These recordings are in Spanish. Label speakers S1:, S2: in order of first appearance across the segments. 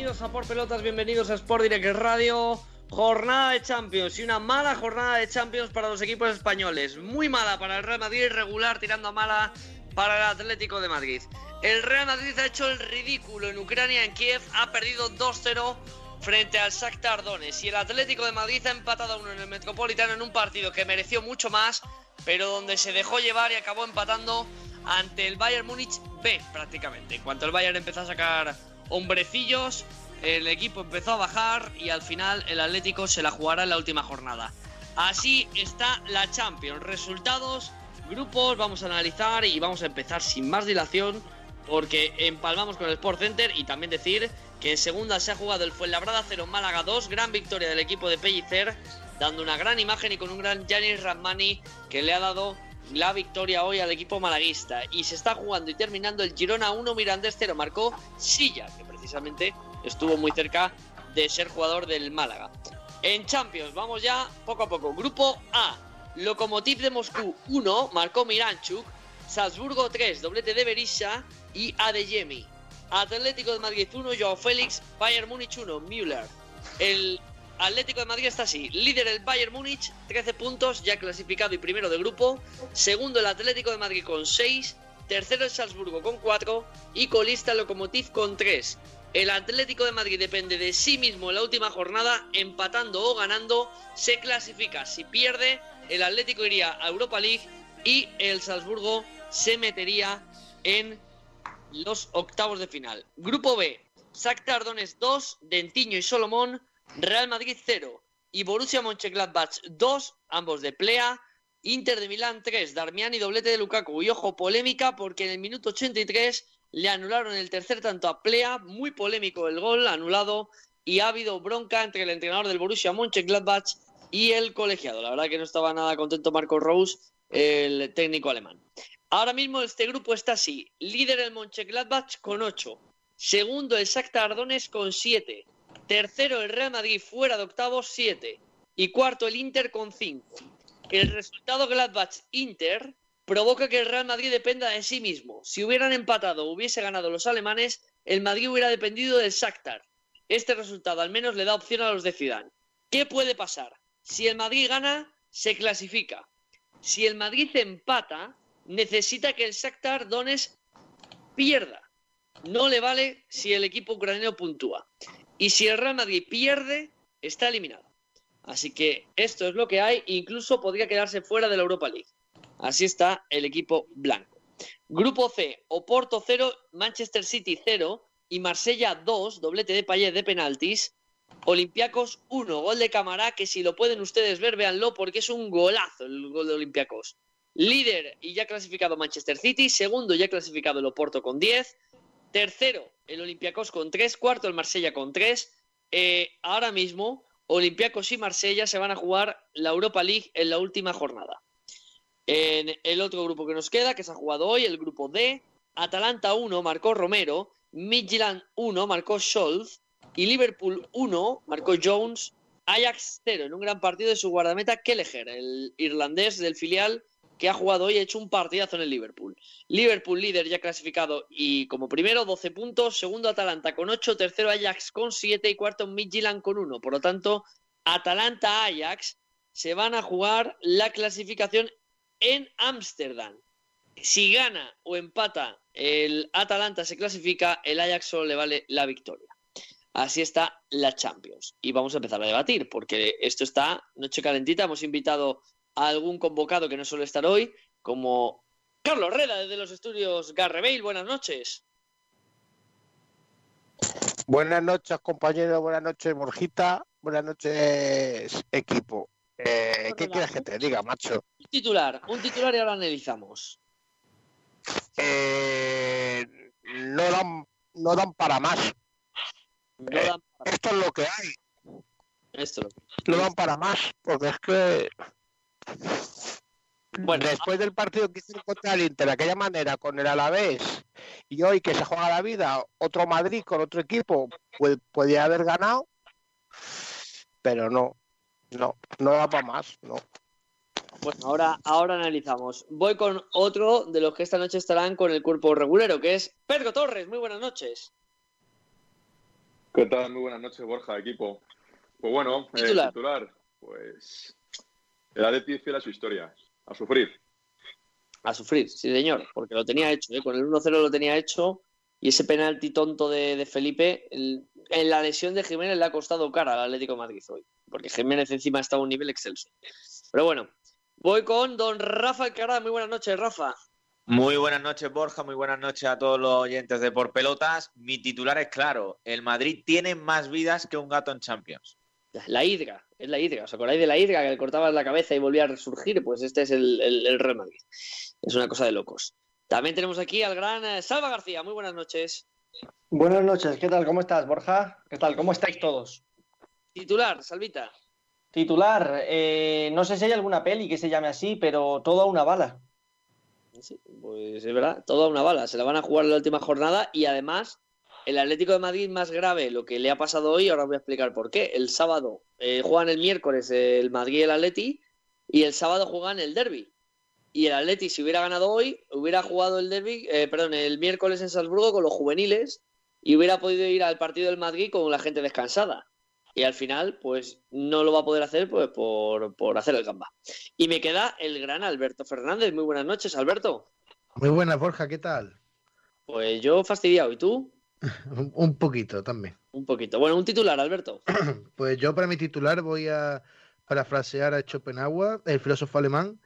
S1: bienvenidos a Por Pelotas, bienvenidos a Sport Direct Radio. Jornada de Champions y una mala jornada de Champions para los equipos españoles. Muy mala para el Real Madrid, regular tirando a mala para el Atlético de Madrid. El Real Madrid ha hecho el ridículo en Ucrania, en Kiev, ha perdido 2-0 frente al Shakhtar Donetsk y el Atlético de Madrid ha empatado a uno en el Metropolitano en un partido que mereció mucho más, pero donde se dejó llevar y acabó empatando ante el Bayern Múnich B prácticamente. En cuanto el Bayern empezó a sacar hombrecillos, el equipo empezó a bajar y al final el Atlético se la jugará en la última jornada. Así está la Champions. Resultados, grupos, vamos a analizar y vamos a empezar sin más dilación porque empalmamos con el Sport Center y también decir que en segunda se ha jugado el Fuenlabrada 0 Málaga 2, gran victoria del equipo de Pellicer, dando una gran imagen y con un gran Janis Ramani que le ha dado la victoria hoy al equipo malaguista. Y se está jugando y terminando el Girona 1 Mirandés 0, marcó Silla, que precisamente estuvo muy cerca de ser jugador del Málaga. En Champions, vamos ya poco a poco. Grupo A, Lokomotiv de Moscú 1, marcó Miranchuk. Salzburgo 3, doblete de Berisha y Adeyemi. Atlético de Madrid 1, Joao Félix. Bayern Múnich 1, Müller. El Atlético de Madrid está así. Líder el Bayern Múnich, 13 puntos, ya clasificado y primero de grupo. Segundo el Atlético de Madrid con 6. Tercero el Salzburgo con 4. Y colista el Lokomotiv con 3. El Atlético de Madrid depende de sí mismo en la última jornada, empatando o ganando, se clasifica. Si pierde, el Atlético iría a Europa League y el Salzburgo se metería en los octavos de final. Grupo B, Shakhtar Donetsk 2, Dentiño y Solomón, Real Madrid 0 y Borussia Mönchengladbach 2, ambos de Plea, Inter de Milán 3, Darmian y doblete de Lukaku. Y ojo, polémica porque en el minuto 83 le anularon el tercer tanto a Plea, muy polémico el gol anulado y ha habido bronca entre el entrenador del Borussia Mönchengladbach y el colegiado. La verdad que no estaba nada contento Marco Rose, el técnico alemán. Ahora mismo este grupo está así. Líder el Mönchengladbach con 8. Segundo el Shakhtar Donetsk con 7. Tercero el Real Madrid fuera de octavos 7. Y cuarto el Inter con 5. El resultado Gladbach-Inter provoca que el Real Madrid dependa de sí mismo. Si hubieran empatado o hubiese ganado los alemanes, el Madrid hubiera dependido del Shakhtar. Este resultado al menos le da opción a los de Zidane. ¿Qué puede pasar? Si el Madrid gana, se clasifica. Si el Madrid empata, necesita que el Shakhtar Donetsk pierda. No le vale si el equipo ucraniano puntúa. Y si el Real Madrid pierde, está eliminado. Así que esto es lo que hay. Incluso podría quedarse fuera de la Europa League. Así está el equipo blanco. Grupo C, Oporto 0, Manchester City 0 y Marsella 2, doblete de Payet de penaltis. Olympiacos 1, gol de Camará, que si lo pueden ustedes ver, véanlo porque es un golazo el gol de Olympiacos. Líder y ya clasificado Manchester City, segundo ya clasificado el Oporto con 10, tercero el Olympiacos con 3, cuarto el Marsella con 3. Eh, ahora mismo Olympiacos y Marsella se van a jugar la Europa League en la última jornada. En el otro grupo que nos queda, que se ha jugado hoy, el grupo D, Atalanta 1 marcó Romero, Midtjylland 1 marcó Scholz y Liverpool 1 marcó Jones, Ajax 0 en un gran partido de su guardameta Kelleher, el irlandés del filial que ha jugado hoy, ha hecho un partidazo en el Liverpool. Liverpool líder ya clasificado y como primero 12 puntos, segundo Atalanta con 8, tercero Ajax con 7 y cuarto Midtjylland con 1. Por lo tanto, Atalanta-Ajax se van a jugar la clasificación en Ámsterdam. Si gana o empata el Atalanta se clasifica, el Ajax solo le vale la victoria. Así está la Champions. Y vamos a empezar a debatir, porque esto está noche calentita. Hemos invitado a algún convocado que no suele estar hoy, como Carlos Reda, desde los estudios Garreveil, buenas noches.
S2: Buenas noches, compañeros. Buenas noches, Borjita. Buenas noches, equipo. Eh, ¿Qué quieres que te diga, macho?
S1: Un titular, un titular y ahora analizamos.
S2: Eh, no, dan, no dan para más.
S1: No
S2: Eh,
S1: dan para-
S2: Esto es lo que hay.
S1: Esto es lo que-
S2: No dan para más. Porque es que
S1: Bueno,
S2: después del partido que hicieron contra el Inter de aquella manera con el Alavés y hoy que se juega la vida otro Madrid con otro equipo pues, podía haber ganado pero no no no da para más no
S1: Bueno, ahora, ahora analizamos. Voy con otro de los que esta noche estarán con el cuerpo regulero, que es Pedro Torres. Muy buenas noches.
S3: ¿Qué tal? Muy buenas noches, Borja, equipo. Pues bueno, eh,
S1: Titular.
S3: titular, pues el Atleti fiel a su historia, a sufrir.
S1: A sufrir, sí, señor, porque lo tenía hecho, ¿eh? con el 1-0 lo tenía hecho. Y ese penalti tonto de, de Felipe, el- en la lesión de Jiménez le ha costado cara al Atlético de Madrid hoy, porque Jiménez encima está a un nivel excelso. Pero bueno, voy con don Rafa Alcaraz. Muy buenas noches, Rafa.
S4: Muy buenas noches, Borja. Muy buenas noches a todos los oyentes de Por Pelotas. Mi titular es claro. El Madrid tiene más vidas que un gato en Champions.
S1: La hidra, es la hidra. ¿Os acordáis de la hidra que le cortabas la cabeza y volvía a resurgir? Pues este es el, el, el Real Madrid. Es una cosa de locos. También tenemos aquí al gran eh, Salva García. Muy buenas noches.
S5: Buenas noches, ¿qué tal? ¿Cómo estás, Borja? ¿Qué tal? ¿Cómo estáis todos?
S1: Titular, Salvita.
S5: Titular, eh, no sé si hay alguna peli que se llame así, pero toda una bala.
S1: Sí, pues es verdad, toda una bala. Se la van a jugar la última jornada y además el Atlético de Madrid más grave, lo que le ha pasado hoy, ahora os voy a explicar por qué. El sábado eh, juegan el miércoles el Madrid y el Atleti y el sábado juegan el derby. Y el Atleti, si hubiera ganado hoy, hubiera jugado el derby, eh, perdón, el miércoles en Salzburgo con los juveniles y hubiera podido ir al partido del Madrid con la gente descansada. Y al final, pues no lo va a poder hacer pues, por, por hacer el gamba. Y me queda el gran Alberto Fernández. Muy buenas noches, Alberto.
S6: Muy buenas, Borja, ¿qué tal?
S1: Pues yo fastidiado. ¿Y tú?
S6: Un, un poquito también.
S1: Un poquito. Bueno, un titular, Alberto.
S6: Pues yo para mi titular voy a parafrasear a Schopenhauer, el filósofo alemán.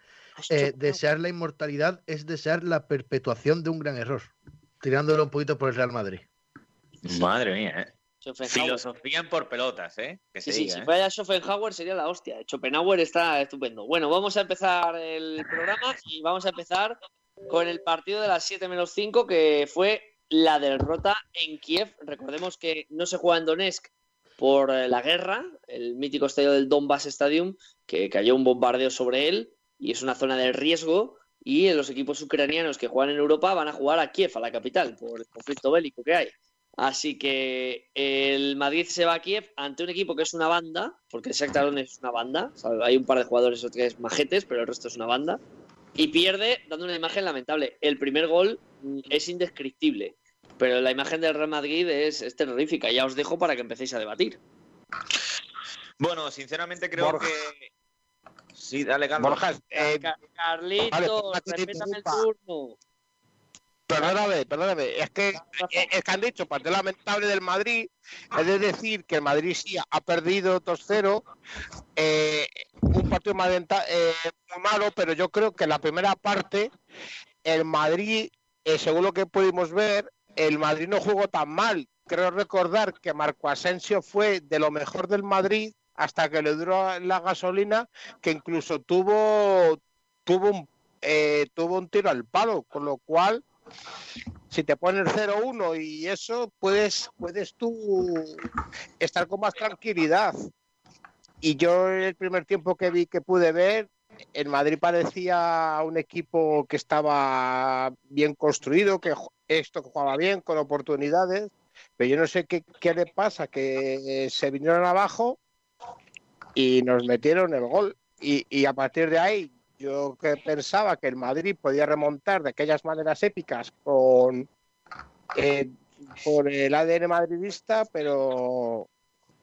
S6: Eh, desear la inmortalidad es desear la perpetuación de un gran error, tirándolo un poquito por el Real Madrid.
S4: Madre mía, ¿eh?
S1: Schopenhauer.
S4: Filosofía en Por Pelotas, ¿eh? Que se
S1: Sí, sí,
S4: diga,
S1: si
S4: ¿eh?
S1: fuera Schopenhauer sería la hostia. Schopenhauer está estupendo. Bueno, vamos a empezar el programa y vamos a empezar con el partido de las 7 menos 5, que fue la derrota en Kiev. Recordemos que no se juega en Donetsk por eh, la guerra, el mítico estadio del Donbass Stadium, que cayó un bombardeo sobre él y es una zona de riesgo. Y los equipos ucranianos que juegan en Europa van a jugar a Kiev, a la capital, por el conflicto bélico que hay. Así que el Madrid se va a Kiev ante un equipo que es una banda, porque Shakhtar es una banda. hay un par de jugadores o tres majetes, pero el resto es una banda. Y pierde dando una imagen lamentable. El primer gol mm, es indescriptible, pero la imagen del Real Madrid es, es terrorífica. Ya os dejo para que empecéis a debatir.
S4: Bueno, sinceramente creo
S2: Borja.
S4: que. Sí, dale, Carlos.
S2: Borja eh,
S1: Carlitos,
S2: vale,
S1: respétame el turno.
S2: perdóname perdóname es que eh, es que han dicho parte lamentable del Madrid es de decir que el Madrid sí ha perdido 2-0 eh, un partido más lenta- eh, muy malo pero yo creo que en la primera parte el Madrid eh, según lo que pudimos ver el Madrid no jugó tan mal creo recordar que Marco Asensio fue de lo mejor del Madrid hasta que le duró la gasolina que incluso tuvo eh, un tiro al palo con lo cual si te pones 0-1 y eso, puedes, puedes tú estar con más tranquilidad. Y yo el primer tiempo que vi que pude ver, el Madrid parecía un equipo que estaba bien construido, que esto jugaba bien, con oportunidades, pero yo no sé qué, le pasa, que se vinieron abajo y nos metieron el gol. Y, a partir de ahí, yo que pensaba que el Madrid podía remontar de aquellas maneras épicas con eh, el ADN madridista, pero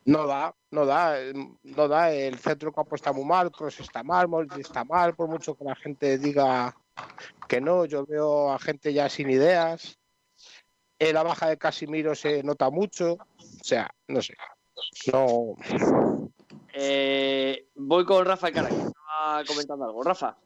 S2: no da, no da, no da. El centro campo está muy mal, Kroos está mal, Modric está mal, por mucho que la gente diga que no, yo veo a gente ya sin ideas. Eh, la baja de Casimiro se nota mucho, o sea, no sé. No,
S1: Eh, voy con Rafa Cara, que estaba comentando algo. Rafa.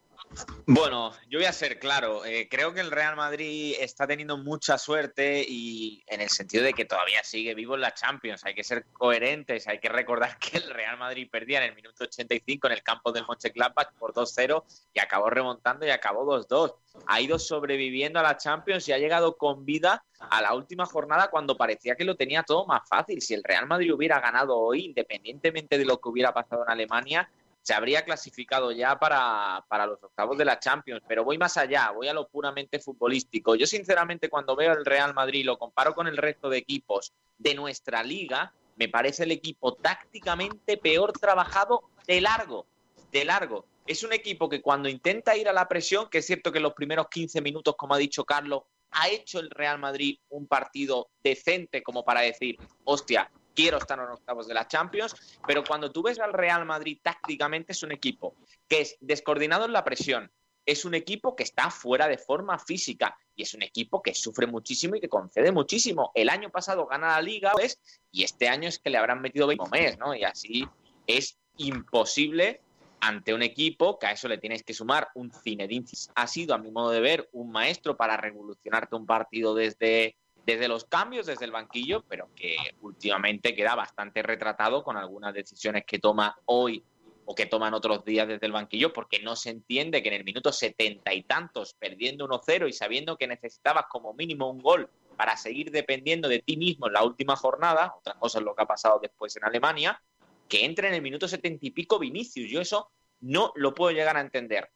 S4: Bueno, yo voy a ser claro. Eh, creo que el Real Madrid está teniendo mucha suerte y en el sentido de que todavía sigue vivo en la Champions. Hay que ser coherentes. Hay que recordar que el Real Madrid perdía en el minuto 85 en el campo del Mönchengladbach por 2-0 y acabó remontando y acabó 2-2. Ha ido sobreviviendo a la Champions y ha llegado con vida a la última jornada cuando parecía que lo tenía todo más fácil. Si el Real Madrid hubiera ganado hoy, independientemente de lo que hubiera pasado en Alemania, se habría clasificado ya para, para, los octavos de la Champions, pero voy más allá, voy a lo puramente futbolístico. Yo sinceramente cuando veo el Real Madrid lo comparo con el resto de equipos de nuestra liga, me parece el equipo tácticamente peor trabajado de largo, de largo. Es un equipo que cuando intenta ir a la presión, que es cierto que en los primeros 15 minutos, como ha dicho Carlos, ha hecho el Real Madrid un partido decente como para decir, hostia, quiero estar en octavos de la Champions, pero cuando tú ves al Real Madrid tácticamente es un equipo que es descoordinado en la presión, es un equipo que está fuera de forma física y es un equipo que sufre muchísimo y que concede muchísimo. El año pasado gana la liga pues, y este año es que le habrán metido 20 mes, ¿no? Y así es imposible ante un equipo que a eso le tienes que sumar un Zinedine. Ha sido, a mi modo de ver, un maestro para revolucionarte un partido desde desde los cambios, desde el banquillo, pero que últimamente queda bastante retratado con algunas decisiones que toma hoy o que toman otros días desde el banquillo, porque no se entiende que en el minuto setenta y tantos, perdiendo 1-0 y sabiendo que necesitabas como mínimo un gol para seguir dependiendo de ti mismo en la última jornada, otra cosa es lo que ha pasado después en Alemania, que entre en el minuto setenta y pico Vinicius. Yo eso no lo puedo llegar a entender.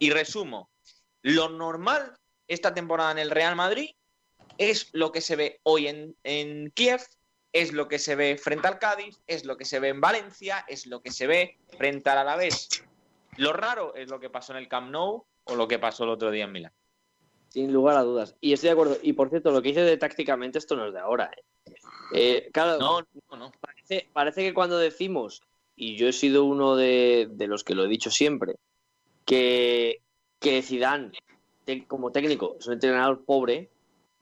S4: Y resumo, lo normal esta temporada en el Real Madrid es lo que se ve hoy en, en, Kiev, es lo que se ve frente al Cádiz, es lo que se ve en Valencia, es lo que se ve frente al Alavés. Lo raro es lo que pasó en el Camp Nou o lo que pasó el otro día en Milán.
S1: Sin lugar a dudas. Y estoy de acuerdo. Y por cierto, lo que dice de tácticamente, esto no es de ahora. ¿eh? Eh, claro,
S4: no, no, no.
S1: Parece, parece, que cuando decimos, y yo he sido uno de, de los que lo he dicho siempre, que, que Zidane, como técnico, es un entrenador pobre,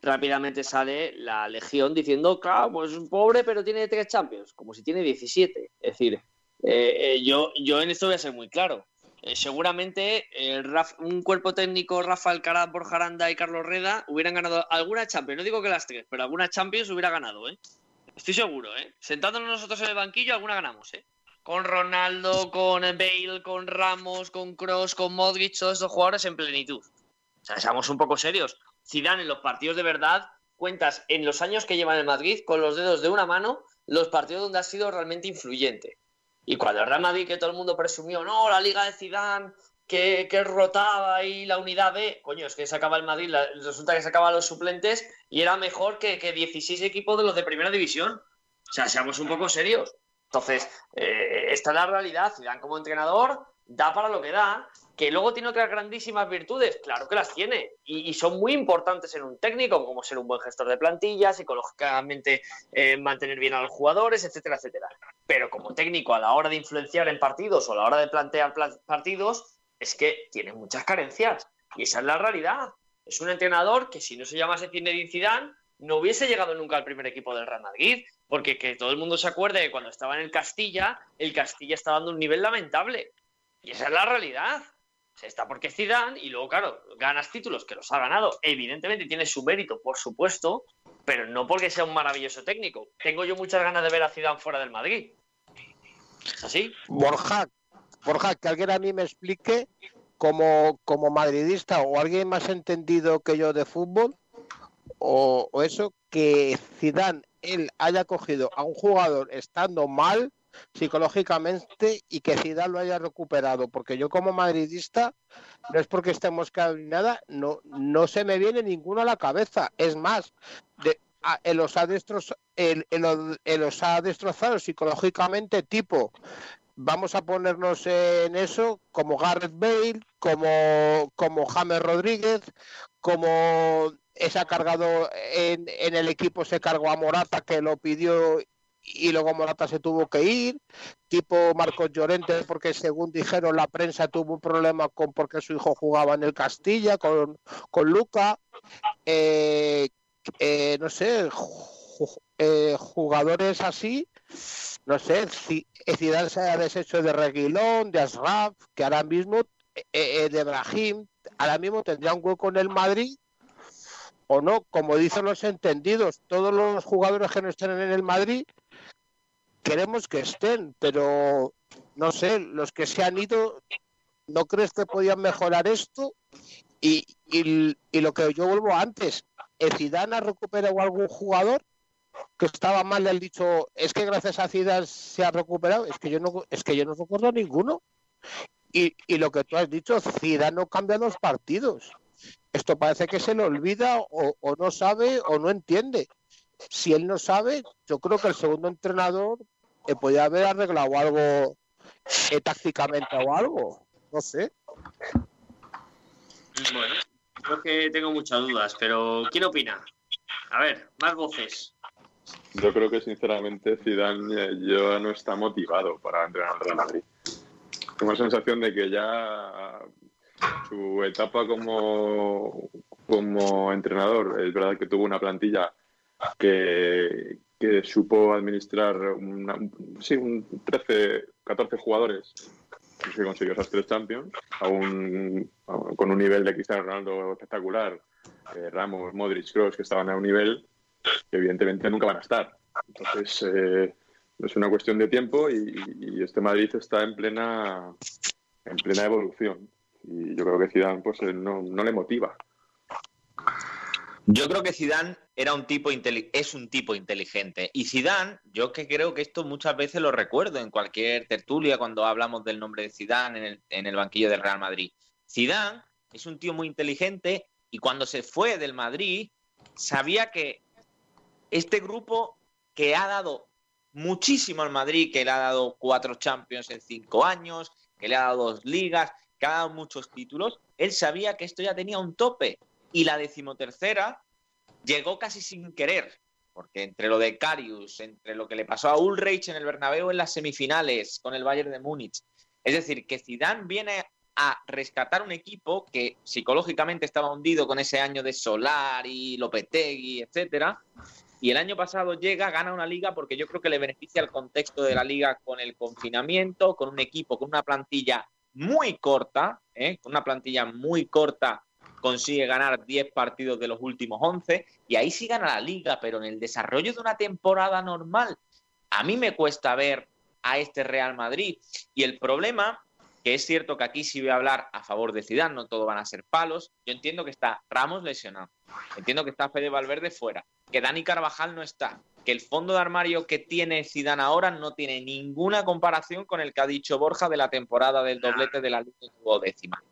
S1: rápidamente sale la Legión diciendo, claro, pues es pobre, pero tiene tres Champions, como si tiene 17. Es decir, eh, eh, yo, yo en esto voy a ser muy claro. Eh, seguramente un cuerpo técnico, Rafa Alcaraz, Borja Aranda y Carlos Reda, hubieran ganado alguna Champions. No digo que las tres, pero alguna Champions hubiera ganado, ¿eh? Estoy seguro, ¿eh? Sentándonos nosotros en el banquillo, alguna ganamos, ¿eh? Con Ronaldo, con Bale, con Ramos, con Cross, con Modric, todos estos jugadores en plenitud. O sea, seamos un poco serios. Zidane en los partidos de verdad cuentas en los años que lleva en el Madrid con los dedos de una mano los partidos donde ha sido realmente influyente. Y cuando el Real Madrid, que todo el mundo presumió, no, la liga de Zidane, que, que rotaba y la unidad de, coño, es que sacaba el Madrid, la, resulta que sacaba los suplentes y era mejor que, que 16 equipos de los de primera división. O sea, seamos un poco serios. Entonces, eh, esta es la realidad. Zidane como entrenador da para lo que da, que luego tiene otras grandísimas virtudes, claro que las tiene, y, son muy importantes en un técnico, como ser un buen gestor de plantillas, psicológicamente eh, mantener bien a los jugadores, etcétera, etcétera. Pero como técnico a la hora de influenciar en partidos o a la hora de plantear partidos, es que tiene muchas carencias, y esa es la realidad. Es un entrenador que si no se llamase Zinedine Zidane, no hubiese llegado nunca al primer equipo del Real Madrid, porque que todo el mundo se acuerde que cuando estaba en el Castilla, el Castilla estaba dando un nivel lamentable. Y esa es la realidad. Se está porque Zidane y luego, claro, ganas títulos que los ha ganado. Evidentemente tiene su mérito, por supuesto, pero no porque sea un maravilloso técnico. Tengo yo muchas ganas de ver a Zidane fuera del Madrid. ¿Es así?
S2: Borja, Borja, que alguien a mí me explique como, como madridista o alguien más entendido que yo de fútbol o, o eso, que Zidane él haya cogido a un jugador estando mal psicológicamente y que Zidane lo haya recuperado, porque yo como madridista, no es porque estemos ni nada, no, no se me viene ninguno a la cabeza. Es más, de, a, él, los ha destrozado, ha destrozado psicológicamente, tipo, vamos a ponernos en eso, como Gareth Bale, como, como James Rodríguez, como se ha cargado en, en, el equipo, se cargó a Morata, que lo pidió y luego Morata se tuvo que ir, tipo Marcos Llorente, porque según dijeron la prensa tuvo un problema con porque su hijo jugaba en el Castilla con, con Luca, eh, eh, no sé, eh, jugadores así, no sé, si Zidane se ha deshecho de Reguilón, de Asraf, que ahora mismo eh, de Brahim ahora mismo tendría un hueco en el Madrid o no, como dicen los entendidos, todos los jugadores que no estén en el Madrid queremos que estén, pero no sé, los que se han ido, ¿no crees que podían mejorar esto? Y, y, y lo que yo vuelvo antes, ¿el Zidane ha recuperado algún jugador que estaba mal? Le han dicho, es que gracias a Zidane se ha recuperado, es que yo no, es que yo no recuerdo ninguno. Y, y lo que tú has dicho, Zidane no cambia los partidos. Esto parece que se le olvida o no sabe o no entiende. Si él no sabe, yo creo que el segundo entrenador eh, podía haber arreglado algo eh, tácticamente o algo. No sé.
S1: Bueno, creo que tengo muchas dudas, pero ¿quién opina? A ver, más voces.
S3: Yo creo que sinceramente Zidane eh, ya no está motivado para entrenar al Real Madrid. Tengo la sensación de que ya su etapa como, como entrenador, es verdad que tuvo una plantilla que, supo administrar una, sí, un 13, 14 jugadores que consiguió esas tres Champions, con un nivel de Cristiano Ronaldo espectacular, eh, Ramos, Modric, Kroos, que estaban a un nivel que evidentemente nunca van a estar. Entonces, eh, es una cuestión de tiempo y, y, este Madrid está en plena, en plena evolución. Y yo creo que Zidane pues, eh, no, no le motiva.
S4: Yo creo que Zidane era un tipo es un tipo inteligente y Zidane, yo que creo que esto muchas veces lo recuerdo en cualquier tertulia cuando hablamos del nombre de Zidane en el, en el banquillo del Real Madrid. Zidane es un tío muy inteligente y cuando se fue del Madrid sabía que este grupo que ha dado muchísimo al Madrid, que le ha dado cuatro Champions en cinco años, que le ha dado dos ligas, que ha dado muchos títulos, él sabía que esto ya tenía un tope y la decimotercera llegó casi sin querer, porque entre lo de Carius, entre lo que le pasó a Ulreich en el Bernabéu en las semifinales con el Bayern de Múnich, es decir, que Zidane viene a rescatar un equipo que psicológicamente estaba hundido con ese año de Solari, Lopetegui, etcétera, y el año pasado llega, gana una liga porque yo creo que le beneficia el contexto de la liga con el confinamiento, con un equipo con una plantilla muy corta, ¿eh? con una plantilla muy corta consigue ganar 10 partidos de los últimos 11 y ahí sí gana la liga, pero en el desarrollo de una temporada normal, a mí me cuesta ver a este Real Madrid. Y el problema, que es cierto que aquí sí voy a hablar a favor de Zidane, no todo van a ser palos, yo entiendo que está Ramos lesionado, entiendo que está Fede Valverde fuera, que Dani Carvajal no está, que el fondo de armario que tiene Zidane ahora no tiene ninguna comparación con el que ha dicho Borja de la temporada del doblete de la Liga décima.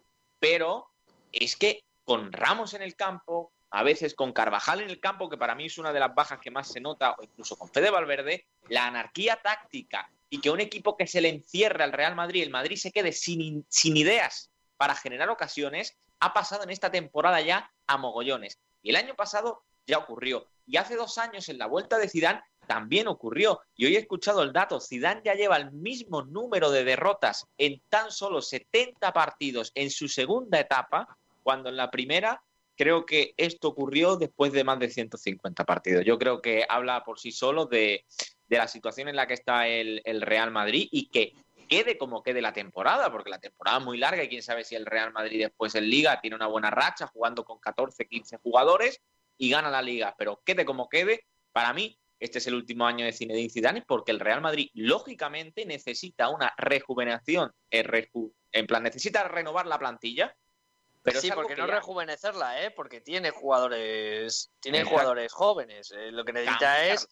S4: Pero es que con Ramos en el campo, a veces con Carvajal en el campo, que para mí es una de las bajas que más se nota, o incluso con Fede Valverde, la anarquía táctica y que un equipo que se le encierre al Real Madrid, el Madrid se quede sin, sin ideas para generar ocasiones, ha pasado en esta temporada ya a mogollones. Y el año pasado ya ocurrió. Y hace dos años en la vuelta de Zidane también ocurrió. Y hoy he escuchado el dato, Zidane ya lleva el mismo número de derrotas en tan solo 70 partidos en su segunda etapa cuando en la primera creo que esto ocurrió después de más de 150 partidos. Yo creo que habla por sí solo de, la situación en la que está el, Real Madrid y que quede como quede la temporada, porque la temporada es muy larga y quién sabe si el Real Madrid después en Liga tiene una buena racha jugando con 14, 15 jugadores y gana la Liga, pero quede como quede, para mí este es el último año de Zinedine Zidane porque el Real Madrid lógicamente necesita una rejuvenación, en plan necesita renovar la plantilla,
S1: pero sí, porque no ya... rejuvenecerla, ¿eh? Porque tiene jugadores, tiene jugadores jóvenes. Eh, lo que necesita Cambiar. es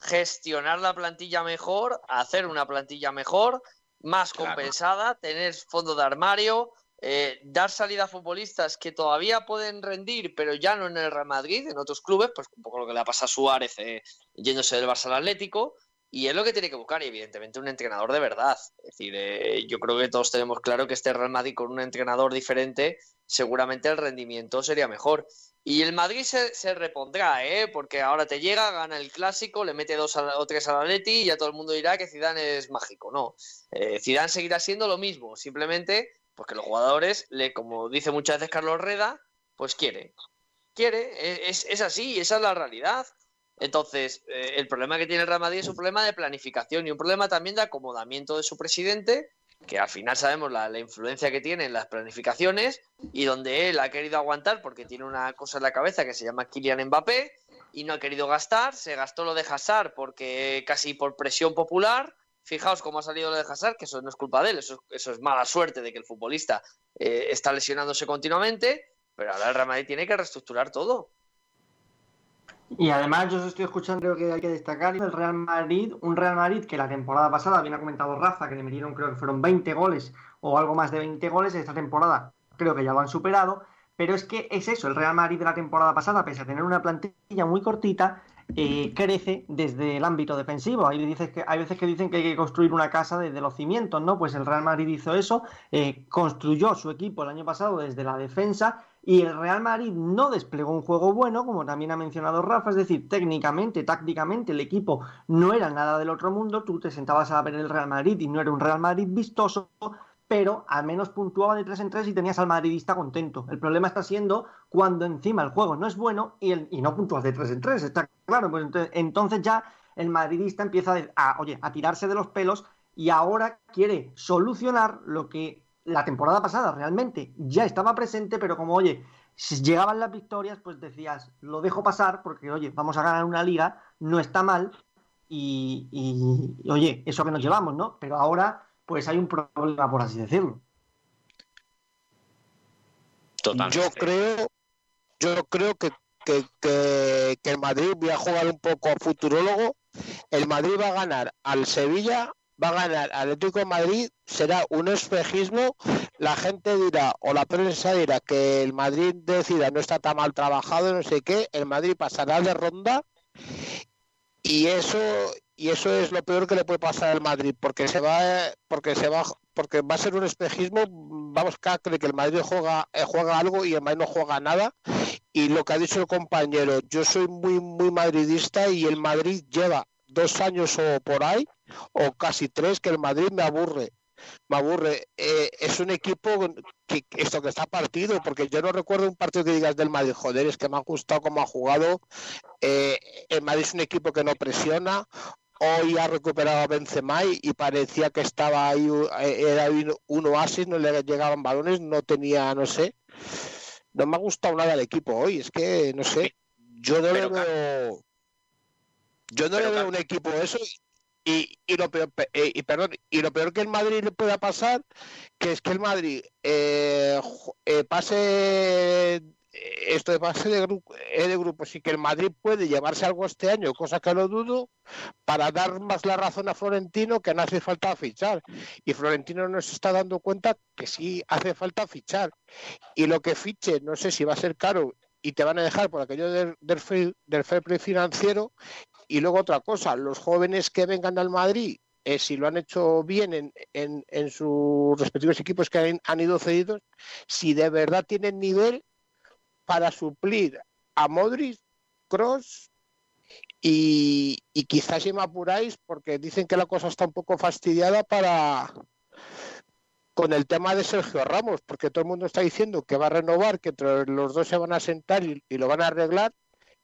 S1: gestionar la plantilla mejor, hacer una plantilla mejor, más claro. compensada, tener fondo de armario, eh, dar salida a futbolistas que todavía pueden rendir, pero ya no en el Real Madrid, en otros clubes, pues un poco lo que le pasa a Suárez eh, yéndose del Barça al Atlético. Y es lo que tiene que buscar, y evidentemente, un entrenador de verdad. Es decir, eh, yo creo que todos tenemos claro que este Real Madrid con un entrenador diferente, seguramente el rendimiento sería mejor. Y el Madrid se, se repondrá, ¿eh? porque ahora te llega, gana el clásico, le mete dos a, o tres al Atleti y ya todo el mundo dirá que Zidane es mágico. No, eh, Zidane seguirá siendo lo mismo, simplemente porque los jugadores, le, como dice muchas veces Carlos Reda, pues quiere. Quiere, es, es así, esa es la realidad. Entonces, eh, el problema que tiene el Real Madrid es un problema de planificación y un problema también de acomodamiento de su presidente que al final sabemos la, influencia que tiene en las planificaciones y donde él ha querido aguantar porque tiene una cosa en la cabeza que se llama Kylian Mbappé y no ha querido gastar, se gastó lo de Hazard porque casi por presión popular. Fijaos cómo ha salido lo de Hazard, que eso no es culpa de él, eso, eso es mala suerte de que el futbolista eh, está lesionándose continuamente, pero ahora el Real Madrid tiene que reestructurar todo.
S7: Y además yo os estoy escuchando, creo que hay que destacar el Real Madrid, un Real Madrid que la temporada pasada, bien ha comentado Rafa, que le metieron creo que fueron 20 goles o algo más de 20 goles, esta temporada creo que ya lo han superado, pero es que es eso, el Real Madrid de la temporada pasada, pese a tener una plantilla muy cortita, eh, crece desde el ámbito defensivo. Hay, dices que, hay veces que dicen que hay que construir una casa desde los cimientos, ¿no? Pues el Real Madrid hizo eso, eh, construyó su equipo el año pasado desde la defensa y el Real Madrid no desplegó un juego bueno, como también ha mencionado Rafa, es decir, técnicamente, tácticamente, el equipo no era nada del otro mundo, tú te sentabas a ver el Real Madrid y no era un Real Madrid vistoso, pero al menos puntuaba de 3 en 3 y tenías al madridista contento. El problema está siendo cuando encima el juego no es bueno y, el, y no puntúas de 3 en 3, está claro, pues entonces, ya el madridista empieza a, a, oye, a tirarse de los pelos y ahora quiere solucionar lo que la temporada pasada realmente ya estaba presente, pero como, oye, si llegaban las victorias, pues decías, lo dejo pasar porque, oye, vamos a ganar una liga, no está mal y, y, y oye, eso que nos llevamos, ¿no? Pero ahora, pues hay un problema, por así decirlo.
S2: Totalmente. Yo creo, yo creo que, que, que, que el Madrid, voy a jugar un poco a futurólogo, el Madrid va a ganar al Sevilla va a ganar Atlético de Madrid, será un espejismo, la gente dirá, o la prensa dirá que el Madrid decida no está tan mal trabajado, no sé qué, el Madrid pasará de ronda. Y eso y eso es lo peor que le puede pasar al Madrid, porque se va porque se va porque va a ser un espejismo, vamos a creer que el Madrid juega eh, juega algo y el Madrid no juega nada. Y lo que ha dicho el compañero, yo soy muy muy madridista y el Madrid lleva dos años o por ahí o casi tres que el Madrid me aburre. Me aburre. Eh, es un equipo que esto que está partido, porque yo no recuerdo un partido que digas del Madrid, joder, es que me ha gustado cómo ha jugado. Eh, el Madrid es un equipo que no presiona. Hoy ha recuperado a Benzema y parecía que estaba ahí, eh, era un oasis, no le llegaban balones, no tenía, no sé. No me ha gustado nada el equipo hoy, es que, no sé, yo no le veo... Yo no le veo un equipo eso y, y, lo peor, eh, y, perdón, y lo peor que el Madrid le pueda pasar, que es que el Madrid eh, eh, pase esto de pase de, grupo, de grupos y que el Madrid puede llevarse algo este año, cosa que lo dudo, para dar más la razón a Florentino que no hace falta fichar. Y Florentino nos está dando cuenta que sí hace falta fichar. Y lo que fiche, no sé si va a ser caro y te van a dejar por aquello del, del, del fair play financiero y luego otra cosa, los jóvenes que vengan al Madrid, eh, si lo han hecho bien en, en, en sus respectivos equipos que han, han, ido cedidos, si de verdad tienen nivel para suplir a Modric, Cross y, y quizás si me apuráis, porque dicen que la cosa está un poco fastidiada para con el tema de Sergio Ramos, porque todo el mundo está diciendo que va a renovar, que entre los dos se van a sentar y, y lo van a arreglar,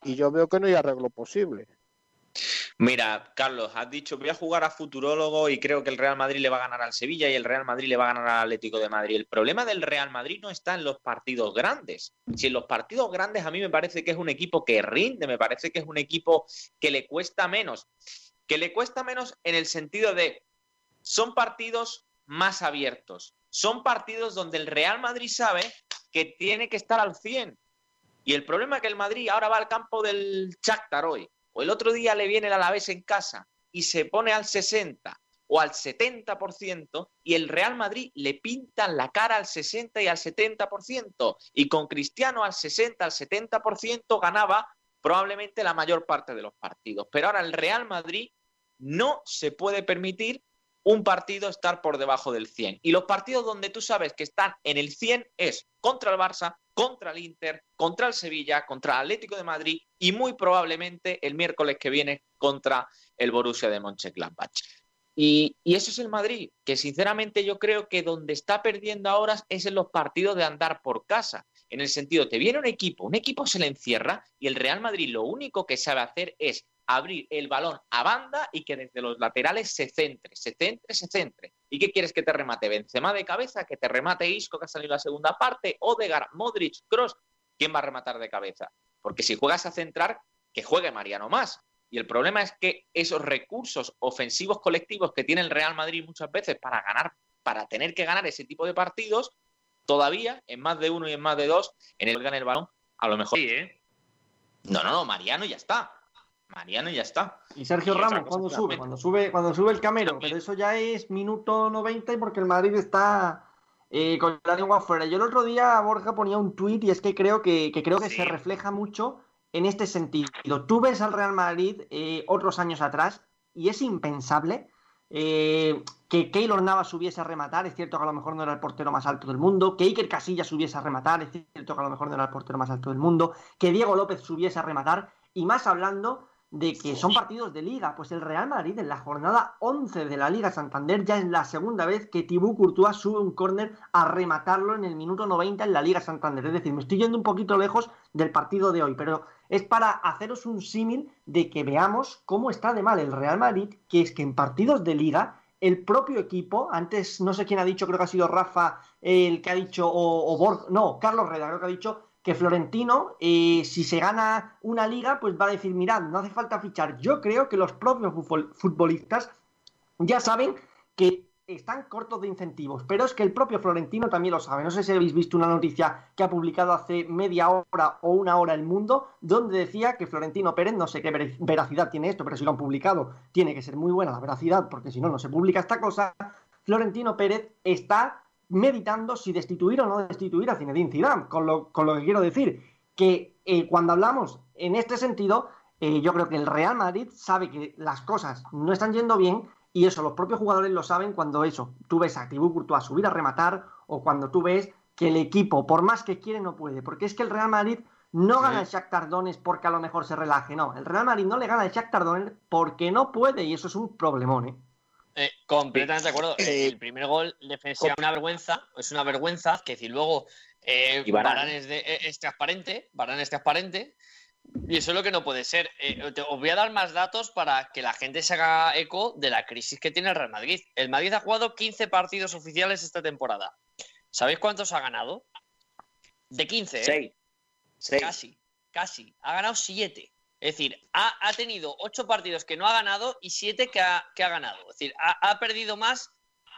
S2: y yo veo que no hay arreglo posible.
S4: Mira, Carlos, has dicho voy a jugar a futurólogo y creo que el Real Madrid le va a ganar al Sevilla y el Real Madrid le va a ganar al Atlético de Madrid. El problema del Real Madrid no está en los partidos grandes. Si en los partidos grandes a mí me parece que es un equipo que rinde, me parece que es un equipo que le cuesta menos. Que le cuesta menos en el sentido de son partidos más abiertos. Son partidos donde el Real Madrid sabe que tiene que estar al 100. Y el problema es que el Madrid ahora va al campo del Shakhtar hoy o el otro día le viene el Alavés en casa y se pone al 60 o al 70% y el Real Madrid le pintan la cara al 60 y al 70% y con Cristiano al 60, al 70% ganaba probablemente la mayor parte de los partidos. Pero ahora el Real Madrid no se puede permitir un partido estar por debajo del 100. Y los partidos donde tú sabes que están en el 100 es contra el Barça, contra el Inter, contra el Sevilla, contra el Atlético de Madrid y muy probablemente el miércoles que viene contra el Borussia de Mönchengladbach. Y, y, eso es el Madrid, que sinceramente yo creo que donde está perdiendo ahora es en los partidos de andar por casa. En el sentido, te viene un equipo, un equipo se le encierra y el Real Madrid lo único que sabe hacer es abrir el balón a banda y que desde los laterales se centre, se centre, se centre. ¿Y qué quieres que te remate? ¿Benzema de cabeza? ¿Que te remate Isco, que ha salido la segunda parte? ¿Odegar, Modric, Cross? ¿Quién va a rematar de cabeza? Porque si juegas a centrar, que juegue Mariano más. Y el problema es que esos recursos ofensivos colectivos que tiene el Real Madrid muchas veces para ganar, para tener que ganar ese tipo de partidos, todavía en más de uno y en más de dos, en el gana el balón, a lo mejor.
S1: Sí, ¿eh?
S4: No, no, no, Mariano ya está. Mariano ya está.
S7: Y Sergio
S4: Y
S7: Ramos, cuando sube, cuando sube, cuando sube el camero,
S4: También.
S7: pero eso ya es minuto 90 y porque el Madrid está eh, con la lengua afuera. Yo el otro día Borja ponía un tuit y es que creo que, que creo que
S1: Sí.
S7: se refleja mucho en este sentido. Tú ves al Real Madrid eh, otros años atrás y es impensable eh, que Keylor Navas subiese a rematar. Es cierto que a lo mejor no era el portero más alto del mundo. Que Iker Casillas subiese a rematar. Es cierto que a lo mejor no era el portero más alto del mundo. Que Diego López subiese a rematar. Y más hablando de que son partidos de liga. Pues el Real Madrid en la jornada 11 de la Liga Santander ya es la segunda vez que Thibaut Courtois sube un córner a rematarlo en el minuto 90 en la Liga Santander. Es decir, me estoy yendo un poquito lejos del partido de hoy, pero es para haceros un símil de que veamos cómo está de mal el Real Madrid, que es que en partidos de liga el propio equipo, antes no sé quién ha dicho, creo que ha sido Rafa el que ha dicho, o, o Borg, no, Carlos Reda creo que ha dicho que Florentino, eh, si se gana una liga, pues va a decir, mirad, no hace falta fichar. Yo creo que los propios futbol- futbolistas ya saben que están cortos de incentivos, pero es que el propio Florentino también lo sabe. No sé si habéis visto una noticia que ha publicado hace media hora o una hora El Mundo, donde decía que Florentino Pérez, no sé qué ver- veracidad tiene esto, pero si lo han publicado, tiene que ser muy buena la veracidad, porque si no, no se publica esta cosa. Florentino Pérez está meditando si destituir o no destituir a Zinedine Zidane, con lo, con lo que quiero decir que eh, cuando hablamos en este sentido, eh, yo creo que el Real Madrid sabe que las cosas no están yendo bien y eso los propios jugadores lo saben cuando eso, tú ves a Thibaut Courtois subir a rematar o cuando tú ves que el equipo, por más que quiere, no puede, porque es que el Real Madrid no gana el Shakhtar Donetsk porque a lo mejor se relaje, no, el Real Madrid no le gana el Shakhtar Donetsk porque no puede y eso es un problemón,
S1: ¿eh? Completamente de acuerdo.
S2: Eh,
S1: el primer gol defensivo es una vergüenza, es una vergüenza, que decir luego eh,
S4: Y. Varane
S1: es, de- eh, es transparente, Varane es transparente, y eso es lo que no puede ser. Eh, te- os voy a dar más datos para que la gente se haga eco de la crisis que tiene el Real Madrid. El Madrid ha jugado 15 partidos oficiales esta temporada. ¿Sabéis cuántos ha ganado? De 15, ¿eh? Casi, casi. Ha ganado siete. Es decir, ha, ha tenido ocho partidos que no ha ganado y siete que ha, que ha ganado. Es decir, ha, ha perdido más.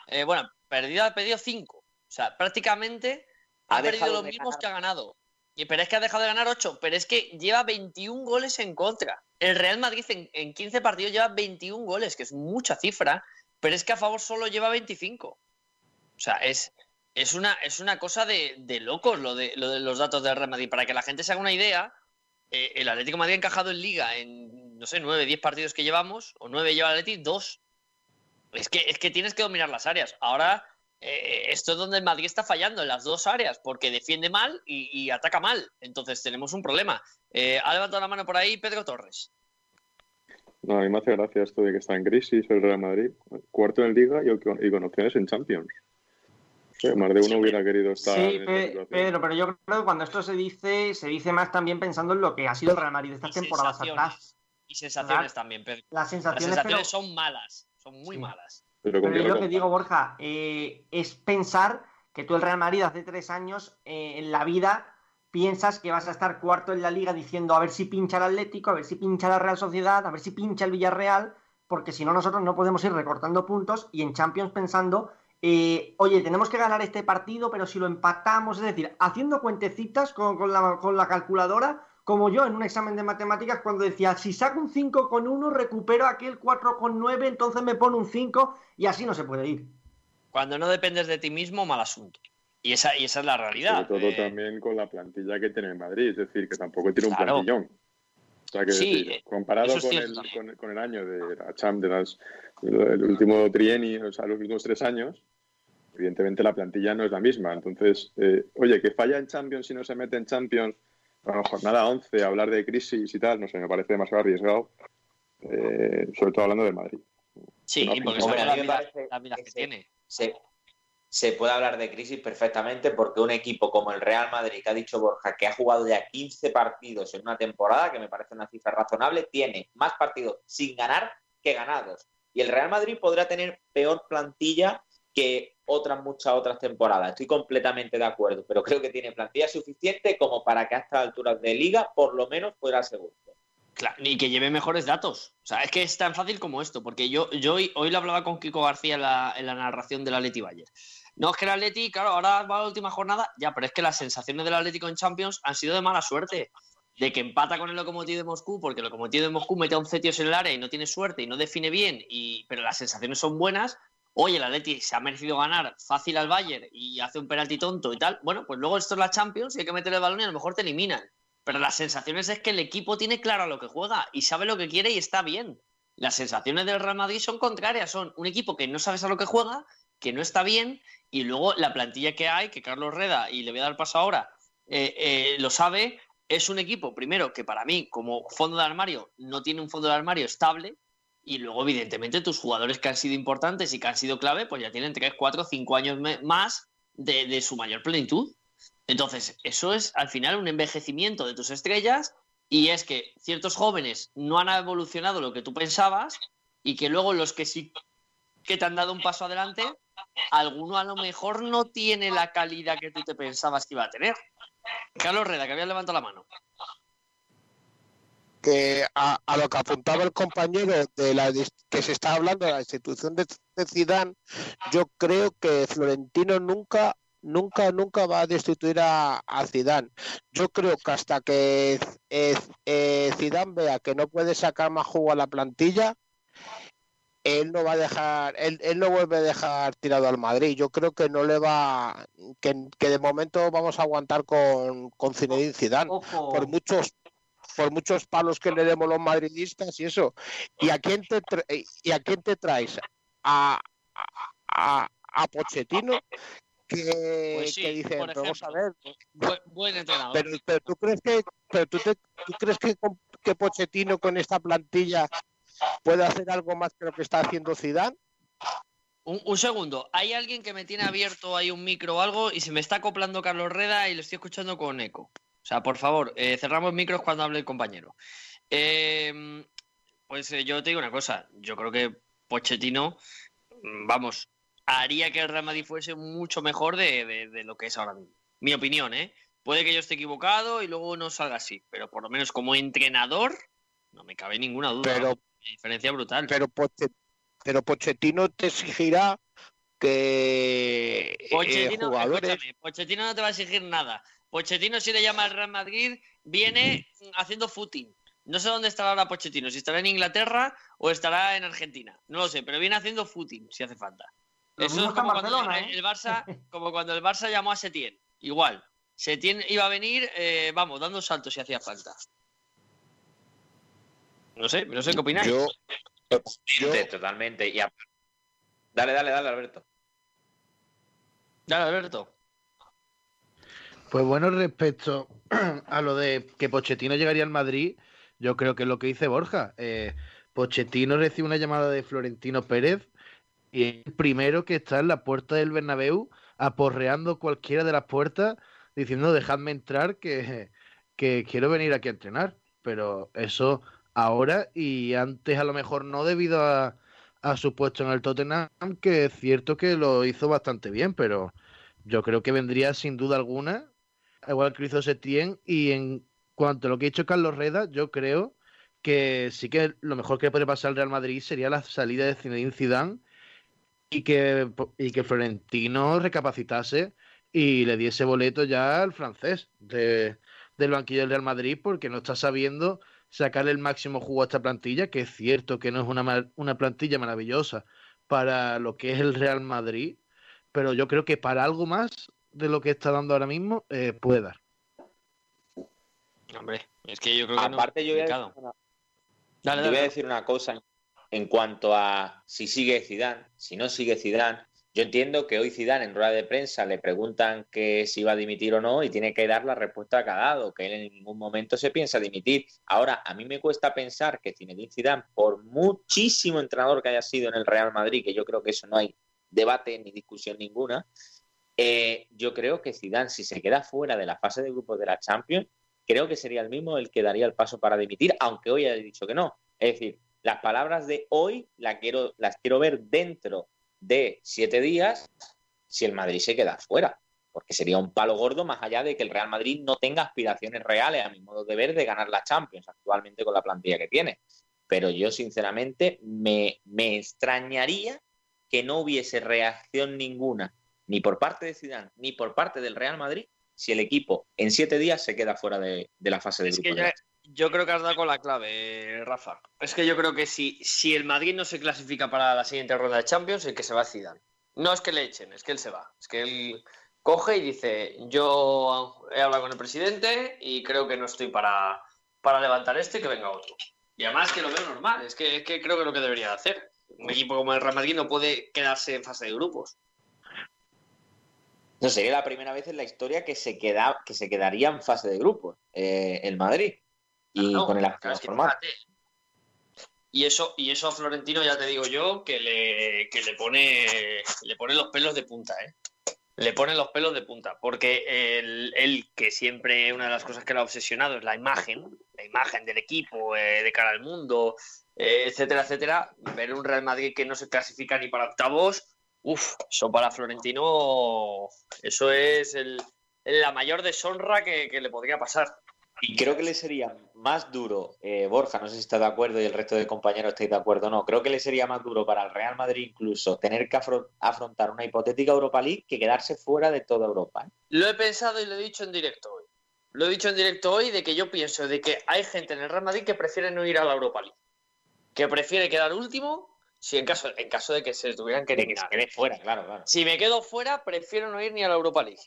S1: eh, bueno, perdido, ha perdido cinco. O sea, prácticamente ha,
S4: Ha
S1: perdido los mismos
S4: ganar.
S1: que ha ganado. Y, pero es que ha dejado de ganar ocho. Pero es que lleva 21 goles en contra. El Real Madrid en, en 15 partidos lleva 21 goles, que es mucha cifra. Pero es que a favor solo lleva 25. O sea, es, es, una, es una cosa de, de locos lo de, lo de los datos del Real Madrid. Para que la gente se haga una idea, eh, el Atlético de Madrid ha encajado en Liga en, no sé, 9, 10 partidos que llevamos, o 9 lleva el Atlético, 2. Es que, es que tienes que dominar las áreas. Ahora, eh, esto es donde el Madrid está fallando, en las dos áreas, porque defiende mal y, ataca mal. Entonces tenemos un problema. Eh, ha levantado la mano por ahí Pedro Torres.
S3: No, a mí me hace gracia esto de que está en crisis el Real Madrid. Cuarto en Liga y con opciones en Champions. Sí, más de uno
S1: Sí,
S3: hubiera querido estar
S7: Sí,
S3: en
S7: Pe-. Pedro, pero yo creo que cuando esto se dice, se dice más también pensando en lo que ha sido el Real Madrid estas temporadas atrás.
S1: Y sensaciones también, Pedro.
S7: Las
S1: Las
S7: sensaciones, pero-
S1: son malas, son muy
S7: Sí.
S1: malas.
S3: Pero
S7: yo
S3: lo
S7: que digo, Borja, eh, es pensar que tú el Real Madrid hace tres años eh, en la vida piensas que vas a estar cuarto en la liga diciendo a ver si pincha el Atlético, a ver si pincha la Real Sociedad, a ver si pincha el Villarreal, porque si no nosotros no podemos ir recortando puntos y en Champions pensando, eh, oye, tenemos que ganar este partido, pero si lo empatamos, es decir, haciendo cuentecitas con, con la, con la calculadora, como yo en un examen de matemáticas cuando decía, si saco un 5 con 1, recupero aquel 4 con 9, entonces me pone un 5 y así no se puede ir.
S1: Cuando no dependes de ti mismo, mal asunto. Y esa, y esa es la realidad.
S3: Sobre todo
S1: Eh,
S3: también con la plantilla que tiene el Madrid, es decir, que tampoco tiene un
S1: Claro.
S3: plantillón. O sea, que
S1: Sí,
S3: decir, comparado con,
S1: cierto
S3: el, con, con el año de la Champ, de las, el último trienio, o sea, los últimos tres años, evidentemente la plantilla no es la misma. Entonces, eh, oye, que falla en Champions si no se mete en Champions, bueno, jornada 11, hablar de crisis y tal, no sé, me parece demasiado arriesgado, eh, sobre todo hablando de Madrid.
S1: sí,
S3: no,
S1: porque
S3: hombre,
S1: sabemos
S4: a
S1: las
S4: mí me
S1: vidas,
S4: parece
S1: las vidas que tiene.
S4: se, se puede hablar de crisis perfectamente porque un equipo como el Real Madrid, que ha dicho Borja, que ha jugado ya 15 partidos en una temporada, que me parece una cifra razonable, tiene más partidos sin ganar que ganados. Y el Real Madrid podrá tener peor plantilla que otras muchas otras temporadas. Estoy completamente de acuerdo, pero creo que tiene plantilla suficiente como para que a estas alturas de liga por lo menos fuera segundo.
S1: Claro, y que lleve mejores datos. O sea, es que es tan fácil como esto, porque yo, hoy, hoy lo hablaba con Kiko García en la, en la narración del Atleti Bayern. No, es que el Atleti, claro, ahora va la última jornada, ya, pero es que las sensaciones del Atlético en Champions han sido de mala suerte. De que empata con el Lokomotiv de Moscú, porque el Lokomotiv de Moscú mete a un Cetios en el área y no tiene suerte y no define bien, y, pero las sensaciones son buenas. Oye, el Atleti se ha merecido ganar fácil al Bayern y hace un penalti tonto y tal. Bueno, pues luego esto es la Champions y hay que meter el balón y a lo mejor te eliminan. Pero las sensaciones es que el equipo tiene claro a lo que juega y sabe lo que quiere y está bien. Las sensaciones del Real Madrid son contrarias, son un equipo que no sabes a lo que juega, que no está bien, y luego la plantilla que hay, que Carlos Reda, y le voy a dar paso ahora, eh, eh, lo sabe, es un equipo, primero, que para mí, como fondo de armario, no tiene un fondo de armario estable, y luego, evidentemente, tus jugadores que han sido importantes y que han sido clave, pues ya tienen 3, 4, 5 años más de su mayor plenitud. Entonces, eso es al final un envejecimiento de tus estrellas y es que ciertos jóvenes no han evolucionado lo que tú pensabas y que luego los que sí que te han dado un paso adelante, alguno a lo mejor no tiene la calidad que tú te pensabas que iba a tener. Carlos Reda, que había levantado la mano.
S2: que a, lo que apuntaba el compañero de la que se está hablando de la institución de, de Zidane, yo creo que Florentino nunca nunca nunca va a destituir a, a Zidane. Yo creo que hasta que eh, eh, Zidane vea que no puede sacar más jugo a la plantilla, él no va a dejar, él, él no vuelve a dejar tirado al Madrid. Yo creo que no le va, que, que de momento vamos a aguantar con, con Zinedine Zidane
S7: Ojo.
S2: por muchos por muchos palos que le demos los madridistas y eso. ¿Y a quién te, tra- y a quién te traes? A, a, a Pochettino, que,
S1: Pues sí,
S2: que dice,
S1: por
S2: vamos a
S1: ejemplo.
S2: ver,
S1: Buen, buen entrenador.
S2: pero, pero tú crees que, pero tú, te- tú crees que, que Pochettino con esta plantilla puede hacer algo más que lo que está haciendo Zidane?
S1: Un, un segundo, hay alguien que me tiene abierto ahí un micro o algo y se me está acoplando Carlos Reda y lo estoy escuchando con eco. O sea, por favor, eh, cerramos micros cuando hable el compañero. Eh, pues eh, yo te digo una cosa, yo creo que Pochettino, mm, vamos, haría que el Real Madrid fuese mucho mejor de, de- de lo que es ahora mismo. Mi opinión, ¿eh? Puede que yo esté equivocado y luego no salga así, pero por lo menos como entrenador, no me cabe ninguna duda.
S2: Pero-
S1: diferencia brutal.
S2: Pero, Poche- pero Pochettino te exigirá que eh,
S1: Pochettino,
S2: jugadores...
S1: escúchame, Pochettino no te va a exigir nada. Pochettino, si le llama al Real Madrid, viene haciendo footing. No sé dónde estará ahora Pochettino, si estará en Inglaterra o estará en Argentina. No lo sé, pero viene haciendo footing si hace falta.
S7: Lo
S1: Eso es como cuando el
S7: ¿eh?
S1: Barça, como cuando el Barça llamó a Setién. Igual. Setién iba a venir, eh, vamos, dando saltos si hacía falta. No sé, no sé qué opináis.
S2: Yo, yo-
S4: Totalmente. Y a- Dale, dale, dale, Alberto.
S1: Dale, Alberto.
S6: Pues bueno, respecto a lo de que Pochettino llegaría al Madrid, yo creo que es lo que dice Borja. Eh, Pochettino recibe una llamada de Florentino Pérez y es el primero que está en la puerta del Bernabéu aporreando cualquiera de las puertas diciendo dejadme entrar que, que quiero venir aquí a entrenar. Pero eso ahora y antes a lo mejor no debido a, a su puesto en el Tottenham, que es cierto que lo hizo bastante bien, pero yo creo que vendría sin duda alguna, igual que lo hizo Setién, y en cuanto a lo que ha dicho Carlos Reda, yo creo que sí que lo mejor que puede pasar al Real Madrid sería la salida de Zinedine Zidane y que, y que Florentino recapacitase y le diese boleto ya al francés de, del banquillo del Real Madrid porque no está sabiendo sacarle el máximo jugo a esta plantilla, que es cierto que no es una, mar- una plantilla maravillosa para lo que es el Real Madrid, pero yo creo que para algo más de lo que está dando ahora mismo eh, puede dar.
S1: Hombre, es que yo creo que
S4: Aparte,
S1: no.
S4: yo voy a
S1: complicado.
S4: decir una-
S1: Dale,
S4: Yo
S1: dale.
S4: voy a decir una cosa en cuanto a si sigue Zidane, si no sigue Zidane. Yo entiendo que hoy Zidane en rueda de prensa le preguntan que si va a dimitir o no y tiene que dar la respuesta que ha dado, que él en ningún momento se piensa dimitir. Ahora, a mí me cuesta pensar que Zinedine Zidane, por muchísimo entrenador que haya sido en el Real Madrid, que yo creo que eso no hay debate ni discusión ninguna, eh, yo creo que Zidane, si se queda fuera de la fase de grupos de la Champions, creo que sería el mismo el que daría el paso para dimitir, aunque hoy haya dicho que no. Es decir, las palabras de hoy las quiero, las quiero ver dentro de siete días si el Madrid se queda fuera. Porque sería un palo gordo más allá de que el Real Madrid no tenga aspiraciones reales, a mi modo de ver, de ganar la Champions actualmente con la plantilla que tiene. Pero yo, sinceramente, me, me extrañaría que no hubiese reacción ninguna, ni por parte de Zidane, ni por parte del Real Madrid, si el equipo en siete días se queda fuera de, de la fase de
S1: Es que ya- yo creo que has dado con la clave, Rafa. Es que yo creo que si, si el Madrid no se clasifica para la siguiente ronda de Champions, el que se va es Zidane. No es que le echen, es que él se va. Es que él coge y dice, yo he hablado con el presidente y creo que no estoy para, para levantar esto y que venga otro. Y además que lo veo normal, es que, es que creo que es lo que debería de hacer. Un equipo como el Real Madrid no puede quedarse en fase de grupos.
S4: No sería la primera vez en la historia que se, queda, que se quedaría en fase de grupos eh, el Madrid. Y
S1: No,
S4: con el
S1: claro, es que. Y eso, y eso a Florentino ya te digo yo que le, que le pone le pone los pelos de punta, ¿eh? Le pone los pelos de punta. Porque él, él, que siempre una de las cosas que lo ha obsesionado es la imagen, la imagen del equipo, eh, de cara al mundo, eh, etcétera, etcétera. Ver un Real Madrid que no se clasifica ni para octavos, uff, eso para Florentino, eso es el- la mayor deshonra que, que le podría pasar.
S4: Y creo que le sería más duro, eh, Borja, no sé si está de acuerdo y el resto de compañeros estáis de acuerdo o no, creo que le sería más duro para el Real Madrid incluso tener que afro- afrontar una hipotética Europa League que quedarse fuera de toda Europa. ¿eh?
S1: Lo he pensado y lo he dicho en directo hoy. Lo he dicho en directo hoy de que yo pienso de que hay gente en el Real Madrid que prefiere no ir a la Europa League. Que prefiere quedar último si en caso, en caso de que se tuvieran que
S4: De que se
S1: eliminar.
S4: quede fuera, claro, claro.
S1: Si me quedo fuera, prefiero no ir ni a la Europa League.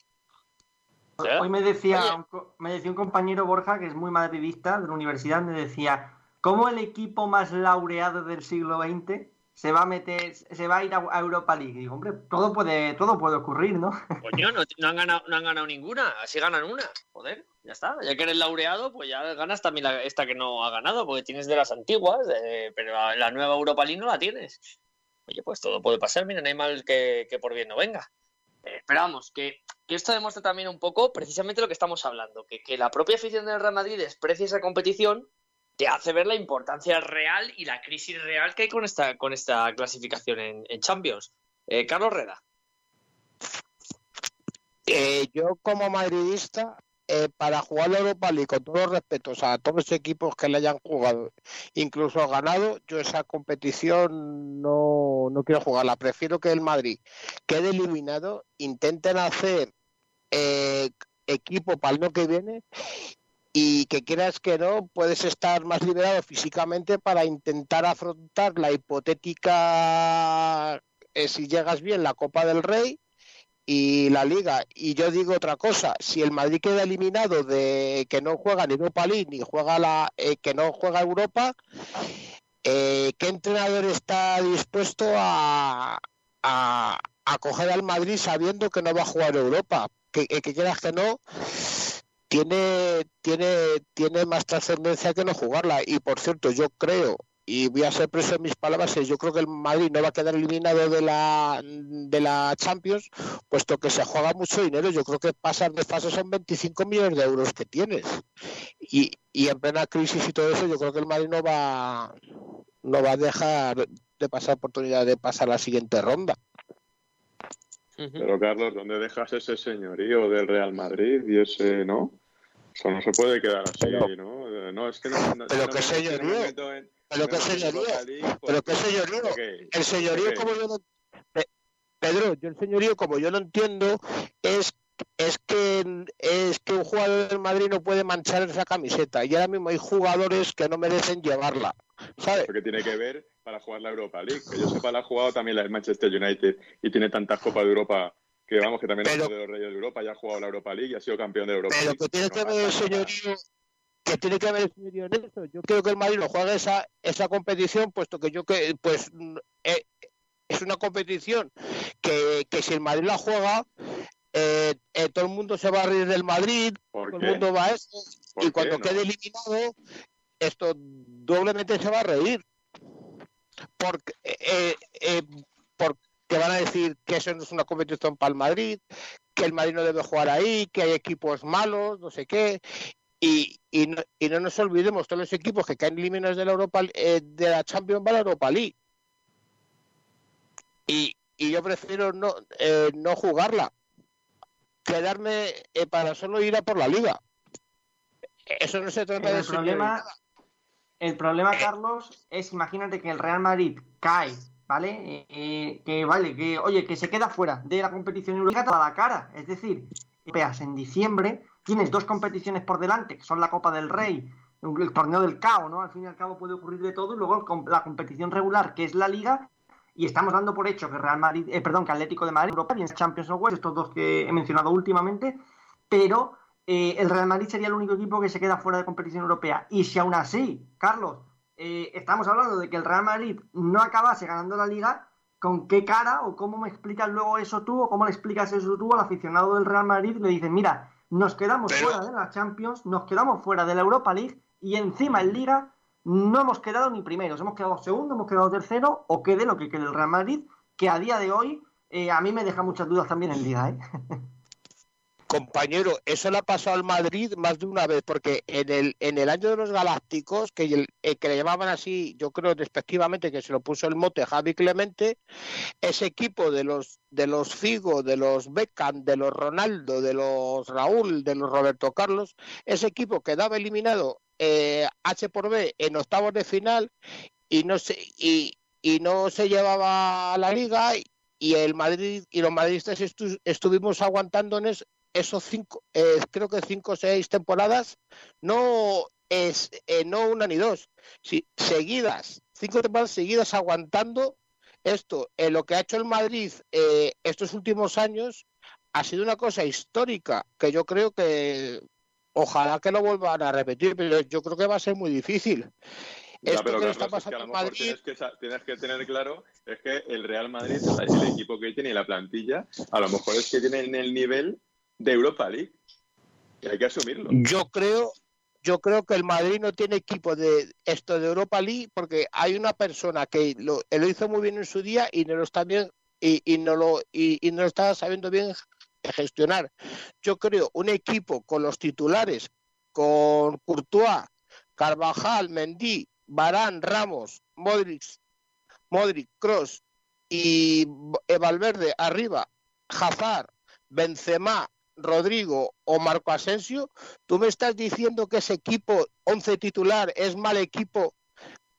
S1: ¿Eh?
S7: Hoy me decía, un, me decía un compañero Borja, que es muy madridista de la universidad, me decía, ¿cómo el equipo más laureado del siglo XX se va a meter, se va a ir a, Europa League? Digo, hombre, todo puede, todo puede ocurrir, ¿no?
S1: Coño, no, no han ganado, no han ganado ninguna, así ganan una. Joder, ya está. Ya que eres laureado, pues ya ganas también la- esta que no ha ganado, porque tienes de las antiguas, eh, pero la, la nueva Europa League no la tienes. Oye, pues todo puede pasar, mira, no hay mal que, que por bien no venga. Eh, pero vamos, que, que esto demuestra también un poco precisamente lo que estamos hablando, que, que la propia afición del Real Madrid desprecia esa competición, te hace ver la importancia real y la crisis real que hay con esta, con esta clasificación en, en Champions. Eh, Carlos Reda.
S2: Eh, yo como madridista, eh, para jugar la Europa League, con todos los respetos a todos los equipos que le hayan jugado, incluso ganado, yo esa competición no, no quiero jugarla. Prefiero que el Madrid quede eliminado, intenten hacer eh, equipo para el año que viene y que quieras que no, puedes estar más liberado físicamente para intentar afrontar la hipotética, eh, si llegas bien, la Copa del Rey y la Liga. Y yo digo otra cosa, si el Madrid queda eliminado de que no juega ni Europa League ni juega la eh, que no juega Europa, eh, ¿qué entrenador está dispuesto a, a, a coger al Madrid sabiendo que no va a jugar Europa? Que, eh, que quieras que no, tiene, tiene, tiene más trascendencia que no jugarla. Y por cierto, yo creo, y voy a ser preso en mis palabras, es yo creo que el Madrid no va a quedar eliminado de la, de la Champions, puesto que se juega mucho dinero. Yo creo que pasar de fase son 25 millones de euros que tienes. Y, y en plena crisis y todo eso, yo creo que el Madrid no va, no va a dejar de pasar oportunidad de pasar la siguiente ronda.
S3: Pero Carlos, ¿dónde dejas ese señorío del Real Madrid y ese, no? Eso no se puede quedar así,
S2: Pero-
S3: ¿no? Eh, No, es que no. no-
S2: pero
S3: no
S2: qué señorío,
S3: no
S2: pero
S3: no
S2: qué señorío, pero qué
S3: porque-
S2: señorío.
S3: porque-
S2: El señorío
S3: porque-
S2: como yo no... Pe- Pedro, yo el señorío como yo lo entiendo es es que es que un jugador del Madrid no puede manchar esa camiseta y ahora mismo hay jugadores que no merecen llevarla, ¿sabes?
S3: ¿Eso qué tiene que ver para jugar la Europa League? Que yo sepa, la ha jugado también la del Manchester United y tiene tantas Copas de Europa que vamos, que también
S2: Pero-
S3: es uno de los reyes de Europa, ya ha jugado la Europa League y ha sido campeón de Europa
S2: Pero
S3: League.
S2: que tiene
S3: No
S2: que ver el señorío que tiene que el señorío en eso. Yo creo que el Madrid no juega esa esa competición puesto que yo que pues mm, eh, es una competición que, que si el Madrid la juega eh, eh, todo el mundo se va a reír del Madrid,
S3: ¿Por
S2: todo
S3: qué?
S2: el mundo va a eso
S3: ¿Por
S2: y cuando
S3: no?
S2: quede eliminado esto doblemente se va a reír porque eh, eh, porque van a decir que eso no es una competición para el Madrid que el Madrid no debe jugar ahí que hay equipos malos no sé qué y, y, no, y no nos olvidemos todos los equipos que caen eliminados de la Europa eh, de la Champions van a la Europa League y, y yo prefiero no, eh, no jugarla. Quedarme eh, para solo ir a por la liga. Eso no se trata
S7: Pero
S2: de
S7: el problema, el problema, Carlos, es imagínate que el Real Madrid cae, ¿vale? Eh, eh, que vale, que oye, que se queda fuera de la competición europea a la cara. Es decir, en diciembre, tienes dos competiciones por delante, que son la Copa del Rey, el torneo del CAO, ¿no? Al fin y al cabo puede ocurrir de todo, y luego la competición regular, que es la Liga, y estamos dando por hecho que Real Madrid, eh, perdón, que Atlético de Madrid, Europa, y en Champions o West, estos dos que he mencionado últimamente, pero eh, el Real Madrid sería el único equipo que se queda fuera de competición europea. Y si aún así, Carlos, eh, estamos hablando de que el Real Madrid no acabase ganando la liga, ¿con qué cara o cómo me explicas luego eso tú o cómo le explicas eso tú al aficionado del Real Madrid? Le dices, mira, nos quedamos
S2: Pero-
S7: fuera de la Champions, nos quedamos fuera de la Europa League y encima en liga no hemos quedado ni primeros, hemos quedado segundo, hemos quedado tercero o quede lo que quede el Real Madrid, que a día de hoy eh, a mí me deja muchas dudas también en liga, ¿eh?
S2: Compañero, eso le ha pasado al Madrid más de una vez, porque en el, en el año de los Galácticos, que, que le llamaban así, yo creo respectivamente que se lo puso el mote Javi Clemente, ese equipo de los de los Figo, de los Beckham, de los Ronaldo, de los Raúl, de los Roberto Carlos, ese equipo quedaba eliminado eh, H por B en octavos de final y no se y, no se llevaba a la liga y el Madrid y los madridistas estu- estuvimos es- esos cinco, eh, creo que cinco o seis temporadas, no es eh, no una ni dos, si, seguidas, cinco temporadas seguidas aguantando esto. Eh, lo que ha hecho el Madrid eh, estos últimos años ha sido una cosa histórica que yo creo que ojalá que lo vuelvan a repetir, pero yo creo que va a ser muy difícil.
S3: Ya,
S2: Esto
S3: pero
S2: que
S3: Carlos,
S2: está
S3: es que a
S2: pasando
S3: lo mejor
S2: Madrid,
S3: tienes que, tienes que tener claro es que el Real Madrid, el equipo que tiene y la plantilla, a lo mejor es que tienen el nivel de Europa League. Y hay que asumirlo.
S2: Yo creo, yo creo que el Madrid no tiene equipo de esto de Europa League porque hay una persona que lo, lo hizo muy bien en su día y no lo está bien y, no lo y, y no lo está sabiendo bien gestionar. Yo creo un equipo con los titulares, con Courtois, Carvajal, Mendy, Barán, Ramos, Modric, Modric, Cross y eh, Valverde arriba, Hazard, Benzema, Rodrigo o Marco Asensio, ¿tú me estás diciendo que ese equipo 11 titular es mal equipo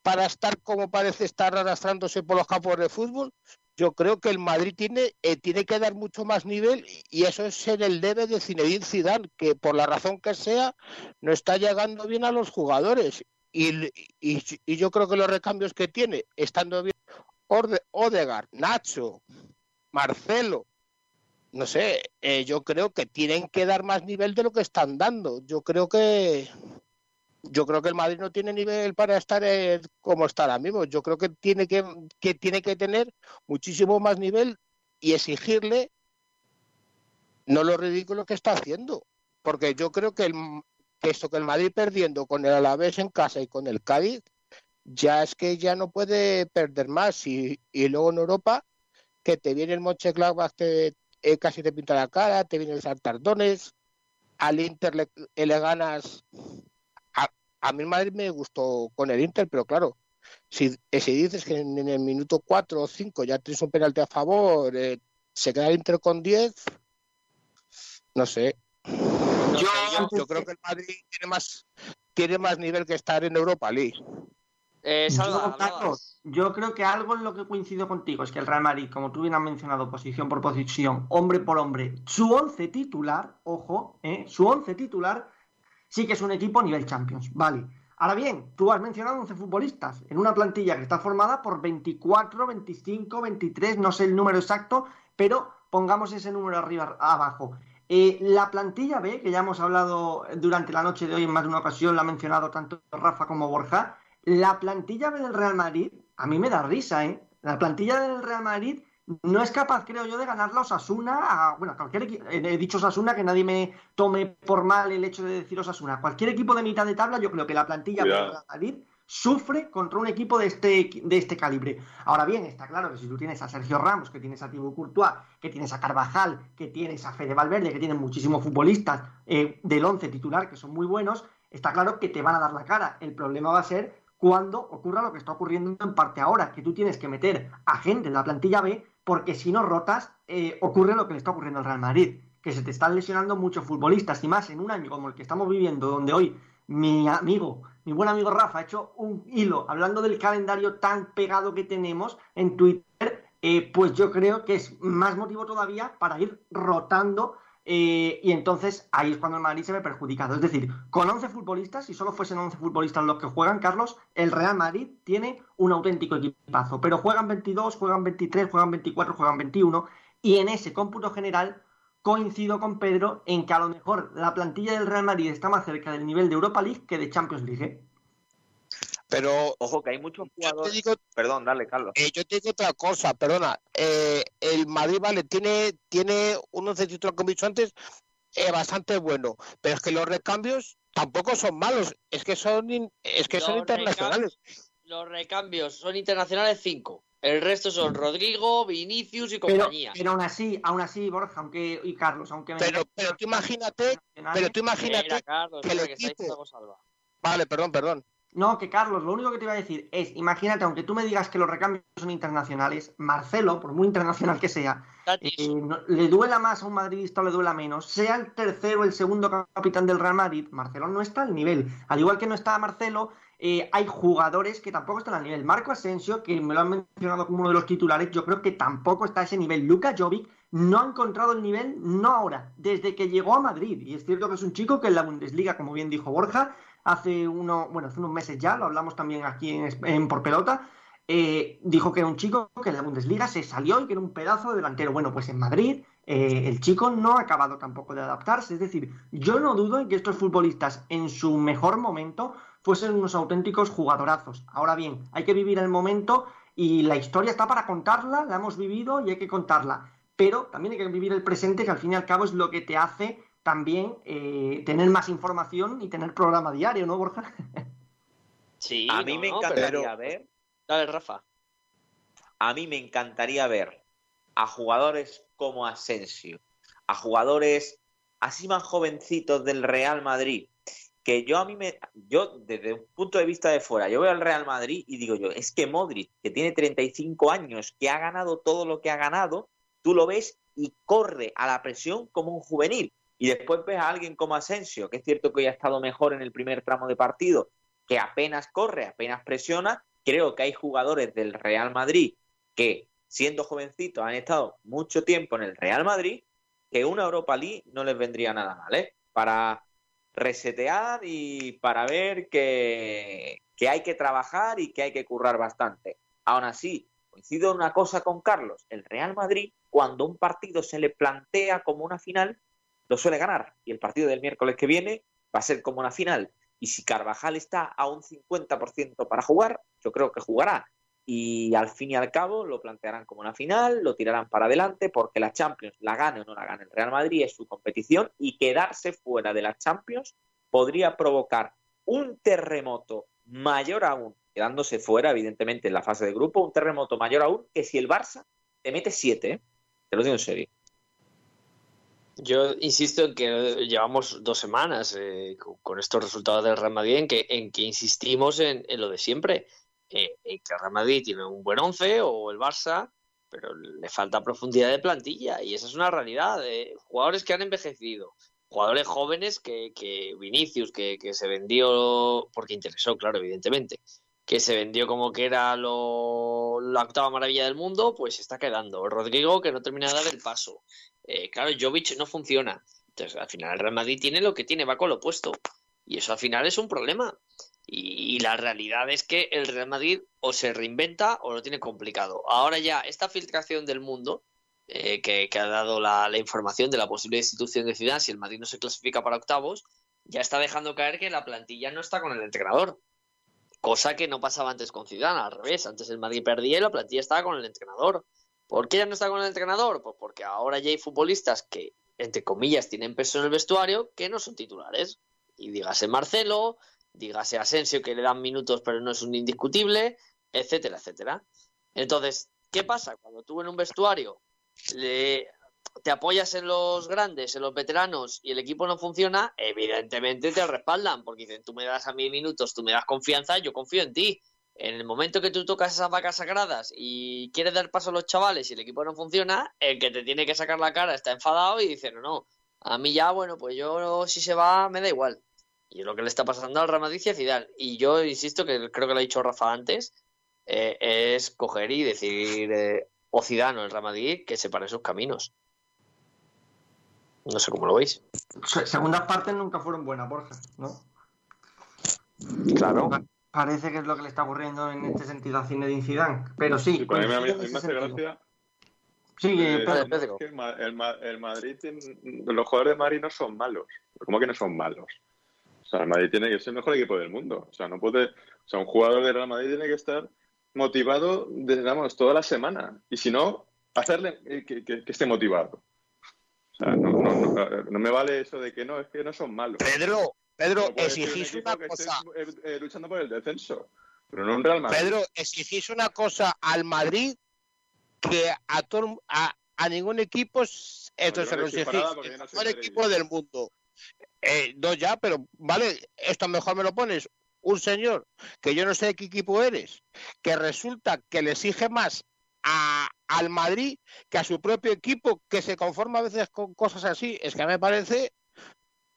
S2: para estar como parece estar arrastrándose por los campos de fútbol? Yo creo que el Madrid tiene, eh, tiene que dar mucho más nivel y eso es ser el debe de Zinedine Zidane, que por la razón que sea no está llegando bien a los jugadores. Y, y, yo creo que los recambios que tiene, estando bien Odegaard, Nacho, Marcelo, no sé, eh, yo creo que tienen que dar más nivel de lo que están dando. Yo creo que yo creo que el Madrid no tiene nivel para estar eh, como está ahora mismo. Yo creo que tiene que, que tiene que tener muchísimo más nivel y exigirle no lo ridículo que está haciendo. Porque yo creo que, el, que esto que el Madrid perdiendo con el Alavés en casa y con el Cádiz, ya es que ya no puede perder más. Y, y luego en Europa, que te viene el Mönchengladbach, te, eh, casi te pinta la cara, te viene el Santardones, al Inter le, eh, le ganas. A, a mí el Madrid me gustó con el Inter, pero claro, si, eh, si dices que en, en el minuto 4 o 5 ya tienes un penalti a favor, eh, se queda el Inter con 10, no sé.
S1: No
S2: yo,
S1: sé, yo-
S2: yo creo que el Madrid tiene más, tiene más nivel que estar en Europa League.
S1: Eh, Salva,
S7: Yo,
S1: hablabas.
S7: Carlos, yo creo que algo en lo que coincido contigo es que el Real Madrid, como tú bien has mencionado, posición por posición, hombre por hombre, su once titular, ojo, ¿eh? su once titular sí que es un equipo a nivel Champions, vale. Ahora bien, tú has mencionado 11 futbolistas en una plantilla que está formada por 24, 25, 23, no sé el número exacto, pero pongamos ese número arriba abajo. Eh, la plantilla B, que ya hemos hablado durante la noche de hoy en más de una ocasión, la ha mencionado tanto Rafa como Borja, la plantilla B del Real Madrid, a mí me da risa, ¿eh? La plantilla del Real Madrid no es capaz, creo yo, de ganar la Osasuna a, bueno, a cualquier equipo, he dicho Osasuna, que nadie me tome por mal el hecho de decir Osasuna, cualquier equipo de mitad de tabla, yo creo que la plantilla
S3: Cuidado.
S7: del Real Madrid sufre contra un equipo de este, de este calibre. Ahora bien, está claro que si tú tienes a Sergio Ramos, que tienes a Thibaut Courtois, que tienes a Carvajal, que tienes a Fede Valverde, que tienen muchísimos futbolistas eh, del 11 titular que son muy buenos, está claro que te van a dar la cara. El problema va a ser cuando ocurra lo que está ocurriendo en parte ahora, que tú tienes que meter a gente en la plantilla B porque si no rotas, eh, ocurre lo que le está ocurriendo al Real Madrid, que se te están lesionando muchos futbolistas, y más en un año como el que estamos viviendo, donde hoy mi amigo, mi buen amigo Rafa ha hecho un hilo hablando del calendario tan pegado que tenemos en Twitter, eh, pues yo creo que es más motivo todavía para ir rotando eh, y entonces ahí es cuando el Madrid se ve perjudicado. Es decir, con 11 futbolistas, si solo fuesen 11 futbolistas los que juegan, Carlos, el Real Madrid tiene un auténtico equipazo. Pero juegan 22, juegan 23, juegan 24, juegan 21. Y en ese cómputo general coincido con Pedro en que a lo mejor la plantilla del Real Madrid está más cerca del nivel de Europa League que de Champions League. ¿eh?
S2: Pero
S4: Ojo que hay muchos jugadores.
S2: digo,
S4: Perdón, dale, Carlos.
S2: eh, yo te digo otra cosa, perdona. Eh, el Madrid, vale, tiene, tiene un once titular, como he dicho antes, eh, bastante bueno. Pero es que los recambios tampoco son malos. Es que son, in- es que son
S1: Los
S2: internacionales.
S1: Los recambios son internacionales 5. El resto son Rodrigo, Vinicius y
S7: Pero,
S1: compañía.
S7: pero aún así, aún así, Borja, aunque, y Carlos, aunque me
S2: Pero, pero tú imagínate, pero tú imagínate
S1: Mira, Carlos,
S2: que el
S1: que
S2: equipo-. Vale, perdón, perdón.
S7: No, que Carlos, lo único que te iba a decir es, imagínate, aunque tú me digas que los recambios son internacionales, Marcelo, por muy internacional que sea, eh, no- le duela más a un madridista o le duela menos, sea el tercero o el segundo capitán del Real Madrid, Marcelo no está al nivel. Al igual que no está Marcelo, eh, hay jugadores que tampoco están al nivel. Marco Asensio, que me lo han mencionado como uno de los titulares, yo creo que tampoco está a ese nivel. Luka Jovic no ha encontrado el nivel, no ahora, desde que llegó a Madrid. Y es cierto que es un chico que en la Bundesliga, como bien dijo Borja, hace uno, bueno, hace unos meses ya, lo hablamos también aquí en, Por Pelota, eh, dijo que era un chico que en la Bundesliga se salió y que era un pedazo de delantero. Bueno, pues en Madrid eh, el chico no ha acabado tampoco de adaptarse. Es decir, yo no dudo en que estos futbolistas en su mejor momento fuesen unos auténticos jugadorazos. Ahora bien, hay que vivir el momento y la historia está para contarla, la hemos vivido y hay que contarla. Pero también hay que vivir el presente, que al fin y al cabo es lo que te hace también eh, tener más información y tener programa diario, ¿no, Borja?
S1: sí,
S4: a mí
S1: no,
S4: me encantaría
S1: pero-
S4: ver,
S1: Dale, Rafa.
S4: a mí me encantaría ver a jugadores como Asensio, a jugadores así más jovencitos del Real Madrid, que yo a mí me, yo desde un punto de vista de fuera, yo veo al Real Madrid y digo yo, es que Modric, que tiene 35 años, que ha ganado todo lo que ha ganado, tú lo ves y corre a la presión como un juvenil. Y después ves a alguien como Asensio, que es cierto que hoy ha estado mejor en el primer tramo de partido, que apenas corre, apenas presiona. Creo que hay jugadores del Real Madrid que, siendo jovencitos, han estado mucho tiempo en el Real Madrid, que una Europa League no les vendría nada mal, ¿eh? Para resetear y para ver que, que hay que trabajar y que hay que currar bastante. Aún así, coincido una cosa con Carlos, el Real Madrid, cuando un partido se le plantea como una final, lo suele ganar. Y el partido del miércoles que viene va a ser como una final. Y si Carvajal está a un 50% para jugar, yo creo que jugará. Y al fin y al cabo lo plantearán como una final, lo tirarán para adelante, porque la Champions, la gane o no la gane el Real Madrid, es su competición. Y quedarse fuera de la Champions podría provocar un terremoto mayor aún, quedándose fuera, evidentemente, en la fase de grupo, un terremoto mayor aún que si el Barça te mete siete, ¿eh? te lo digo en serio.
S1: Yo insisto en que llevamos dos semanas eh, con, estos resultados del Real Madrid en que, en que insistimos en, lo de siempre, eh, en que el Real Madrid tiene un buen once o el Barça, pero le falta profundidad de plantilla y esa es una realidad. eh. Jugadores que han envejecido, jugadores jóvenes que, que Vinicius, que, se vendió, porque interesó, claro, evidentemente, que se vendió como que era lo, la octava maravilla del mundo, pues está quedando. Rodrigo, que no termina de dar el paso. Eh, claro, Jovic no funciona. Entonces, al final el Real Madrid tiene lo que tiene, va con lo opuesto. Y eso al final es un problema. Y, la realidad es que el Real Madrid o se reinventa o lo tiene complicado. Ahora ya, esta filtración del mundo, eh, que, ha dado la, información de la posible destitución de Zidane si el Madrid no se clasifica para octavos, ya está dejando caer que la plantilla no está con el entrenador. Cosa que no pasaba antes con Zidane, al revés. Antes el Madrid perdía y la plantilla estaba con el entrenador. ¿Por qué ya no está con el entrenador? Pues porque ahora ya hay futbolistas que, entre comillas, tienen peso en el vestuario que no son titulares. Y dígase Marcelo, dígase Asensio que le dan minutos pero no es un indiscutible, etcétera, etcétera. Entonces, ¿qué pasa? Cuando tú en un vestuario le- te apoyas en los grandes, en los veteranos y el equipo no funciona, evidentemente te respaldan porque dicen, tú me das a mí minutos, tú me das confianza, yo confío en ti. En el momento que tú tocas esas vacas sagradas y quieres dar paso a los chavales y el equipo no funciona, el que te tiene que sacar la cara está enfadado y dice, no, no, a mí ya, bueno, pues yo si se va me da igual. Y es lo que le está pasando al Real Madrid y a Zidane. Y yo insisto, que creo que lo ha dicho Rafa antes, eh, es coger y decir, eh, o Zidane o el Real Madrid, que separen sus caminos. No sé cómo lo veis.
S7: Se- Segundas partes nunca fueron buenas, Borja, ¿no?
S1: Claro.
S7: Pa- Parece que es lo que le está ocurriendo en este sentido a Zinedine Zidane. Pero sí,
S3: Sí, pero a mí, a mí-
S7: coincido
S3: a
S7: en
S3: mí me hace
S7: sentido.
S3: gracia.
S7: Sí,
S3: eh, es que el, Ma- el Ma- el Madrid, tiene- los jugadores de Madrid no son malos. ¿Cómo que no son malos? O sea, el Madrid tiene que ser el mejor equipo del mundo. O sea, no puede. O sea, un jugador de Real Madrid tiene que estar motivado, digamos, toda la semana. Y si no, hacerle eh, que, que- que esté motivado. O sea, no, no, no, no me vale eso de que no, es que no son malos.
S2: Pedro, Pedro,
S3: No un
S2: exigís una cosa.
S3: eh, eh, luchando por el descenso. Pero no un Real Madrid.
S2: Pedro, exigís una cosa al Madrid que a, todo- a, a ningún equipo esto se lo exigís. El mejor equipo del mundo. Eh, no ya, pero vale, esto mejor me lo pones. Un señor que yo no sé de qué equipo eres, que resulta que le exige más a, al Madrid que a su propio equipo, que se conforma a veces con cosas así. Es que me parece,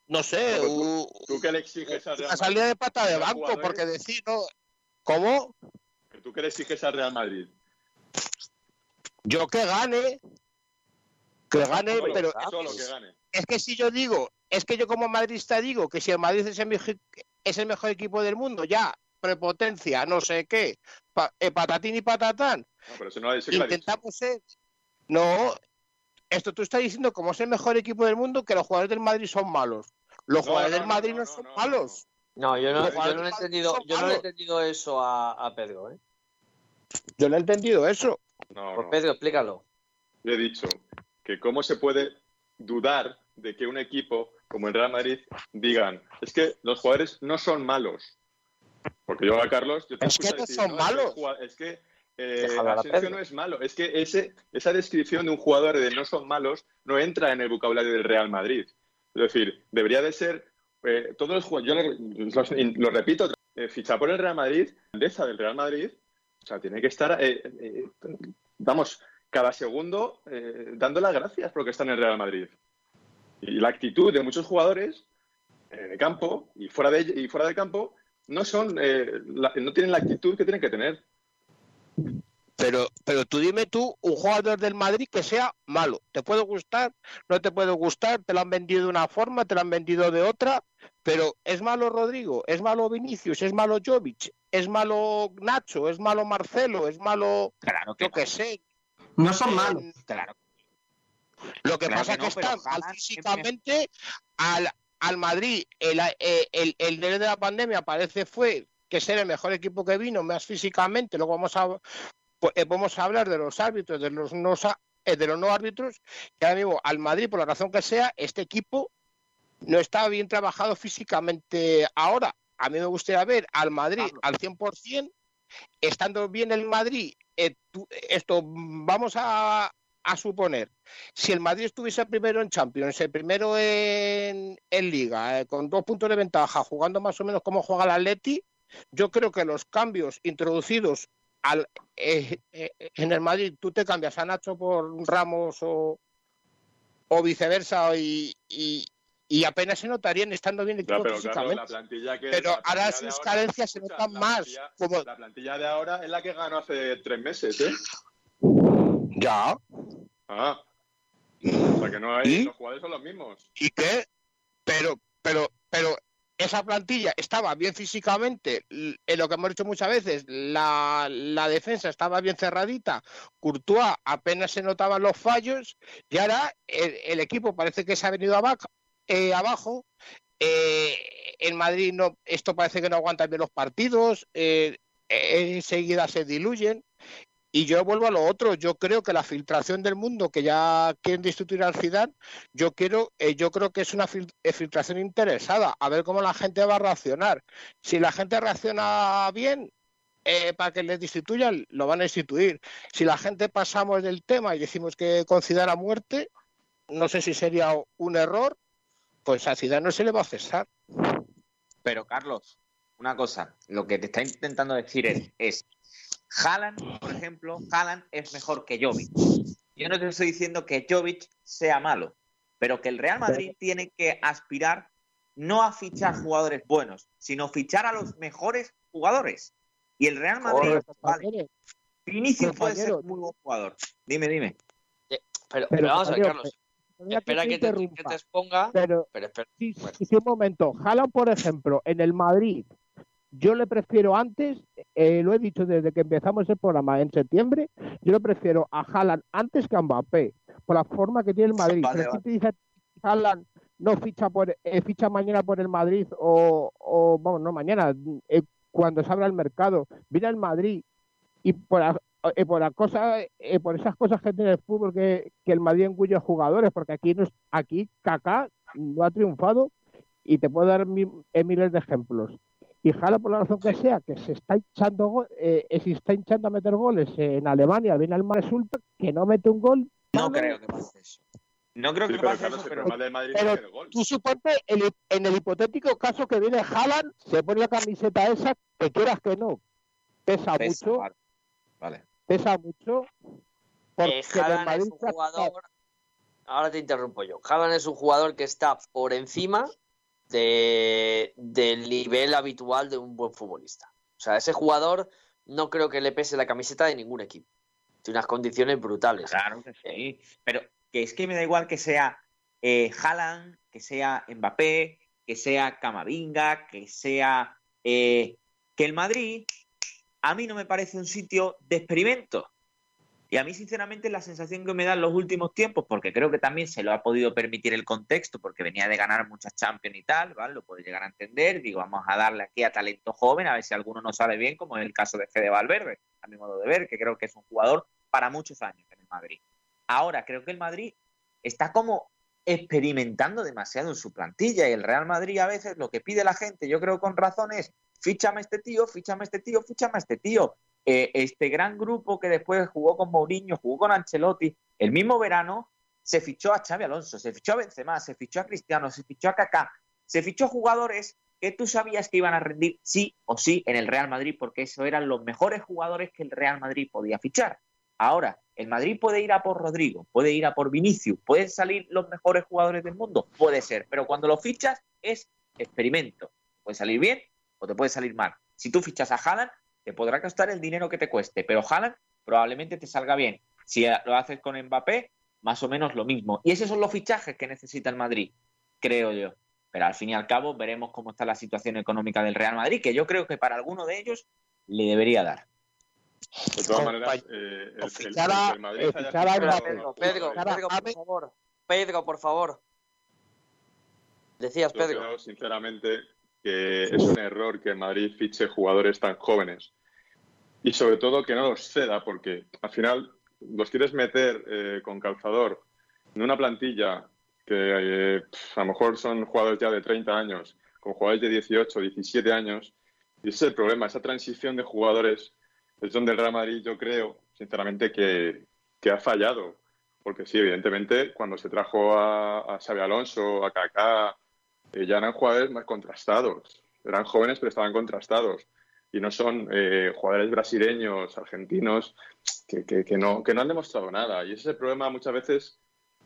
S2: no sé, u-
S3: ¿Tú qué le exiges al Real Madrid?
S2: salida de pata de banco,
S3: jugadores-
S2: porque decir, no, ¿cómo?
S3: ¿Tú qué le exiges al Real Madrid?
S2: Yo que gane, que gane,
S3: Solo,
S2: pero
S3: solo que gane.
S2: es que si yo digo, es que yo como madridista digo que si el Madrid es el, mejo- es el mejor equipo del mundo, ya, prepotencia, no sé qué, pa- eh, patatín y patatán,
S3: No, pero eso no eso que lo ha dicho.
S2: intentamos ser. No, esto tú estás diciendo como es el mejor equipo del mundo que los jugadores del Madrid son malos. Los
S3: No,
S2: jugadores
S3: no,
S2: del Madrid
S3: no,
S2: no,
S3: no,
S2: son
S3: no, no,
S2: malos.
S1: No, yo no, yo le he entendido, yo no le he entendido eso a, a Pedro, ¿eh?
S2: Yo no he entendido eso.
S3: No,
S1: Pues. Pedro, explícalo.
S3: Yo he dicho que cómo se puede dudar de que un equipo como el Real Madrid digan, es que los jugadores no son malos. Porque yo a Carlos, yo te
S2: Es que no
S3: decir,
S2: son
S3: es que
S2: malos".
S3: Es que eh, Asensio no es malo. Es que ese, esa descripción de un jugador de no son malos no entra en el vocabulario del Real Madrid. Es decir, debería de ser eh, todos los jugadores, yo lo, lo repito, eh, fichar por el Real Madrid, grandeza del Real Madrid, o sea, tiene que estar, eh, eh, vamos, cada segundo dando las gracias porque está en el Real Madrid. Y la actitud de muchos jugadores eh, de campo y fuera de, y fuera de campo no son, eh, la- no tienen la actitud que tienen que tener.
S2: Pero, pero tú dime tú, un jugador del Madrid que sea malo. ¿Te puede gustar? ¿No te puede gustar? ¿Te lo han vendido de una forma? ¿Te lo han vendido de otra? Pero ¿es malo Rodrigo? ¿Es malo Vinicius? ¿Es malo Jovic? ¿Es malo Nacho? ¿Es malo Marcelo? ¿Es malo,
S4: Claro que
S2: yo qué sé?
S7: No son malos.
S2: Eh,
S4: Claro.
S2: Lo que
S4: Claro
S2: pasa
S4: que no,
S2: es que
S4: pero
S2: está mal
S4: Haaland
S2: físicamente al, al Madrid. El, eh, el, el de la pandemia parece fue que ser el mejor equipo que vino, más físicamente. Luego vamos a, pues, eh, vamos a hablar de los árbitros, de los no, eh, de los no árbitros. Que ahora mismo al Madrid, por la razón que sea, este equipo no está bien trabajado físicamente ahora. A mí me gustaría ver al Madrid
S4: Pablo.
S2: al 100%, estando bien el Madrid. eh, tú- esto vamos a, a suponer, si el Madrid estuviese primero en Champions, el primero en, en Liga, eh, con dos puntos de ventaja, jugando más o menos como juega el Atleti, yo creo que los cambios introducidos al, eh, eh, en el Madrid, tú te cambias a Nacho por Ramos o, o viceversa y, y- y apenas se notarían estando bien el
S3: Ya,
S2: equipo
S3: pero claro,
S2: físicamente.
S3: la plantilla que.
S2: Pero
S3: la
S2: ahora
S3: plantilla
S2: sus carencias se notan
S3: la
S2: más.
S3: plantilla-
S2: Como,
S3: La plantilla de ahora es la que ganó hace tres meses, ¿eh?
S2: ya,
S3: Ah. O sea que no hay.
S2: ¿Y?
S3: Los jugadores son los mismos.
S2: ¿Y qué? Pero, pero, pero esa plantilla estaba bien físicamente, en lo que hemos dicho muchas veces, la, la defensa estaba bien cerradita, Courtois apenas se notaban los fallos, y ahora el, equipo parece que se ha venido abajo, eh, abajo. eh, en Madrid no, esto parece que no aguantan bien los partidos, eh, eh, enseguida se diluyen. Y yo vuelvo a lo otro, yo creo que la filtración del mundo que ya quieren destituir al Zidane yo quiero, eh, yo creo que es una fil- eh, filtración interesada, a ver cómo la gente va a reaccionar. Si la gente reacciona bien, eh, para que les destituyan, lo van a destituir. Si la gente pasamos del tema y decimos que con Zidane a muerte, no sé si sería un error, pues a Zidane no se le va a cesar.
S4: Pero, Carlos, una cosa. Lo que te está intentando decir es Haaland, por ejemplo, Haaland es mejor que Jovic. Yo no te estoy diciendo que Jovic sea malo, pero que el Real Madrid tiene que aspirar no a fichar jugadores buenos, sino fichar a los mejores jugadores. Y el Real Madrid, vale. Vinicius puede ser muy buen jugador. Dime, dime.
S1: Pero,
S2: Pero,
S1: pero vamos a ver, Carlos. Espera que te, que
S2: interrumpa,
S1: te exponga.
S2: Pero
S1: Pero espera.
S2: sí,
S1: Bueno.
S2: sí, sí, un momento. Haaland, por ejemplo, en el Madrid, yo le prefiero antes, eh, lo he dicho desde que empezamos el programa en septiembre, yo le prefiero a Haaland antes que a Mbappé, por la forma que tiene el Madrid.
S4: Vale,
S2: Pero
S4: vale.
S2: si te dice Haaland no ficha por eh, ficha mañana por el Madrid o, o vamos, no mañana, eh, cuando se abra el mercado, viene al Madrid y por eh, por la cosa, eh, por esas cosas que tiene el fútbol que, que el Madrid engulle a jugadores, porque aquí no es- aquí Kaká no ha triunfado y te puedo dar mi- eh, miles de ejemplos. Y Jala, por la razón que sea, que se está hinchando, eh, eh, se está hinchando a meter goles en Alemania, viene al mal resulta que no mete un gol.
S4: No creo que pase eso. No creo
S3: Sí,
S4: que
S3: pero
S4: pase
S3: Carlos,
S4: eso,
S3: el
S4: pero
S3: el gol.
S2: Tú suponte, el- en el hipotético caso que viene Haaland, se pone la camiseta esa, que quieras que no, pesa,
S4: pesa,
S2: mucho,
S4: vale. Vale.
S2: pesa mucho. Porque
S1: Eh,
S2: el
S1: Haaland es un jugador. Ahora te interrumpo yo. Haaland es un jugador que está por encima de, del nivel habitual de un buen futbolista. O sea, ese jugador no creo que le pese la camiseta de ningún equipo. Tiene unas condiciones brutales.
S4: Claro que sí. Pero que es que me da igual que sea eh, Haaland, que sea Mbappé, que sea Camavinga, que sea eh, que el Madrid a mí no me parece un sitio de experimento. Y a mí, sinceramente, la sensación que me da en los últimos tiempos, porque creo que también se lo ha podido permitir el contexto, porque venía de ganar muchas Champions y tal, ¿vale? Lo puedo llegar a entender. Digo, vamos a darle aquí a talento joven, a ver si alguno nos sale bien, como es el caso de Fede Valverde, a mi modo de ver, que creo que es un jugador para muchos años en el Madrid. Ahora, creo que el Madrid está como experimentando demasiado en su plantilla y el Real Madrid a veces lo que pide la gente, yo creo con razón, es fíchame a este tío, fíchame a este tío, fíchame a este tío. Eh, este gran grupo que después jugó con Mourinho, jugó con Ancelotti, el mismo verano se fichó a Xavi Alonso, se fichó a Benzema, se fichó a Cristiano, se fichó a Kaká, se fichó jugadores que tú sabías que iban a rendir sí o sí en el Real Madrid porque esos eran los mejores jugadores que el Real Madrid podía fichar. Ahora, el Madrid puede ir a por Rodrigo, puede ir a por Vinicius, pueden salir los mejores jugadores del mundo, puede ser, pero cuando lo fichas es experimento. Puede salir bien o te puede salir mal. Si tú fichas a Haaland, te podrá costar el dinero que te cueste, pero Haaland probablemente te salga bien. Si lo haces con Mbappé, más o menos lo mismo. Y esos son los fichajes que necesita el Madrid, creo yo. Pero al fin y al cabo veremos cómo está la situación económica del Real Madrid, que yo creo que para alguno de ellos le debería dar.
S3: De todas maneras, eh, el, el-
S8: fichar a-
S3: el Madrid.
S1: Pedro, Pedro. Pedro, por favor. Pedro, por favor. Decías,
S3: Yo
S1: Pedro.
S3: creo, sinceramente, que es un error que Madrid fiche jugadores tan jóvenes. Y sobre todo que no los ceda, porque al final los quieres meter eh, con calzador en una plantilla que eh, a lo mejor son jugadores ya de 30 años, con jugadores de 18, 17 años. Y ese es el problema, esa transición de jugadores es donde el Real Madrid yo creo, sinceramente, que, que ha fallado. Porque sí, evidentemente, cuando se trajo a, a Alonso, a Kaká, eh, ya eran jugadores más contrastados. Eran jóvenes, pero estaban contrastados. Y no son eh, jugadores brasileños, argentinos, que, que- que no, que no han demostrado nada. Y ese es el problema muchas veces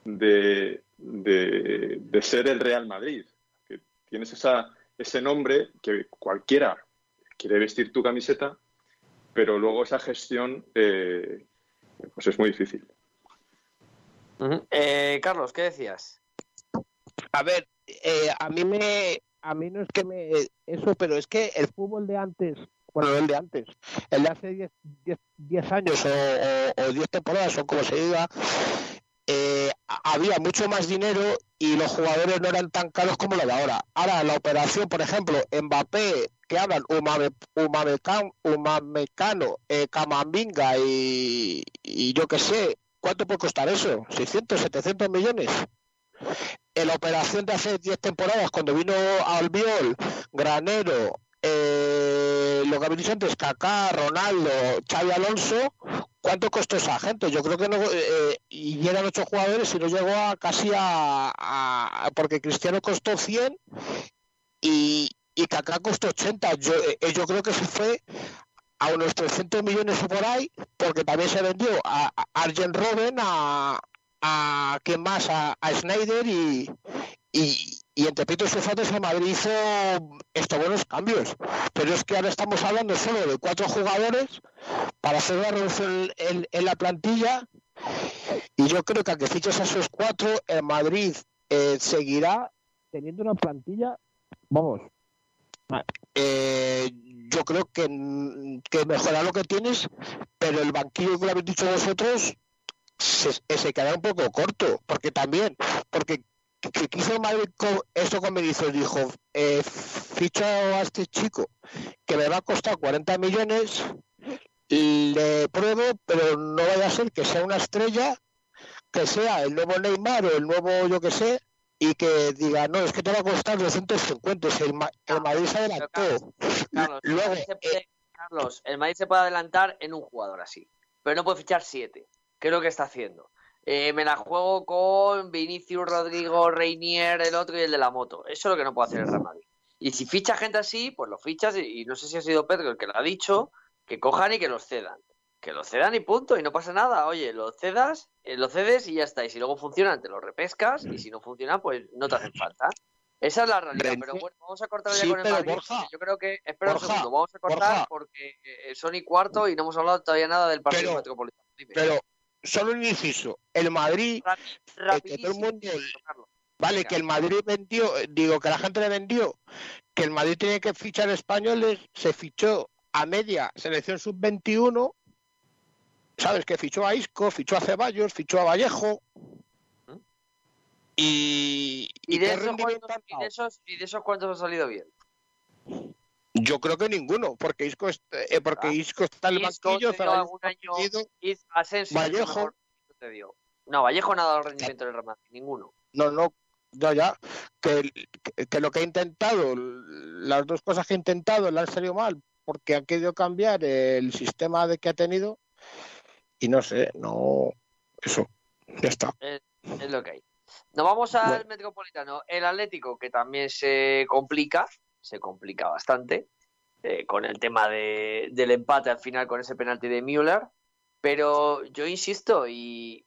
S3: de, de- de ser el Real Madrid. Que tienes esa, ese nombre que cualquiera quiere vestir tu camiseta, pero luego esa gestión eh, pues es muy difícil.
S1: Eh, Carlos, ¿qué decías?
S2: A ver, eh, a mí me, a mí no es que me eso, pero es que el fútbol de antes, bueno, el de antes, el de hace 10, 10, 10 años o, o, o 10 temporadas o como se diga, eh, había mucho más dinero y los jugadores no eran tan caros como lo de ahora. Ahora, la operación, por ejemplo, Mbappé, que hablan Umame, Umamecan- Umamecano, eh, Camavinga y, y yo qué sé, ¿cuánto puede costar eso? ¿600, 700 millones? En la operación de hace 10 temporadas, cuando vino Albiol, Granero, eh, lo que habéis dicho antes, Kaká, Ronaldo, Xavi Alonso, ¿cuánto costó esa gente? Yo creo que no, eh, y eran ocho jugadores y no llegó a casi a, porque Cristiano costó 100 y, y Kaká costó 80. Yo, eh, yo creo que se fue a unos 300 millones por ahí, porque también se vendió a, a Arjen a, a ¿quién más? A, a Snyder y, y, entre pitos y fotos el Madrid hizo estos buenos cambios. Pero es que ahora estamos hablando solo de cuatro jugadores para hacer una reducción en, la plantilla y yo creo que al que fiches a esos cuatro, el Madrid eh, seguirá teniendo una plantilla, vamos, eh, yo creo que, que mejora lo que tienes, pero el banquillo que lo habéis dicho vosotros se, se queda un poco corto, porque también, porque que quiso el Madrid con esto con Benítez dijo eh, ficho a este chico que me va a costar 40 millones le pruebo pero no vaya a ser que sea una estrella que sea el nuevo Neymar o el nuevo yo que sé y que diga no es que te va a costar 250 si el, Ma- el Madrid se adelantó
S1: Carlos, el
S2: luego
S1: Madrid se puede- Carlos, el Madrid se puede adelantar en un jugador así, pero no puede fichar siete, que es lo que está haciendo. Eh, me la juego con Vinicius, Rodrigo, Reinier, el otro y el de la moto. Eso es lo que no puede hacer el Real Madrid. Y si ficha gente así, pues lo fichas y, y no sé si ha sido Pedro el que lo ha dicho, que cojan y que los cedan. Que los cedan y punto, y no pasa nada. Oye, los cedas, eh, lo cedes y ya está. Y si luego funcionan, te lo repescas, y si no funciona, pues no te hacen falta. Esa es la realidad, pero bueno, vamos a cortar ya
S2: Sí,
S1: con el Madrid.
S2: Borja,
S1: Yo creo que, espera
S2: Borja,
S1: un segundo, vamos a cortar
S2: Borja.
S1: porque eh, son y cuarto y no hemos hablado todavía nada del partido
S2: Pero-
S1: metropolitano. Dime.
S2: pero solo un inciso el Madrid
S1: Ra-
S2: eh, que todo el
S1: rapidísimo,
S2: mundo
S1: Carlos.
S2: Vale, que el Madrid vendió, digo que la gente le vendió, que el Madrid tenía que fichar españoles, se fichó a media selección sub-21, ¿sabes? Que fichó a Isco, fichó a Ceballos, fichó a Vallejo. Y,
S1: ¿Y
S2: y
S1: de, esos cuántos, y, de esos, ¿Y de esos cuántos ha salido bien?
S2: Yo creo que ninguno, porque Isco, est- eh, porque
S1: Ah.
S2: Isco está en el banquillo,
S1: algún año- Asensio es
S2: Vallejo.
S1: te dio. No, Vallejo no ha dado rendimiento en el Real ninguno.
S2: No, no, ya, ya, que, lo que ha intentado, las dos cosas que ha intentado le han salido mal, porque ha querido cambiar el sistema de que ha tenido, y no sé, no, eso, ya está.
S1: Es lo que hay. Nos vamos al
S2: Bueno.
S1: Metropolitano. El Atlético, que también se complica, se complica bastante, eh, con el tema de- del empate al final con ese penalti de Müller. Pero yo insisto y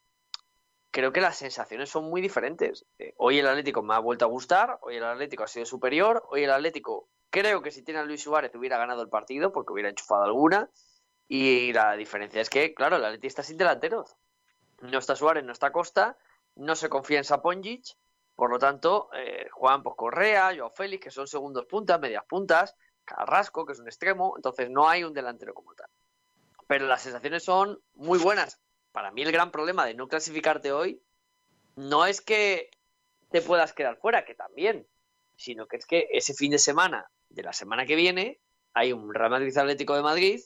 S1: creo que las sensaciones son muy diferentes. Eh, hoy el Atlético me ha vuelto a gustar, hoy el Atlético ha sido superior, hoy el Atlético creo que si tiene a Luis Suárez hubiera ganado el partido porque hubiera enchufado alguna. Y la diferencia es que, claro, el Atlético está sin delanteros. No está Suárez, no está Costa, no se confía en Saponjic, por lo tanto, eh, juegan pues Correa, Joao Félix, que son segundos puntas, medias puntas, Carrasco, que es un extremo, entonces no hay un delantero como tal. Pero las sensaciones son muy buenas. Para mí el gran problema de no clasificarte hoy no es que te puedas quedar fuera, que también, sino que es que ese fin de semana de la semana que viene hay un Real Madrid Atlético de Madrid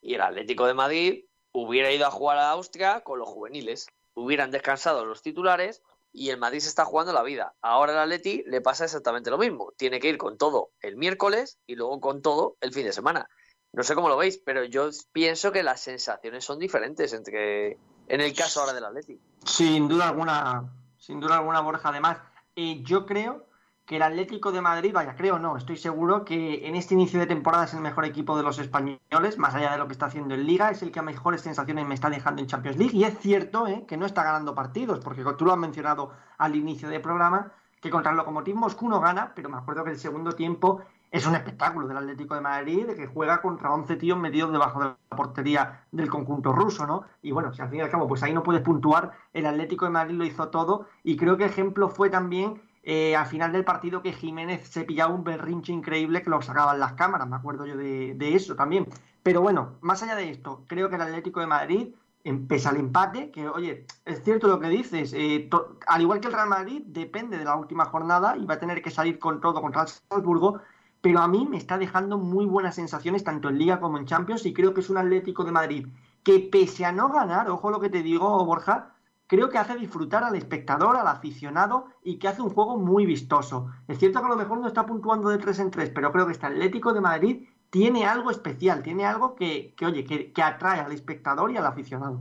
S1: y el Atlético de Madrid hubiera ido a jugar a Austria con los juveniles, hubieran descansado los titulares y el Madrid se está jugando la vida. Ahora el Atleti le pasa exactamente lo mismo, tiene que ir con todo el miércoles y luego con todo el fin de semana. No sé cómo lo veis, pero yo pienso que las sensaciones son diferentes entre en el caso ahora del Atleti.
S7: Sin duda alguna, sin duda alguna, Borja. Además, eh, yo creo que el Atlético de Madrid, vaya, creo no, estoy seguro que en este inicio de temporada es el mejor equipo de los españoles, más allá de lo que está haciendo en Liga, es el que mejores sensaciones me está dejando en Champions League. Y es cierto eh, que no está ganando partidos, porque tú lo has mencionado al inicio del programa, que contra el Lokomotiv Moscú no gana, pero me acuerdo que el segundo tiempo es un espectáculo del Atlético de Madrid, que juega contra 11 tíos metidos debajo de la portería del conjunto ruso, ¿no? Y bueno, si al fin y al cabo, pues ahí no puedes puntuar, el Atlético de Madrid lo hizo todo, y creo que ejemplo fue también eh, al final del partido que Jiménez se pillaba un berrinche increíble que lo sacaban las cámaras, me acuerdo yo de, eso también. Pero bueno, más allá de esto, creo que el Atlético de Madrid, em, pese al empate, que oye, es cierto lo que dices, eh, al igual que el Real Madrid, depende de la última jornada y va a tener que salir con todo contra el Salzburgo, pero a mí me está dejando muy buenas sensaciones tanto en Liga como en Champions y creo que es un Atlético de Madrid que pese a no ganar, ojo lo que te digo, Borja, creo que hace disfrutar al espectador, al aficionado y que hace un juego muy vistoso. Es cierto que a lo mejor no está puntuando de 3 en 3, pero creo que este Atlético de Madrid tiene algo especial, tiene algo que, que oye, que, que atrae al espectador y al aficionado.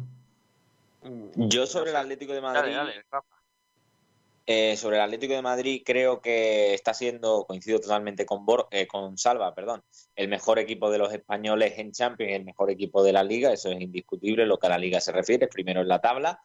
S4: Yo sobre el Atlético de Madrid,
S1: Dale, dale.
S4: Eh, sobre el Atlético de Madrid, creo que está siendo, coincido totalmente con, Bor- eh, con Salva, perdón, el mejor equipo de los españoles en Champions, el mejor equipo de la liga, eso es indiscutible lo que a la liga se refiere, primero en la tabla.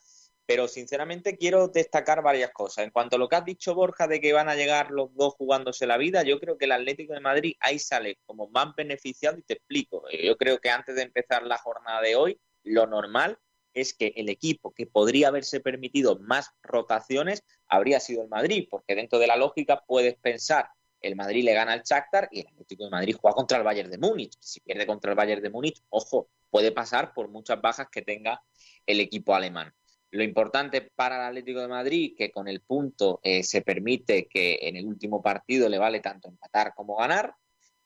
S4: Pero sinceramente quiero destacar varias cosas. En cuanto a lo que has dicho, Borja, de que van a llegar los dos jugándose la vida, yo creo que el Atlético de Madrid ahí sale como más beneficiado y te explico. Eh, Yo creo que antes de empezar la jornada de hoy, lo normal es que el equipo que podría haberse permitido más rotaciones habría sido el Madrid, porque dentro de la lógica puedes pensar el Madrid le gana al Shakhtar y el Atlético de Madrid juega contra el Bayern de Múnich. Si pierde contra el Bayern de Múnich, ojo, puede pasar por muchas bajas que tenga el equipo alemán. Lo importante para el Atlético de Madrid, que con el punto eh, se permite que en el último partido le vale tanto empatar como ganar.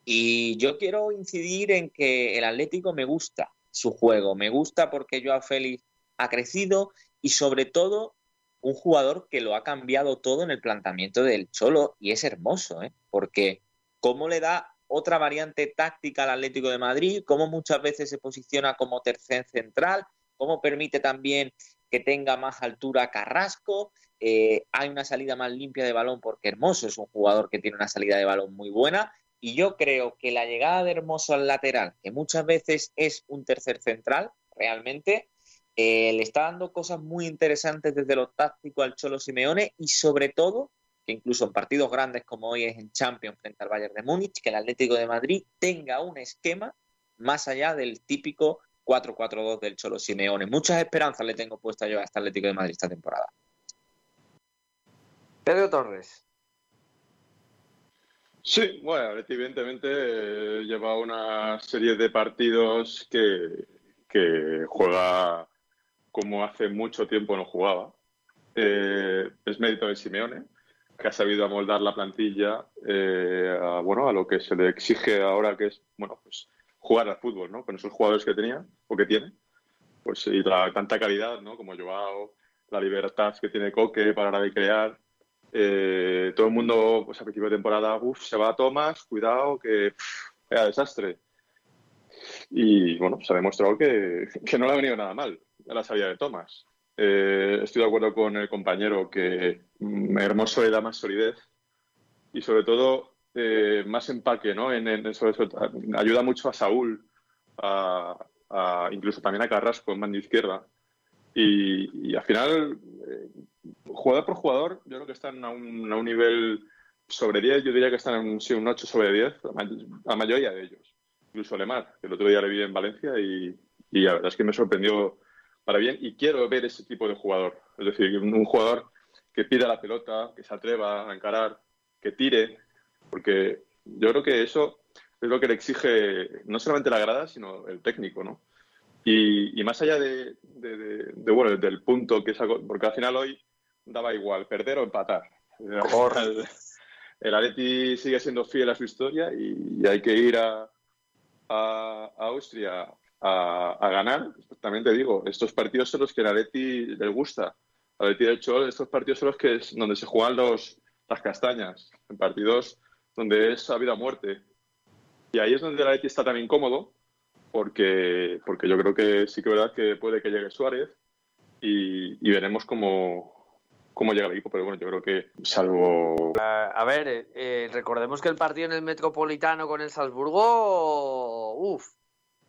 S4: Y yo quiero incidir en que el Atlético me gusta su juego, me gusta porque Joao Félix ha crecido y sobre todo un jugador que lo ha cambiado todo en el planteamiento del Cholo y es hermoso, ¿eh? porque cómo le da otra variante táctica al Atlético de Madrid, cómo muchas veces se posiciona como tercer central, cómo permite también tenga más altura Carrasco, eh, hay una salida más limpia de balón porque Hermoso es un jugador que tiene una salida de balón muy buena. Y yo creo que la llegada de Hermoso al lateral, que muchas veces es un tercer central, realmente, eh, le está dando cosas muy interesantes desde lo táctico al Cholo Simeone y sobre todo que incluso en partidos grandes como hoy es en Champions frente al Bayern de Múnich, que el Atlético de Madrid tenga un esquema más allá del típico 4-4-2 del Cholo Simeone. Muchas esperanzas le tengo puesta yo a este Atlético de Madrid esta temporada.
S1: Pedro Torres.
S3: Sí, bueno, evidentemente eh, lleva una serie de partidos que, que juega como hace mucho tiempo no jugaba. Eh, es mérito de Simeone, que ha sabido amoldar la plantilla eh, a, bueno, a lo que se le exige ahora, que es bueno, pues, jugar al fútbol, ¿no? Con esos jugadores que tenía o que tiene. Pues, y la, tanta calidad, ¿no? Como Joao, la libertad que tiene Coque para de crear. Eh, todo el mundo, pues a principio de temporada, uff, se va a Tomás, cuidado, que pff, era desastre. Y bueno, se ha demostrado que, que no le ha venido nada mal a la salida de Tomás. Eh, estoy de acuerdo con el compañero que mm, Hermoso le da más solidez y sobre todo eh, más empaque, ¿no? En, en- sobre- sobre- ayuda mucho a Saúl, a, a- incluso también a Carrasco en banda izquierda. Y, y al final, eh, jugador por jugador, yo creo que están a un, a un nivel sobre 10, yo diría que están en sí, un 8 sobre 10, la may- la mayoría de ellos. Incluso Lemar, que el otro día le vi en Valencia y, y la verdad es que me sorprendió para bien y quiero ver ese tipo de jugador. Es decir, un, un jugador que pida la pelota, que se atreva a encarar, que tire, porque yo creo que eso es lo que le exige no solamente la grada, sino el técnico, ¿no? Y, y más allá de, de- de- de, bueno, del punto que sacó, porque al final hoy daba igual perder o empatar. El, el Atleti sigue siendo fiel a su historia y, y hay que ir a, a- a Austria a, a ganar. También te digo, estos partidos son los que el Atleti le gusta. Atleti, de hecho, estos partidos son los que es donde se juegan los, las castañas, en partidos donde es a vida o muerte. Y ahí es donde el Atleti está también cómodo, porque, porque yo creo que sí que es verdad que puede que llegue Suárez y, y veremos cómo, cómo llega el equipo. Pero bueno, yo creo que salvo
S1: A ver, eh, eh, recordemos que el partido en el Metropolitano con el Salzburgo, uff,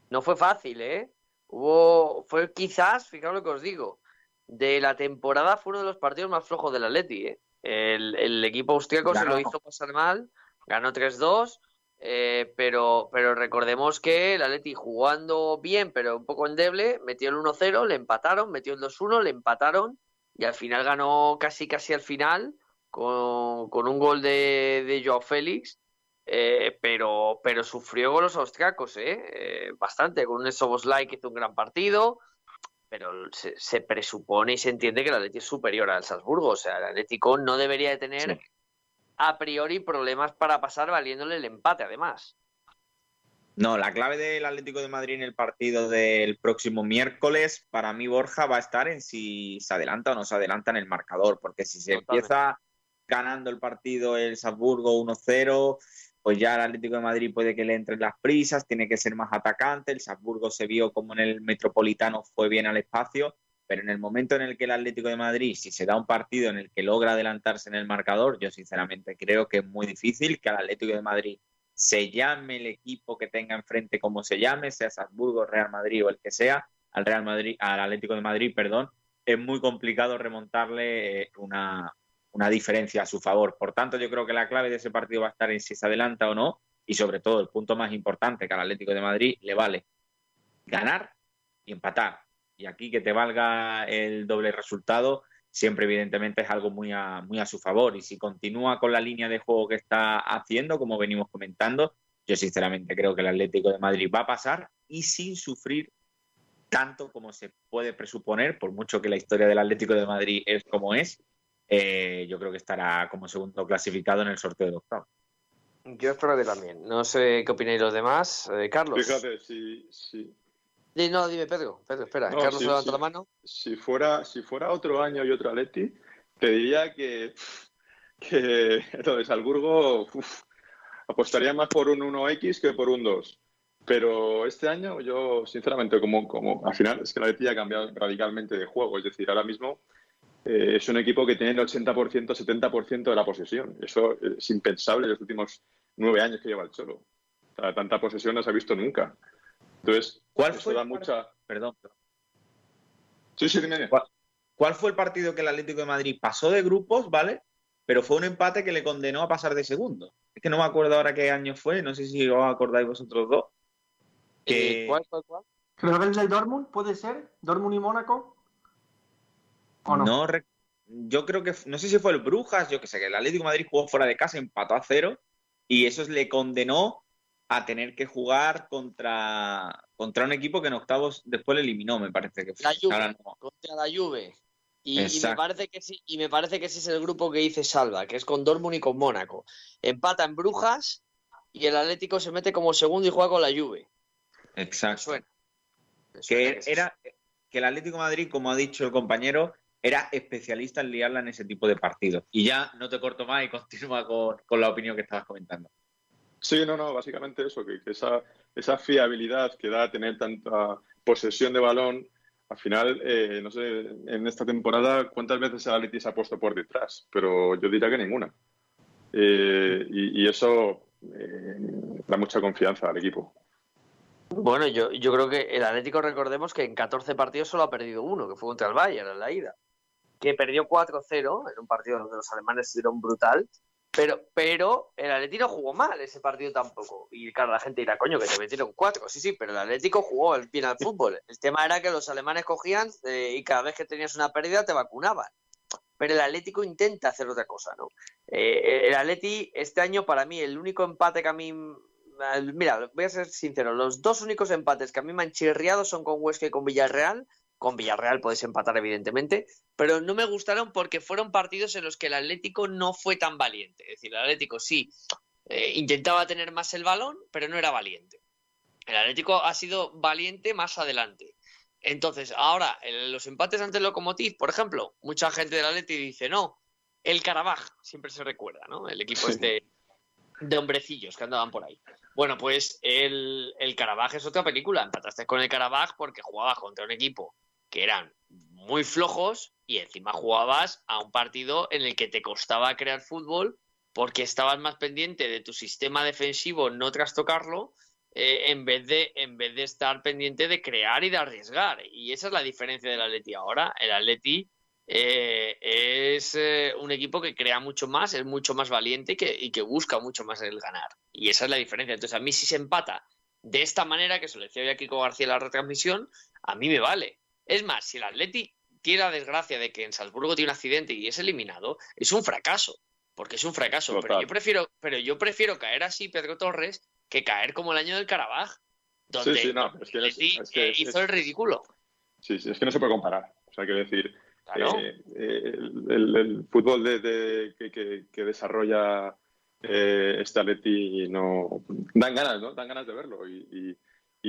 S1: no fue fácil, ¿eh? Hubo, fue quizás, fijaos lo que os digo, de la temporada fue uno de los partidos más flojos del Atleti, ¿eh? El, el equipo austriaco se lo hizo pasar mal, ganó 3-2, eh, pero, pero recordemos que el Atleti jugando bien, pero un poco endeble, metió el 1-0, le empataron, metió el 2-1, le empataron y al final ganó casi casi al final con, con un gol de, de Joao Félix, eh, pero, pero sufrió con los austriacos, ¿eh? Eh, bastante, con un Soboslai que hizo un gran partido, pero se, se presupone y se entiende que el Atleti es superior al Salzburgo, o sea, el Atlético no debería de tener. A priori problemas para pasar valiéndole el empate, además.
S4: No, la clave del Atlético de Madrid en el partido del próximo miércoles, para mí, Borja, va a estar en si se adelanta o no se adelanta en el marcador, porque si se
S1: Totalmente.
S4: empieza ganando el partido el Salzburgo 1-0, pues ya el Atlético de Madrid puede que le entren las prisas, tiene que ser más atacante, el Salzburgo se vio como en el Metropolitano fue bien al espacio, pero en el momento en el que el Atlético de Madrid, si se da un partido en el que logra adelantarse en el marcador, yo sinceramente creo que es muy difícil que al Atlético de Madrid se llame el equipo que tenga enfrente como se llame, sea Salzburgo, Real Madrid o el que sea, al Real Madrid, al Atlético de Madrid, perdón, es muy complicado remontarle eh, una, una diferencia a su favor. Por tanto, yo creo que la clave de ese partido va a estar en si se adelanta o no, y sobre todo el punto más importante que al Atlético de Madrid le vale ganar y empatar. Y aquí que te valga el doble resultado, siempre evidentemente es algo muy a, muy a su favor. Y si continúa con la línea de juego que está haciendo, como venimos comentando, yo sinceramente creo que el Atlético de Madrid va a pasar y sin sufrir tanto como se puede presuponer, por mucho que la historia del Atlético de Madrid es como es, eh, yo creo que estará como segundo clasificado en el sorteo de octavo.
S1: Yo espero que también. No sé qué opináis los demás. Eh, Carlos.
S3: Fíjate, si, si,
S1: No, dime, Pedro. Pedro, espera.
S3: No,
S1: Carlos
S3: sí,
S1: levanta la mano.
S3: si fuera, si fuera otro año y otro Atleti, te diría que, que lo de Salzburgo uf, apostaría más por un 1X que por un 2. Pero este año yo, sinceramente, como, como al final es que la Atleti ha cambiado radicalmente de juego. Es decir, ahora mismo eh, es un equipo que tiene el 80%, 70% de la posesión. Eso es impensable en los últimos nueve años que lleva el Cholo. O sea, tanta posesión no se ha visto nunca. Entonces,
S4: ¿Cuál
S3: eso
S4: fue
S3: da
S4: el
S3: mucha...
S4: Perdón.
S3: Sí, sí, dime.
S4: ¿Cuál, cuál fue el partido que el Atlético de Madrid pasó de grupos, ¿vale? Pero fue un empate que le condenó a pasar de segundo. Es que no me acuerdo ahora qué año fue, no sé si os acordáis vosotros dos. Que-
S1: Eh, ¿Cuál, cuál, cuál?
S7: Que el del Dortmund puede ser. Dortmund y Mónaco. ¿O no?
S4: No, rec- yo creo que, no sé si fue el Brujas, yo que sé, que el Atlético de Madrid jugó fuera de casa, empató a cero y eso le condenó a tener que jugar contra, contra un equipo que en octavos después le eliminó, me parece que fue.
S1: La Juve.
S4: No.
S1: Contra la Juve. Y, y me parece que sí, y me parece que ese es el grupo que dice Salva, que es con Dortmund y con Mónaco. Empata en Brujas y el Atlético se mete como segundo y juega con la Juve. Me
S4: Exacto.
S1: suena. Me suena
S4: que era que el Atlético de Madrid, como ha dicho el compañero, era especialista en liarla en ese tipo de partidos. Y ya no te corto más y continúa con, con la opinión que estabas comentando.
S3: Sí, no, no, básicamente eso, que, esa, esa fiabilidad que da tener tanta posesión de balón, al final, eh, no sé, en esta temporada, ¿cuántas veces el Atleti se ha puesto por detrás? Pero yo diría que ninguna. Eh, y, y eso eh, da mucha confianza al equipo.
S1: Bueno, yo, yo creo que el Atlético, recordemos que en 14 partidos solo ha perdido uno, que fue contra el Bayern en la ida. Que perdió 4-0 en un partido donde los alemanes estuvieron brutal. Pero, pero el Atlético jugó mal ese partido tampoco. Y claro, la gente dirá, coño, que te metieron cuatro. Sí, sí, pero el Atlético jugó bien al fútbol. El tema era que los alemanes cogían eh, y cada vez que tenías una pérdida te vacunaban. Pero el Atlético intenta hacer otra cosa, ¿no? Eh, el Atleti, este año, para mí, el único empate que a mí. Mira, voy a ser sincero, los dos únicos empates que a mí me han chirriado son con Huesca y con Villarreal. Con Villarreal podéis empatar, evidentemente, pero no me gustaron porque fueron partidos en los que el Atlético no fue tan valiente. Es decir, el Atlético sí eh, intentaba tener más el balón, pero no era valiente. El Atlético ha sido valiente más adelante. Entonces, ahora, en los empates ante el Lokomotiv, por ejemplo, mucha gente del Atlético dice, no, el Carabaj, siempre se recuerda, ¿no? El equipo este de hombrecillos que andaban por ahí. Bueno, pues el, el Carabaj es otra película. Empataste con el Carabaj porque jugabas contra un equipo que eran muy flojos y encima jugabas a un partido en el que te costaba crear fútbol porque estabas más pendiente de tu sistema defensivo, no trastocarlo, eh, en, vez de, en vez de estar pendiente de crear y de arriesgar. Y esa es la diferencia del Atleti ahora. El Atleti eh, es eh, un equipo que crea mucho más, es mucho más valiente y que, busca mucho más el ganar. Y esa es la diferencia. Entonces, a mí si se empata de esta manera, que se lo decía hoy a Kiko García en la retransmisión, a mí me vale. Es más, si el Atleti tiene la desgracia de que en Salzburgo tiene un accidente y es eliminado, es un fracaso. Porque es un fracaso. Pero yo prefiero, pero yo prefiero caer así, Pedro Torres, que caer como el año del Carabaj, donde
S3: Sí, sí, no, es que
S1: el
S3: es-
S1: Atleti,
S3: es que
S1: eh,
S3: es-
S1: hizo el ridículo.
S3: Sí, sí, es que no se puede comparar. O sea, quiero decir,
S1: Claro.
S3: eh, eh, el, el- el fútbol de, de- que, que- que desarrolla eh, este Atleti no dan ganas, ¿no? Dan ganas de verlo y, y-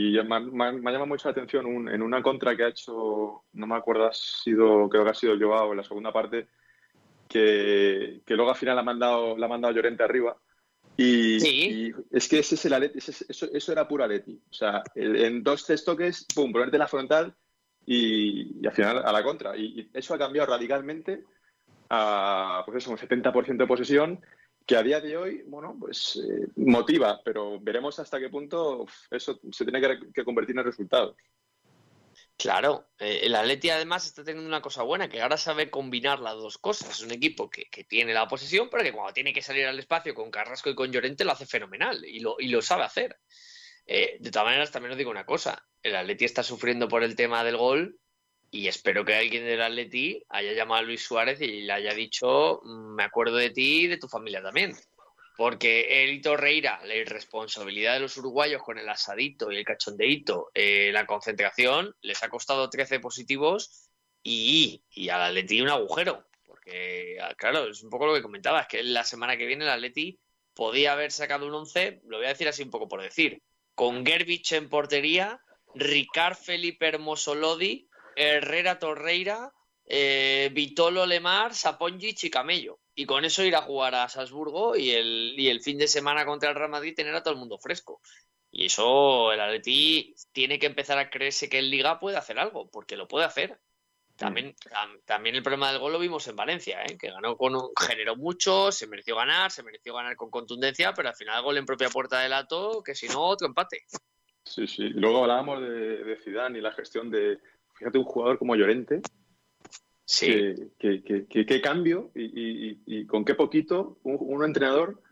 S3: y me, ha- me ha- me ha llamado mucho la atención un- en una contra que ha hecho, no me acuerdo, ha sido, creo que ha sido Joao en la segunda parte, que, que luego al final la ha mandado, la ha mandado Llorente arriba. Y,
S1: Sí.
S3: y es que ese es el Atleti, ese es- eso, eso era puro Atleti. O sea, el- en dos, tres toques, pum, ponerte la frontal y, y al final a la contra. Y, y eso ha cambiado radicalmente a pues eso, un 70% de posesión que a día de hoy, bueno, pues eh, motiva, pero veremos hasta qué punto eso se tiene que, convertir en resultados.
S1: Claro, eh, el Atleti además está teniendo una cosa buena, que ahora sabe combinar las dos cosas. Es un equipo que, que tiene la posesión, pero que cuando tiene que salir al espacio con Carrasco y con Llorente lo hace fenomenal y lo, y lo sabe hacer. Eh, de todas maneras, también os digo una cosa, el Atleti está sufriendo por el tema del gol y espero que alguien del Atleti haya llamado a Luis Suárez y le haya dicho, "Mm, me acuerdo de ti y de tu familia también. Porque el Torreira, la irresponsabilidad de los uruguayos con el asadito y el cachondeíto, eh, la concentración, les ha costado 13 positivos y, y al Atleti un agujero. Porque, ah, claro, es un poco lo que comentabas, que la semana que viene el Atleti podía haber sacado un 11, lo voy a decir así un poco por decir, con Gerbich en portería, Ricard Felipe Hermoso Lodi, Herrera Torreira, eh, Vitolo Lemar, Saponjic y Camello. Y con eso ir a jugar a Salzburgo y el, y el fin de semana contra el Real Madrid tener a todo el mundo fresco. Y eso el Atleti tiene que empezar a creerse que en Liga puede hacer algo, porque lo puede hacer. También, tam- también el problema del gol lo vimos en Valencia, ¿eh? que ganó con un- generó mucho, se mereció ganar, se mereció ganar con contundencia, pero al final gol en propia puerta de Lato, que si no, otro empate.
S3: Sí, sí. Luego hablábamos de, de Zidane y la gestión de, fíjate, un jugador como Llorente,
S1: Sí,
S3: que, que- que- que- qué cambio y, y- y- y con qué poquito un, un entrenador,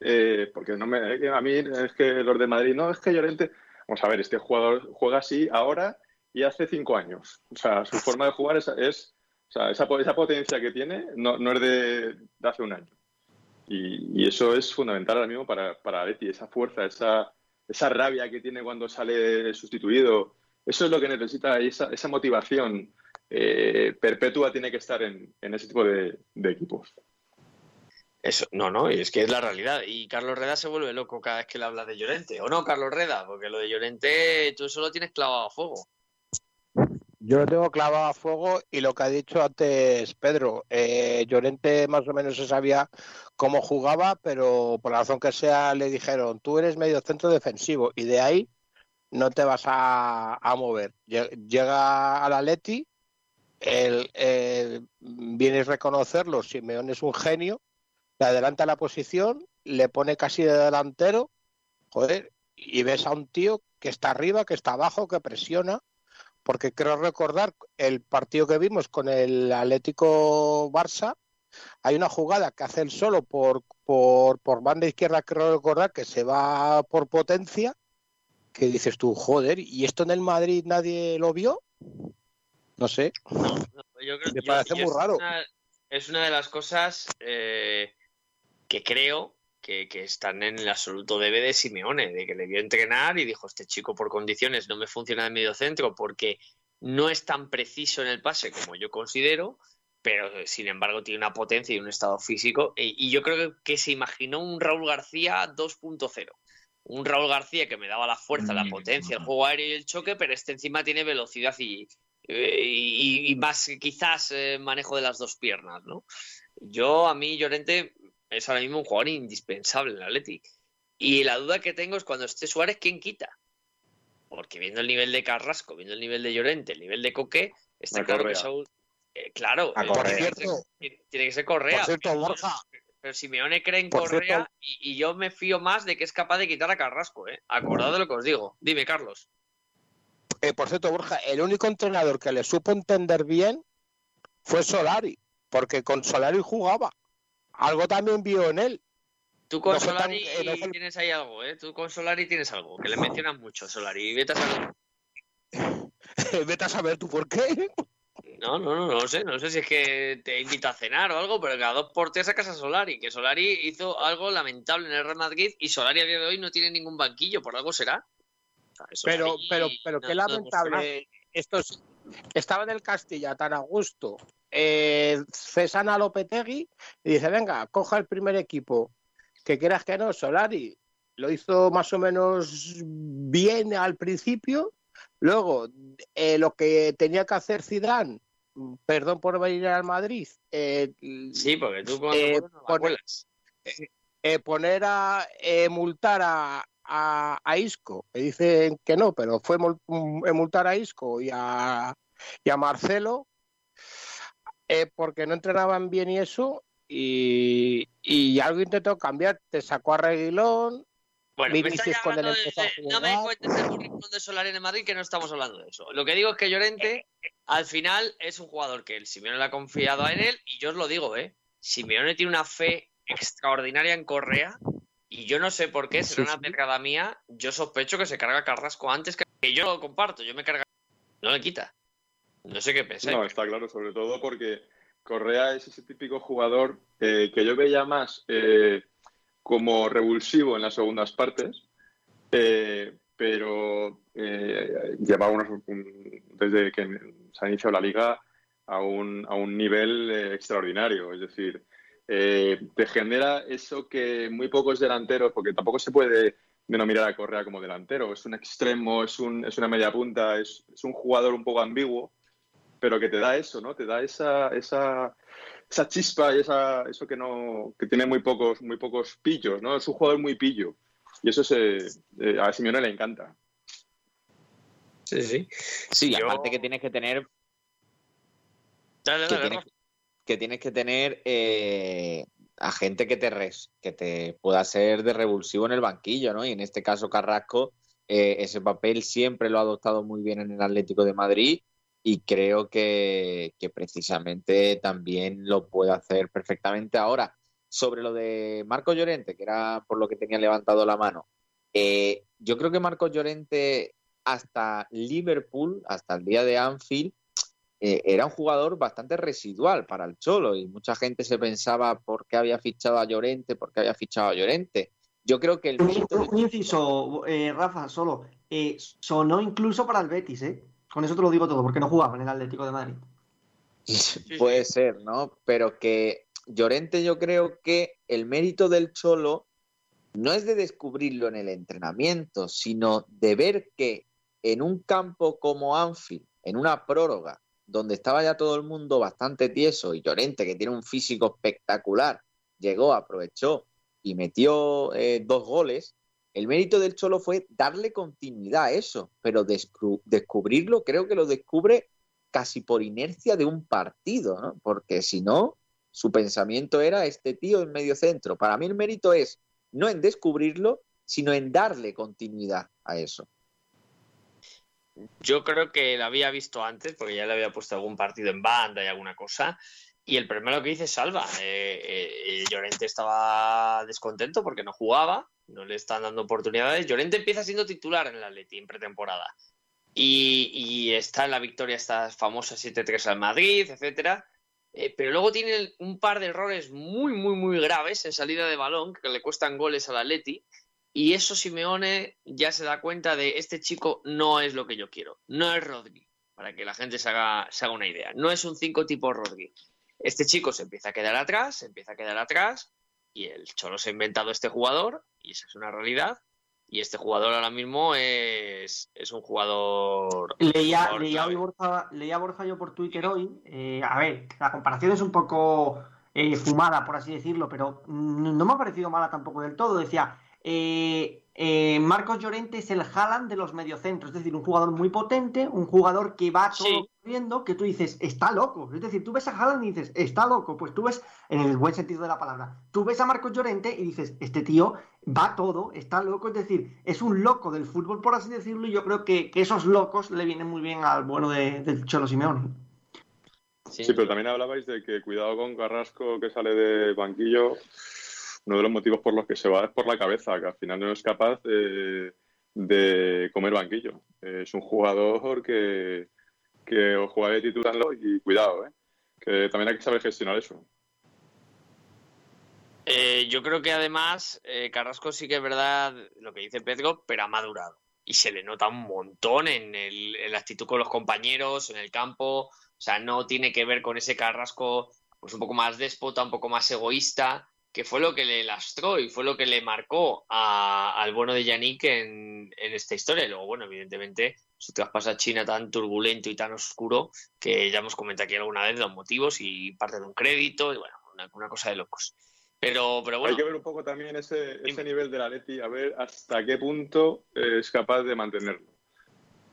S3: eh, porque no me, que a mí es que los de Madrid, no, es que Llorente, vamos a ver, este jugador juega así ahora y hace cinco años. O sea, su forma de jugar es, es- o sea, esa, po- esa potencia que tiene no, no es de, de hace un año. Y, y eso es fundamental ahora mismo para, para Leti, esa fuerza, esa, esa rabia que tiene cuando sale sustituido. Eso es lo que necesita y esa, esa motivación eh, perpetua tiene que estar en, en ese tipo de, de equipos.
S1: Eso, no, no, y es que es la realidad. Y Carlos Reda se vuelve loco cada vez que le habla de Llorente. ¿O no, Carlos Reda? Porque lo de Llorente tú eso lo tienes clavado a fuego.
S2: Yo lo tengo clavado a fuego y lo que ha dicho antes Pedro, eh, Llorente más o menos se sabía cómo jugaba, pero por la razón que sea le dijeron, tú eres medio centro defensivo y de ahí no te vas a, mover. Lle- Llega al Atleti, el, el- viene a reconocerlo, Simeón es un genio, le adelanta la posición, le pone casi de delantero, joder, y ves a un tío que está arriba, que está abajo, que presiona porque creo recordar el partido que vimos con el Atlético Barça, hay una jugada que hace él solo por, por, por banda izquierda, creo recordar, que se va por potencia, que dices tú, joder, ¿y esto en el Madrid nadie lo vio? No sé.
S1: No, yo creo
S2: Me
S1: yo-
S2: parece
S1: yo
S2: muy raro.
S1: una- es una de las cosas eh, que creo que, que están en el absoluto debe de Simeone, de que le vio entrenar y dijo, este chico por condiciones no me funciona de medio centro porque no es tan preciso en el pase como yo considero, pero sin embargo tiene una potencia y un estado físico. Y, y yo creo que, que se imaginó un Raúl García 2.0. Un Raúl García que me daba la fuerza, la potencia, el juego aéreo y el choque, pero este encima tiene velocidad y, eh, y, y más quizás eh, manejo de las dos piernas, ¿no? Yo, a mí, Llorente es ahora mismo un jugador indispensable en el Athletic. Y la duda que tengo es cuando esté Suárez, ¿quién quita? Porque viendo el nivel de Carrasco, viendo el nivel de Llorente, el nivel de Coque, está claro
S3: Correa.
S1: que Saúl... eh, claro, eh, tiene, que ser, Correa.
S2: Por cierto, Borja.
S1: Pero Simeone cree en
S2: Por
S1: Correa
S2: cierto-
S1: y, y yo me fío más de que es capaz de quitar a Carrasco, ¿eh? Acordad de lo que os digo. Dime, Carlos.
S2: Eh, por cierto, Borja, el único entrenador que le supo entender bien fue Solari, porque con Solari jugaba. Algo también vio en él.
S1: Tú con
S2: No fue tan-
S1: Solari
S2: eh, no
S1: tienes ahí algo, ¿eh? Tú con Solari tienes algo, que le mencionan mucho, Solari. Vete a saber.
S2: Vete a saber tú por qué.
S1: No, no, no, no lo sé. No sé si es que te invita a cenar o algo, pero cada dos por tres sacas a Solari. Que Solari hizo algo lamentable en el Real Madrid y Solari a día de hoy no tiene ningún banquillo, por algo será. Solari
S2: Pero, pero, pero
S1: no-
S2: qué
S1: no
S2: lamentable. Estos estaba en el Castilla tan a gusto. Eh, cesan a Lopetegui y dice, venga, coja el primer equipo. Que quieras que no, Solari lo hizo más o menos bien al principio. Luego, eh, lo que tenía que hacer Zidane, perdón por venir al Madrid, eh,
S1: Sí, porque tú cuando
S2: Eh,
S1: vuelves no la
S2: pone-
S1: cuelas.
S2: eh, poner a multar a, a, a Isco, que dicen que no, pero fue mm, multar a Isco y a, y a Marcelo, eh, porque no entrenaban bien y eso, y, y algo intentó cambiar, te sacó a Reguilón,
S1: Bueno, me estáis hablando de- de- no me cuentes el currículum de Solari en el Madrid, que no estamos hablando de eso. Lo que digo es que Llorente, al final, es un jugador que el Simeone le ha confiado en él, y yo os lo digo, ¿eh? Simeone tiene una fe extraordinaria en Correa, y yo no sé por qué, será una pecada mía, yo sospecho que se carga Carrasco antes que, que yo lo comparto, yo me carga... No le quita. No sé qué pensáis.
S3: No, está claro, sobre todo porque Correa es ese típico jugador eh, que yo veía más eh, como revulsivo en las segundas partes, eh, pero eh, lleva unos, un- desde que se ha iniciado la liga a un, a un nivel eh, extraordinario. Es decir, eh, te genera eso que muy pocos delanteros, porque tampoco se puede denominar a Correa como delantero, es un extremo, es, un, es una media punta, es, es un jugador un poco ambiguo pero que te da eso, ¿no? Te da esa, esa, esa chispa y esa, eso que no que tiene muy pocos muy pocos pillos, ¿no? Es un jugador muy pillo y eso se, eh, a Simeone le encanta.
S1: Sí, sí.
S4: Sí,
S1: Yo-
S4: aparte que tienes que tener
S1: Dale,
S4: que
S1: dale,
S4: tienes,
S1: Rafa.
S4: que tienes que tener eh, a gente que te res, que te pueda ser de revulsivo en el banquillo, ¿no? Y en este caso Carrasco eh, ese papel siempre lo ha adoptado muy bien en el Atlético de Madrid y creo que, que precisamente también lo puede hacer perfectamente ahora. Sobre lo de Marco Llorente, que era por lo que tenía levantado la mano, eh, yo creo que Marco Llorente hasta Liverpool, hasta el día de Anfield, eh, era un jugador bastante residual para el Cholo y mucha gente se pensaba por qué había fichado a Llorente, por qué había fichado a Llorente. Yo creo que el
S7: un inciso, eh, Rafa, solo. eh, sonó incluso para el Betis, ¿eh? Con eso te lo digo todo, porque no jugaba en el Atlético de Madrid.
S4: puede ser, ¿no? Pero que Llorente yo creo que el mérito del Cholo no es de descubrirlo en el entrenamiento, sino de ver que en un campo como Anfield, en una prórroga, donde estaba ya todo el mundo bastante tieso y Llorente, que tiene un físico espectacular, llegó, aprovechó y metió eh, dos goles, el mérito del Cholo fue darle continuidad a eso, pero descubrirlo creo que lo descubre casi por inercia de un partido, ¿no? Porque si no, su pensamiento era este tío en medio centro. Para mí el mérito es no en descubrirlo, sino en darle continuidad a eso.
S1: Yo creo que la había visto antes, porque ya le había puesto algún partido en banda y alguna cosa. Y el primero que hice es Salva. Eh, eh, Llorente estaba descontento porque no jugaba, no le están dando oportunidades. Llorente empieza siendo titular en el Atleti en pretemporada. Y, y está en la victoria, esta famosa 7-3 al Madrid, etcétera. Eh, pero luego tiene un par de errores muy, muy, muy graves en salida de balón que le cuestan goles al Atleti. Y eso Simeone ya se da cuenta de este chico no es lo que yo quiero. No es Rodri, para que la gente se haga, se haga una idea. No es un 5 tipo Rodri. Este chico se empieza a quedar atrás, se empieza a quedar atrás, y el Cholo se ha inventado este jugador, y esa es una realidad. Y este jugador ahora mismo es, es un jugador.
S7: Leía,
S1: jugador
S7: leía, hoy Borja, leía Borja yo por Twitter hoy. eh, a ver, la comparación es un poco eh, fumada, por así decirlo, pero no me ha parecido mala tampoco del todo. Decía, eh, eh, Marcos Llorente es el Haaland de los mediocentros, es decir, un jugador muy potente, un jugador que va todo
S1: Sí.
S7: Corriendo, que tú dices, está loco. Es decir, tú ves a Haaland y dices, está loco. Pues tú ves, en el buen sentido de la palabra, tú ves a Marcos Llorente y dices, este tío va todo, está loco. Es decir, es un loco del fútbol, por así decirlo, y yo creo que, que esos locos le vienen muy bien al bueno de, del Cholo Simeone.
S1: Sí.
S3: Sí, pero también hablabais de que cuidado con Carrasco que sale de banquillo. Uno de los motivos por los que se va es por la cabeza, que al final no es capaz de, de comer banquillo. Eh, Es un jugador que, que os juega de y cuidado, ¿eh? que también hay que saber gestionar eso.
S1: Eh, yo creo que además eh, Carrasco sí que es verdad lo que dice Pedro, pero ha madurado. Y se le nota un montón en, el, en la actitud con los compañeros, en el campo. O sea, no tiene que ver con ese Carrasco pues un poco más déspota, un poco más egoísta, que fue lo que le lastró y fue lo que le marcó a- al bueno de Yannick en, en esta historia. Y luego, bueno, evidentemente, su traspaso a China tan turbulento y tan oscuro que ya hemos comentado aquí alguna vez los motivos y parte de un crédito y bueno, una, una cosa de locos. Pero, pero bueno,
S3: Hay que ver un poco también ese, ese nivel del Atleti, a ver hasta qué punto eh, es capaz de mantenerlo.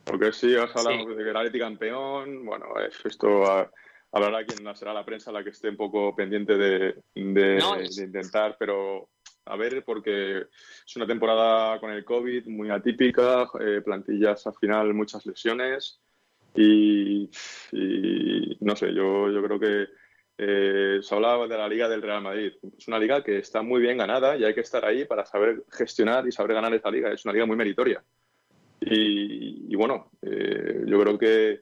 S3: Porque sí, os hablamos
S1: Sí.
S3: de que el Atleti campeón, bueno, esto hablará quien será la prensa la que esté un poco pendiente de, de-
S1: No, es-
S3: de intentar, pero a ver, porque es una temporada con el COVID muy atípica, eh, plantillas al final muchas lesiones y, y no sé, yo, yo creo que eh, se hablaba de la Liga del Real Madrid. Es una liga que está muy bien ganada y hay que estar ahí para saber gestionar y saber ganar esa liga. Es una liga muy meritoria. Y, y bueno, eh, yo creo que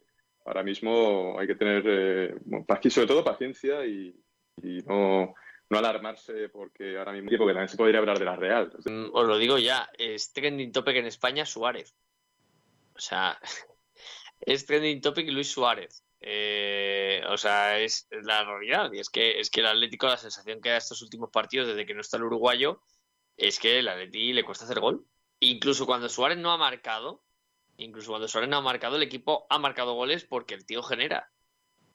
S3: ahora mismo hay que tener, eh, sobre todo paciencia y, no, alarmarse porque ahora mismo, porque también se podría hablar de la Real.
S1: Mm, Os lo digo ya, es trending topic en España Suárez. O sea, es trending topic Luis Suárez. Eh, o sea, es la realidad. Y es que, es que el Atlético, la sensación que da estos últimos partidos desde que no está el uruguayo, es que el Atleti le cuesta hacer gol. Incluso cuando Suárez no ha marcado, incluso cuando Suárez no ha marcado, el equipo ha marcado goles porque el tío genera.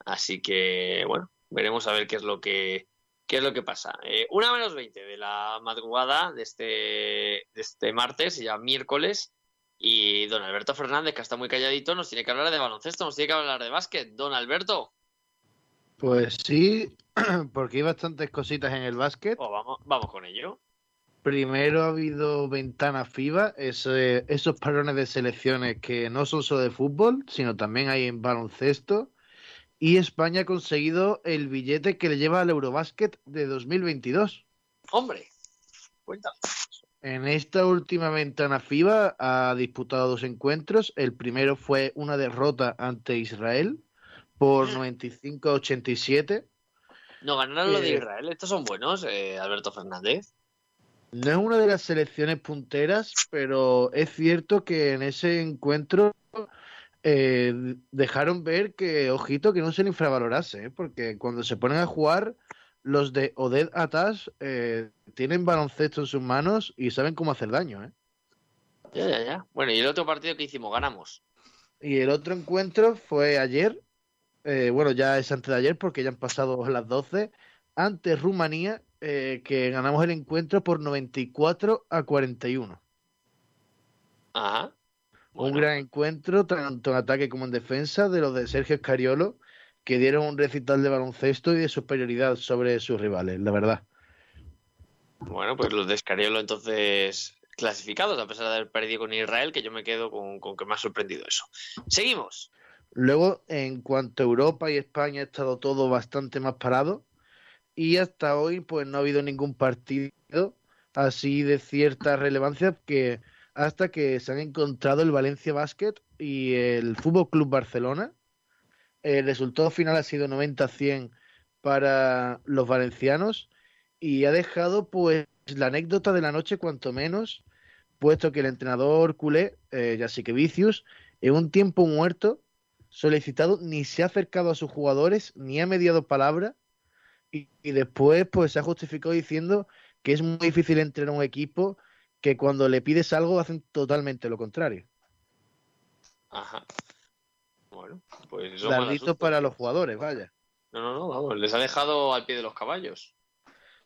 S1: Así que, bueno, veremos a ver qué es lo que, qué es lo que pasa. Eh, una menos 20 de la madrugada de este, de este martes, ya miércoles, y don Alberto Fernández, que está muy calladito, nos tiene que hablar de baloncesto, nos tiene que hablar de básquet. Don Alberto,
S6: Pues sí, porque hay bastantes cositas en el básquet.
S1: oh, vamos, vamos con ello.
S6: Primero ha habido ventana FIBA, ese- esos parones de selecciones que no son solo de fútbol, sino también hay en baloncesto. Y España ha conseguido el billete que le lleva al Eurobásquet de 2022.
S1: Hombre, cuéntame.
S6: En esta última ventana FIBA ha disputado dos encuentros. El primero fue una derrota ante Israel por 95 a 87.
S1: No ganaron lo de
S6: Eh,
S1: Israel. Estos son buenos, eh, Alberto Fernández.
S6: No es una de las selecciones punteras, pero es cierto que en ese encuentro eh, dejaron ver que, ojito, que no se le infravalorase, ¿eh? porque cuando se ponen a jugar, los de Oded Atas eh, tienen baloncesto en sus manos y saben cómo hacer daño. ¿eh?
S1: Ya, ya, ya. Bueno, y el otro partido que hicimos, ganamos.
S6: Y el otro encuentro fue ayer, eh, bueno, ya es antes de ayer porque ya han pasado las 12, ante Rumanía, eh, que ganamos el encuentro por 94 a 41.
S1: Ajá.
S6: Un gran encuentro, tanto en ataque como en defensa, de los de Sergio Escariolo, que dieron un recital de baloncesto y de superioridad sobre sus rivales, la verdad.
S1: Bueno, pues los de Escariolo entonces clasificados, a pesar de haber perdido con Israel, que yo me quedo con, con que me ha sorprendido eso. Seguimos.
S6: Luego, en cuanto a Europa y España, ha estado todo bastante más parado. Y hasta hoy, pues no ha habido ningún partido así de cierta relevancia que hasta que se han encontrado el Valencia Basket y el Fútbol Club Barcelona. El resultado final ha sido 90-100 para los valencianos y ha dejado pues la anécdota de la noche cuanto menos, puesto que el entrenador culé, eh, Jasique Vicius, en un tiempo muerto, solicitado, ni se ha acercado a sus jugadores, ni ha mediado palabra, y, y después pues se ha justificado diciendo que es muy difícil entrenar un equipo que cuando le pides algo hacen totalmente lo contrario.
S1: Ajá. Bueno, pues eso mala
S6: Dardito
S1: suerte.
S6: para los jugadores, vaya.
S1: No, no, no, vamos, les ha dejado al pie de los caballos.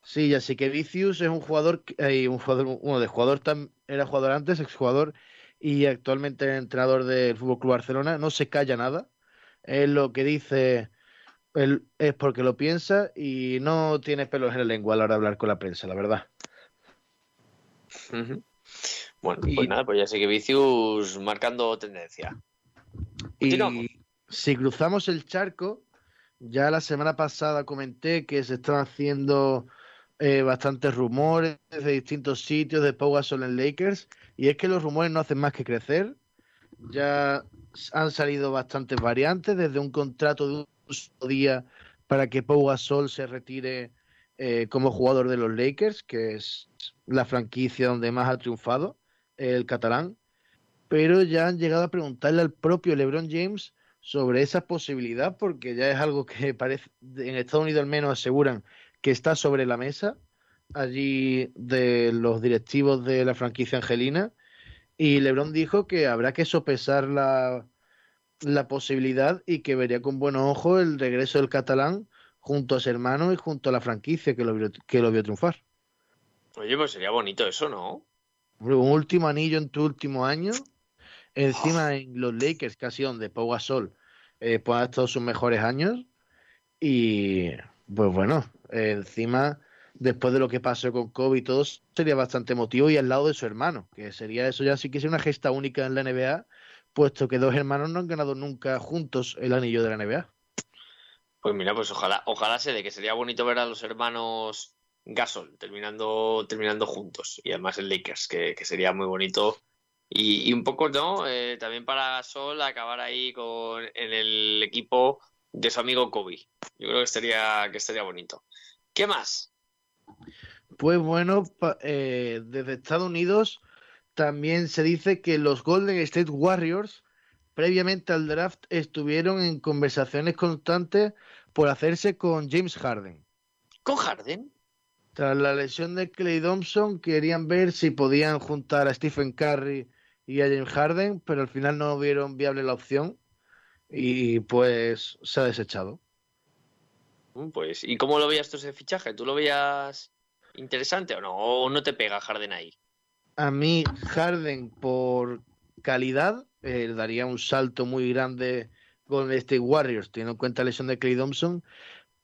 S6: Sí, así que Vicius es un jugador, eh, un jugador, uno de jugador era jugador antes, exjugador y actualmente entrenador del Fútbol Club Barcelona, no se calla nada. Es lo que dice, él es porque lo piensa y no tiene pelos en la lengua a la hora de hablar con la prensa, la verdad.
S1: Bueno,
S6: Y-
S1: pues nada, pues ya sé que Vicius marcando tendencia. Continuamos.
S6: Y si cruzamos el charco, ya la semana pasada comenté que se están haciendo eh, bastantes rumores de distintos sitios de Pau Gasol en Lakers, y es que los rumores no hacen más que crecer. Ya han salido bastantes variantes, desde un contrato de un día para que Pau Gasol se retire eh, como jugador de los Lakers, que es la franquicia donde más ha triunfado, el catalán. Pero ya han llegado a preguntarle al propio LeBron James sobre esa posibilidad, porque ya es algo que parece, en Estados Unidos al menos aseguran que está sobre la mesa, allí de los directivos de la franquicia angelina, y LeBron dijo que habrá que sopesar la, la posibilidad y que vería con buenos ojos el regreso del catalán junto a su hermano y junto a la franquicia que lo vio, que lo vio triunfar.
S1: Oye, pues sería bonito eso, ¿no?
S6: Hombre, un último anillo en tu último año Encima en los Lakers, casi donde Pau Gasol eh, pues ha estado sus mejores años. Y pues bueno, eh, encima, después de lo que pasó con Kobe y todo, sería bastante emotivo y al lado de su hermano, que sería eso ya sí que es una gesta única en la NBA, puesto que dos hermanos no han ganado nunca juntos el anillo de la NBA.
S1: Pues mira, pues ojalá, ojalá se dé, que sería bonito ver a los hermanos Gasol terminando, terminando juntos. Y además el Lakers, que, que sería muy bonito. Y, y un poco, ¿no? Eh, también para Gasol acabar ahí con, en el equipo de su amigo Kobe. Yo creo que estaría, que estaría bonito. ¿Qué más?
S6: Pues bueno, eh, desde Estados Unidos también se dice que los Golden State Warriors, previamente al draft, estuvieron en conversaciones constantes por hacerse con James Harden.
S1: ¿Con Harden?
S6: Tras la lesión de Clay Thompson, querían ver si podían juntar a Stephen Curry y a James Harden, pero al final no vieron viable la opción y pues se ha desechado.
S1: Mm, Pues, ¿y cómo lo veías tú ese fichaje? ¿Tú lo veías interesante o no? ¿O no te pega Harden ahí?
S6: A mí, Harden, por calidad, eh, daría un salto muy grande con este Warriors, teniendo en cuenta la lesión de Clay Thompson,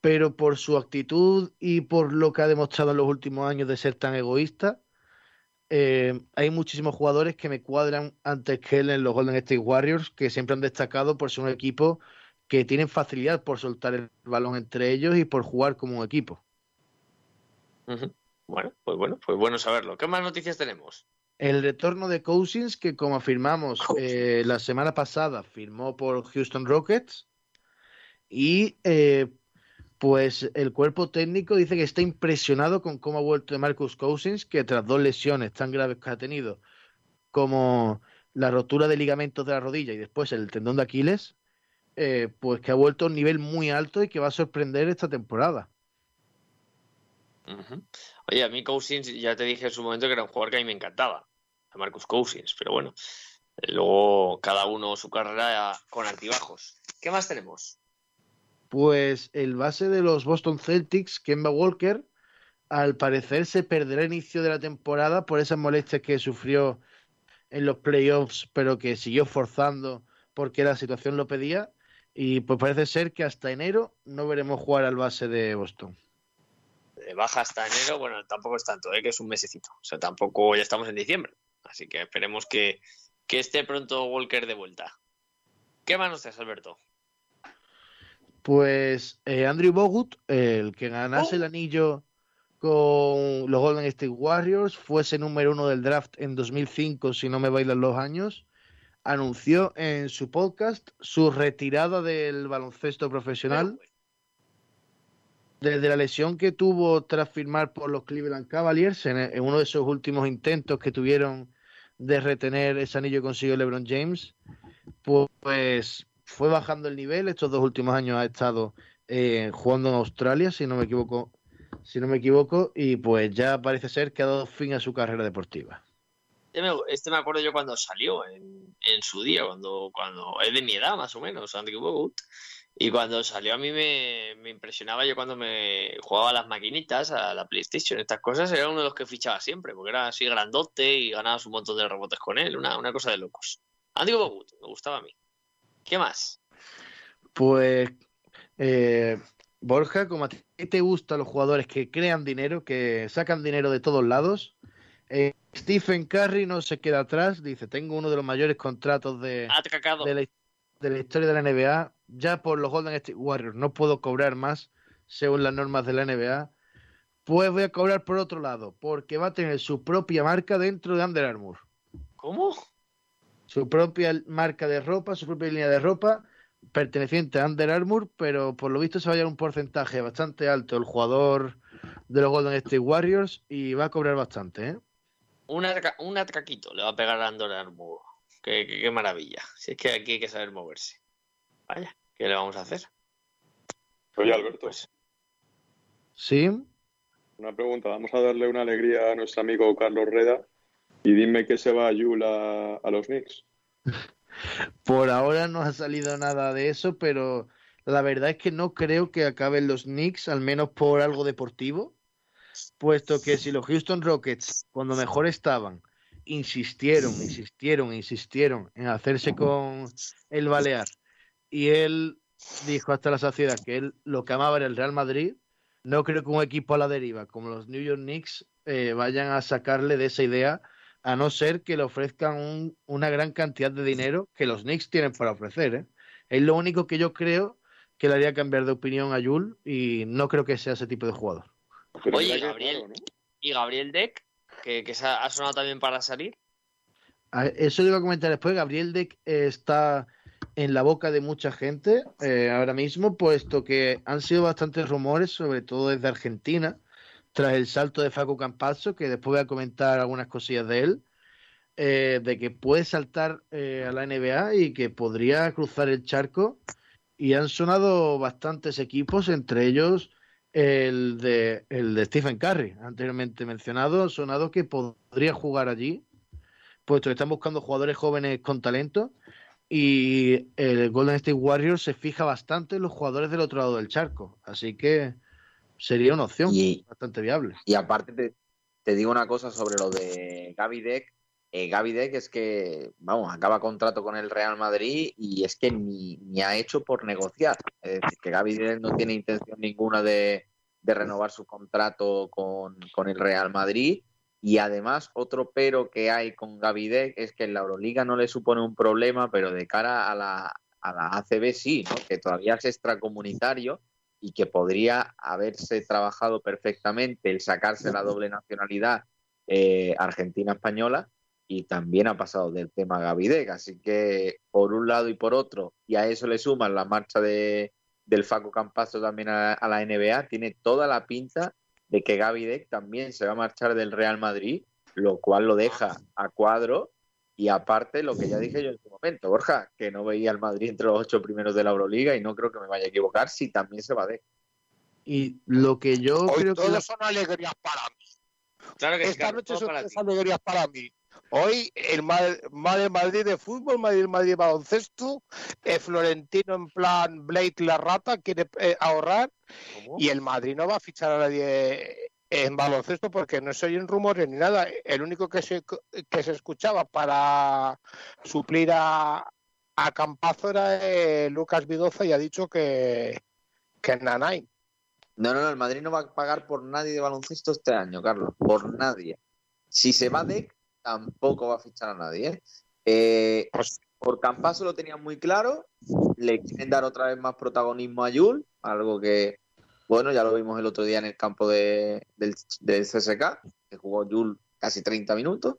S6: pero por su actitud y por lo que ha demostrado en los últimos años de ser tan egoísta, eh, hay muchísimos jugadores que me cuadran antes que él en los Golden State Warriors, que siempre han destacado por ser un equipo que tienen facilidad por soltar el balón entre ellos y por jugar como un equipo.
S1: Bueno, pues bueno, pues bueno saberlo. ¿Qué más noticias tenemos?
S6: El retorno de Cousins, que como afirmamos eh, la semana pasada, firmó por Houston Rockets. Y eh, pues el cuerpo técnico dice que está impresionado con cómo ha vuelto de Marcus Cousins, que tras dos lesiones tan graves que ha tenido, como la rotura de ligamentos de la rodilla y después el tendón de Aquiles, eh, pues que ha vuelto a un nivel muy alto y que va a sorprender esta temporada.
S1: Oye, a mí Cousins, ya te dije en su momento que era un jugador que a mí me encantaba, a Marcus Cousins, pero bueno, eh, luego cada uno su carrera con altibajos. ¿Qué más tenemos?
S6: Pues el base de los Boston Celtics, Kemba Walker, al parecer se perderá el inicio de la temporada por esas molestias que sufrió en los playoffs, pero que siguió forzando porque la situación lo pedía. Y pues parece ser que hasta enero no veremos jugar al base de Boston.
S1: Baja hasta enero, bueno, tampoco es tanto, ¿eh? que es un mesecito, o sea, tampoco ya estamos en diciembre, así que esperemos que, que esté pronto Walker de vuelta. ¿Qué más nos traes, Alberto?
S6: Pues eh, Andrew Bogut, el que ganase el anillo con los Golden State Warriors, fuese número uno del draft en 2005, si no me bailan los años, anunció en su podcast su retirada del baloncesto profesional desde la lesión que tuvo tras firmar por los Cleveland Cavaliers en, en uno de esos últimos intentos que tuvieron de retener ese anillo que consiguió LeBron James, pues fue bajando el nivel. Estos dos últimos años ha estado eh, jugando en Australia, si no me equivoco, si no me equivoco, y pues ya parece ser que ha dado fin a su carrera deportiva.
S1: Este me, este acuerdo yo cuando salió en, en su día, cuando, cuando es de mi edad más o menos, Andrew Bogut. Y cuando salió a mí me, me impresionaba yo cuando me jugaba a las maquinitas, a la PlayStation, estas cosas, era uno de los que fichaba siempre, porque era así grandote y ganabas un montón de rebotes con él, una, una cosa de locos. Andrew Bogut, me gustaba a mí. ¿Qué más?
S6: Pues eh, Borja, como a ti te gustan los jugadores que crean dinero, que sacan dinero de todos lados, eh, Stephen Curry no se queda atrás, dice, tengo uno de los mayores contratos de, la, de la historia de la NBA, ya por los Golden State Warriors no puedo cobrar más según las normas de la NBA, pues voy a cobrar por otro lado, porque va a tener su propia marca dentro de Under Armour.
S1: ¿Cómo?
S6: Su propia marca de ropa, su propia línea de ropa, perteneciente a Under Armour, pero por lo visto se va a llevar un porcentaje bastante alto el jugador de los Golden State Warriors y va a cobrar bastante, ¿eh?
S1: Un, atraca- un atraquito le va a pegar a Andor Armour. Qué, qué- qué maravilla. Si es que aquí hay que saber moverse. Vaya, ¿qué le vamos a hacer?
S3: Oye, Alberto,
S1: Pues
S6: Sí,
S3: una pregunta. Vamos a darle una alegría a nuestro amigo Carlos Reda y dime que se va a Yul a, a los Knicks.
S6: por ahora no ha salido nada de eso, pero la verdad es que no creo que acaben los Knicks, al menos por algo deportivo, puesto que si los Houston Rockets, cuando mejor estaban, insistieron, insistieron, insistieron en hacerse con el Balear y él dijo hasta la saciedad que él lo que amaba era el Real Madrid, no creo que un equipo a la deriva como los New York Knicks eh, vayan a sacarle de esa idea, a no ser que le ofrezcan un- una gran cantidad de dinero que los Knicks tienen para ofrecer. ¿eh? Es lo único que yo creo que le haría cambiar de opinión a Yul y no creo que sea ese tipo de jugador.
S3: Pero
S1: Oye, Gabriel. Y Gabriel Deck, que, que se ha, sonado también para salir.
S6: A- Eso lo iba a comentar después. Gabriel Deck eh, está en la boca de mucha gente eh, ahora mismo, puesto que han sido bastantes rumores, sobre todo desde Argentina, tras el salto de Facu Campazzo, que después voy a comentar algunas cosillas de él, eh, de que puede saltar eh, a la NBA y que podría cruzar el charco. Y han sonado bastantes equipos, entre ellos el de, el de Stephen Curry, anteriormente mencionado, sonado que podría jugar allí puesto que están buscando jugadores jóvenes con talento y el Golden State Warriors se fija bastante en los jugadores del otro lado del charco, así que sería una opción
S4: Y,
S6: bastante viable.
S4: y aparte te, te digo una cosa sobre lo de Gaby Deck. Eh, Gaby Deck es que, vamos, acaba contrato con el Real Madrid y es que ni, ni ha hecho por negociar. Es decir, que Gaby Deck no tiene intención ninguna de, de renovar su contrato con, con el Real Madrid. Y además, otro pero que hay con Gaby Deck es que en la Euroliga no le supone un problema, pero de cara a la, a la ACB sí, que todavía es extracomunitario y que podría haberse trabajado perfectamente el sacarse la doble nacionalidad eh, argentina-española y también ha pasado del tema Gavidec. Así que por un lado y por otro, y a eso le suman la marcha de, del Facu Campazo también a, a la NBA, tiene toda la pinta de que Gavidec también se va a marchar del Real Madrid, lo cual lo deja a cuadro. Y aparte, lo que ya dije yo en su momento, Borja, que no veía al Madrid entre los ocho primeros de la Euroliga y no creo que me vaya a equivocar si también se va de.
S6: Y lo que yo
S2: Hoy
S6: creo que
S2: todos
S6: la-
S2: son alegrías para mí.
S1: Claro que sí,
S2: Esta noche son
S1: para
S2: alegrías para mí. Hoy el Madrid, Madrid de fútbol, Madrid, Madrid baloncesto, eh, Florentino en plan Blake la rata, quiere eh, ahorrar y el Madrid no va a fichar a nadie en baloncesto porque no se oyen rumores ni nada. El único que se, que se escuchaba para suplir a, a Campazo era eh, Lucas Vidoza y ha dicho que, que Nanay.
S4: No, no, no, el Madrid no va a pagar por nadie de baloncesto este año, Carlos, por nadie. Si se va de, tampoco va a fichar a nadie. ¿eh? Eh, por Campaso lo tenían muy claro, le quieren dar otra vez más protagonismo a Yul, algo que, bueno, ya lo vimos el otro día en el campo de, del, del CSK, que jugó Yul casi 30 minutos.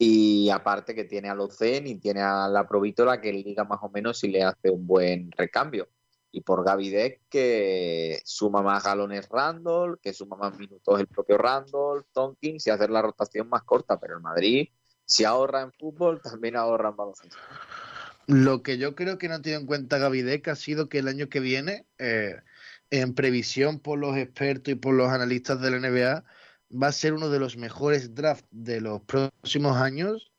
S4: Y aparte que tiene a Locen y tiene a la Provítola que liga más o menos si le hace un buen recambio y por Gavidec que suma más galones Randall, que suma más minutos el propio Randall, Tompkins y hacer la rotación más corta, pero el Madrid si ahorra en fútbol también ahorra en baloncesto.
S6: Lo que yo creo que no tiene en cuenta Gavidec ha sido que el año que viene, eh, en previsión por los expertos y por los analistas de la NBA, va a ser uno de los mejores drafts de los próximos años,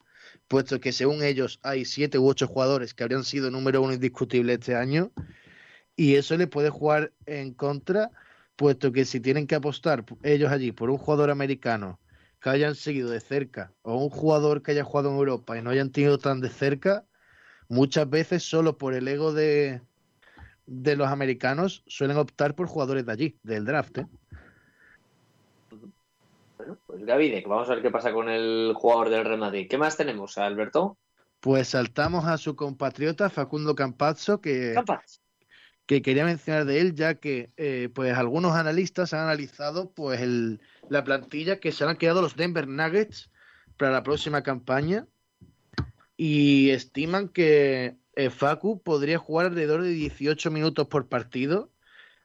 S6: puesto que según ellos hay siete u ocho jugadores que habrían sido número uno indiscutible este año, y eso le puede jugar en contra, puesto que si tienen que apostar ellos allí por un jugador americano que hayan seguido de cerca o un jugador que haya jugado en Europa y no hayan tenido tan de cerca, muchas veces solo por el ego de, de los americanos suelen optar por jugadores de allí, del draft. ¿eh?
S1: Bueno, pues Gavidec, vamos a ver qué pasa con el jugador del Real Madrid. ¿Qué más tenemos, Alberto?
S6: Pues saltamos a su compatriota Facundo Campazzo, que,
S1: Campaz.
S6: Que quería mencionar de él, ya que eh, pues algunos analistas han analizado pues el, la plantilla que se han quedado los Denver Nuggets para la próxima campaña y estiman que eh, Facu podría jugar alrededor de 18 minutos por partido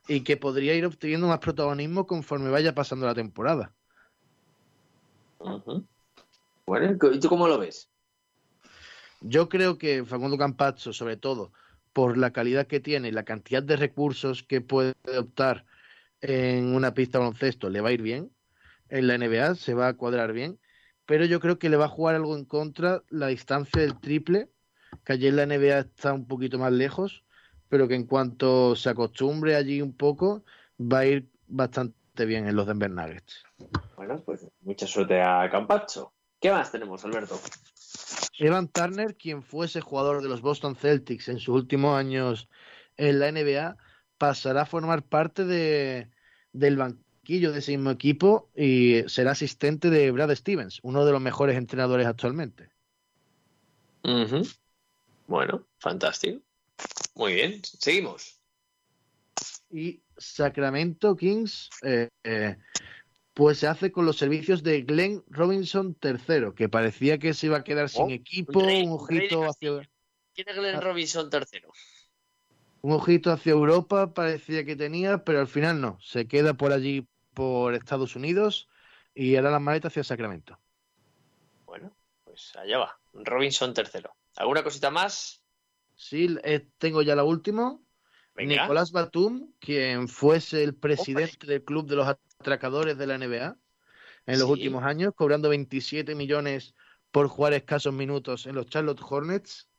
S6: y que podría ir obteniendo más protagonismo conforme vaya pasando la temporada.
S1: Bueno, ¿y tú cómo lo ves?
S6: Yo creo que Facundo Campazzo, sobre todo por la calidad que tiene y la cantidad de recursos que puede optar en una pista baloncesto, le va a ir bien. En la NBA se va a cuadrar bien. Pero yo creo que le va a jugar algo en contra la distancia del triple, que en la NBA está un poquito más lejos, pero que en cuanto se acostumbre allí un poco, va a ir bastante bien en los Denver Nuggets.
S1: Bueno, pues mucha suerte a Campacho. ¿Qué más tenemos, Alberto?
S6: Evan Turner, quien fuese jugador de los Boston Celtics en sus últimos años en la NBA, pasará a formar parte de, del banquillo de ese mismo equipo y será asistente de Brad Stevens, uno de los mejores entrenadores actualmente.
S1: Bueno, fantástico. Muy bien, seguimos.
S6: Y Sacramento Kings, eh, eh, pues se hace con los servicios de Glenn Robinson III, que parecía que se iba a quedar sin
S2: Oh,
S6: equipo,
S1: un rey-
S6: un ojito hacia,
S1: ¿Quién es Glenn
S6: Ah.
S1: Robinson tercero?
S6: un ojito hacia Europa, parecía que tenía, pero al final no, se queda por allí por Estados Unidos y hará las maletas hacia Sacramento.
S1: Bueno, pues allá va. Robinson tercero. ¿Alguna cosita más?
S6: Sí, eh, tengo ya la última.
S1: Venga.
S6: Nicolás Batum, quien fuese el presidente del club de los atracadores de la NBA en los
S1: Sí.
S6: últimos años, cobrando 27 millones por jugar escasos minutos en los Charlotte Hornets,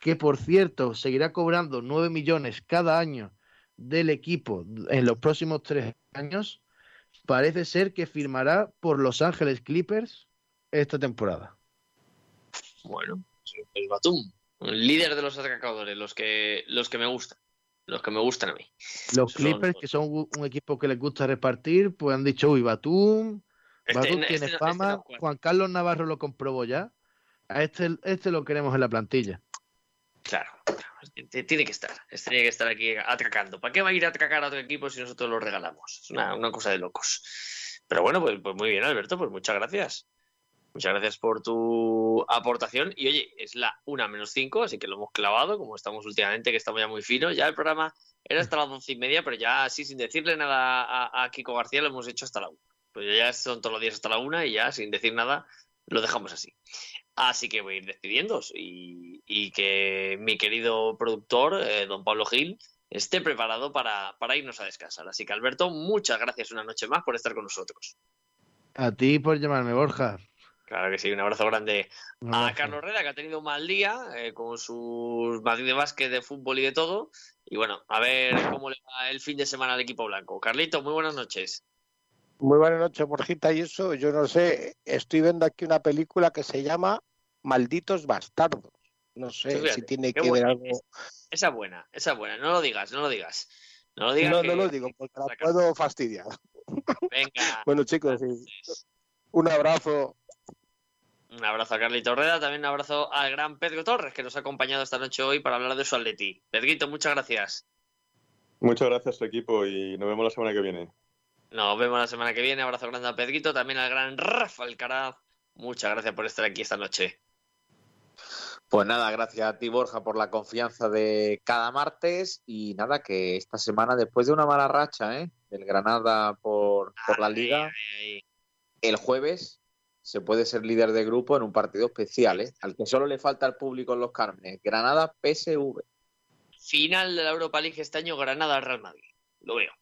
S6: que por cierto seguirá cobrando 9 millones cada año del equipo en los próximos tres años, parece ser que firmará por Los Ángeles Clippers esta temporada.
S1: Bueno, el Batum, líder de los atracadores, los que, los que me gustan. Los que me gustan a mí.
S6: Los
S1: Son-
S6: Clippers, que son un equipo que les gusta repartir, pues han dicho, uy, Batum,
S1: Este-
S6: Batum
S1: este
S6: tiene
S1: este
S6: fama,
S1: no.
S6: Juan Carlos Navarro lo comprobó ya. A este, este lo queremos en la plantilla.
S1: Claro, tiene que estar. Este Tiene que estar aquí atracando. ¿Para qué va a ir a atracar a otro equipo si nosotros lo regalamos? Es una, una cosa de locos. Pero bueno, pues, pues muy bien, Alberto, pues muchas gracias. Muchas gracias por tu aportación. Y oye, es la una menos cinco, así que lo hemos clavado, como estamos últimamente, que estamos ya muy finos. Ya el programa era hasta las once y media, pero ya así, sin decirle nada a, Kiko García, lo hemos hecho hasta la una. Pues ya son todos los días hasta la una y ya, sin decir nada, lo dejamos así. Así que voy a ir despidiéndos y, y que mi querido productor, eh, don Pablo Gil, esté preparado para, para irnos a descansar. Así que Alberto, muchas gracias una noche más por estar con nosotros.
S6: A ti por llamarme, Borja.
S1: Claro que sí, un abrazo grande
S6: Un
S1: a. Carlos Reda, que ha tenido un mal día eh, con sus Madrid de básquet, de fútbol y de todo. Y bueno, a ver cómo le va el fin de semana al equipo blanco. Carlito, muy buenas noches.
S2: Muy buenas noches, Borjita. Y eso, yo no sé, estoy viendo aquí una película que se llama Malditos Bastardos. No sé
S1: Fíjate,
S2: si tiene que
S1: buena
S2: ver algo.
S1: es. Esa es buena, esa es buena. No lo digas, no lo digas. No lo digas.
S2: No,
S1: que-
S2: no lo digo, porque la puedo fastidiar.
S1: Venga.
S2: Bueno, chicos, sí, un abrazo.
S1: Un abrazo a Carlito Reda, también un abrazo al gran Pedro Torres, que nos ha acompañado esta noche hoy para hablar de su Atleti. Pedrito, muchas gracias.
S3: Muchas gracias, equipo, y nos vemos la semana que viene.
S1: Nos vemos la semana que viene. Abrazo grande a Pedrito, también al gran Rafa Alcaraz. Muchas gracias por estar aquí esta noche.
S4: Pues nada, gracias a ti, Borja, por la confianza de cada martes. Y nada, que esta semana, después de una mala racha ¿eh? del Granada por, por la Liga,
S1: ay, ay.
S4: el jueves se puede ser líder de grupo en un partido especial, ¿eh? al que solo le falta al público en los Cármenes. Granada PSV.
S1: Final de la Europa League este año, Granada Real Madrid. Lo veo.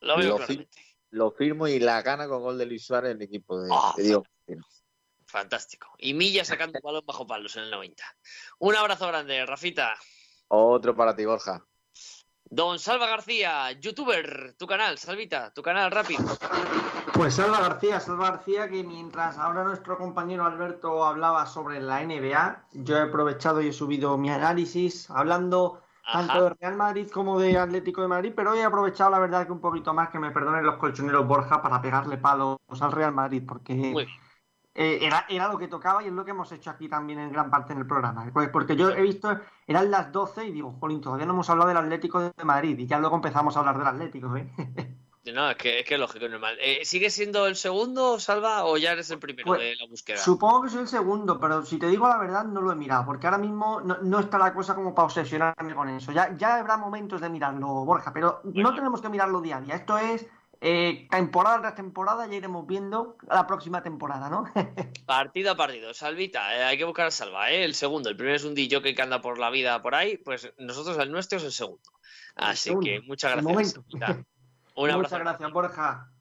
S1: Lo veo
S4: Lo
S1: claramente.
S4: Lo firmo y la gana con gol de Luis Suárez el equipo de,
S1: Ah.
S4: de Martínez.
S1: Fantástico. Y Milla sacando balón bajo palos en el 90. Un abrazo grande, Rafita.
S4: Otro para ti, Borja.
S1: Don Salva García, youtuber, tu canal, Salvita, tu canal rápido.
S7: Pues Salva García, Salva García, que mientras ahora nuestro compañero Alberto hablaba sobre la NBA, yo he aprovechado y he subido mi análisis hablando tanto de Real Madrid como de Atlético de Madrid, pero hoy he aprovechado la verdad que un poquito más que me perdonen los colchoneros Borja para pegarle palos al Real Madrid, porque
S1: Muy bien.
S7: Eh, era, era lo que tocaba y es lo que hemos hecho aquí también en gran parte en el programa. Pues porque yo he visto, eran las 12 y digo, jolín, todavía no hemos hablado del Atlético de Madrid y ya luego empezamos a hablar del Atlético, ¿eh?
S1: No, es que es que es lógico, normal. Eh, ¿Sigue siendo el segundo, Salva, o ya eres el primero
S7: Pues,
S1: de la búsqueda?
S7: Supongo que soy el segundo, pero si te digo la verdad, no lo he mirado, porque ahora mismo no, no está la cosa como para obsesionarme con eso. Ya, ya habrá momentos de mirarlo, Borja, pero
S1: Bueno.
S7: no tenemos que mirarlo día a día. Esto es eh, temporada tras temporada, ya iremos viendo la próxima temporada, ¿no?
S1: Partido a partido. Salvita, eh, hay que buscar a Salva, ¿eh? El segundo. El primero es un DJ que anda por la vida por ahí. Pues nosotros, el nuestro es el segundo. Así
S7: segundo,
S1: que muchas gracias. Un abrazo.
S7: Muchas gracias, Borja.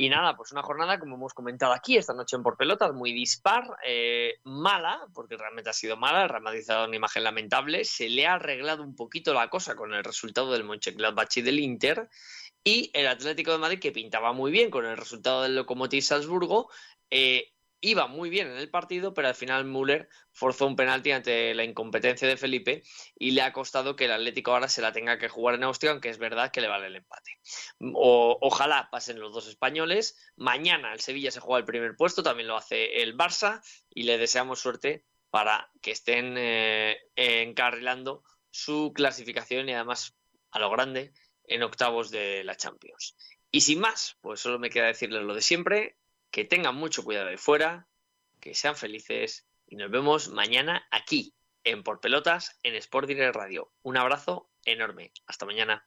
S1: Y nada, pues una jornada, como hemos comentado aquí esta noche en Por Pelotas, muy dispar, eh, mala, porque realmente ha sido mala, el Real Madrid ha dado una imagen lamentable, se le ha arreglado un poquito la cosa con el resultado del Mönchengladbach y del Inter, y el Atlético de Madrid, que pintaba muy bien con el resultado del Lokomotiv Salzburgo, eh, iba muy bien en el partido, pero al final Müller forzó un penalti ante la incompetencia de Felipe y le ha costado que el Atlético ahora se la tenga que jugar en Austria, aunque es verdad que le vale el empate. Ojalá pasen los dos españoles. Mañana el Sevilla se juega el primer puesto, también lo hace el Barça y le deseamos suerte para que estén eh, encarrilando su clasificación y además a lo grande en octavos de la Champions. Y sin más, pues solo me queda decirles lo de siempre, que tengan mucho cuidado de fuera, que sean felices y nos vemos mañana aquí en Por Pelotas en Sport Direct Radio. Un abrazo enorme. Hasta mañana.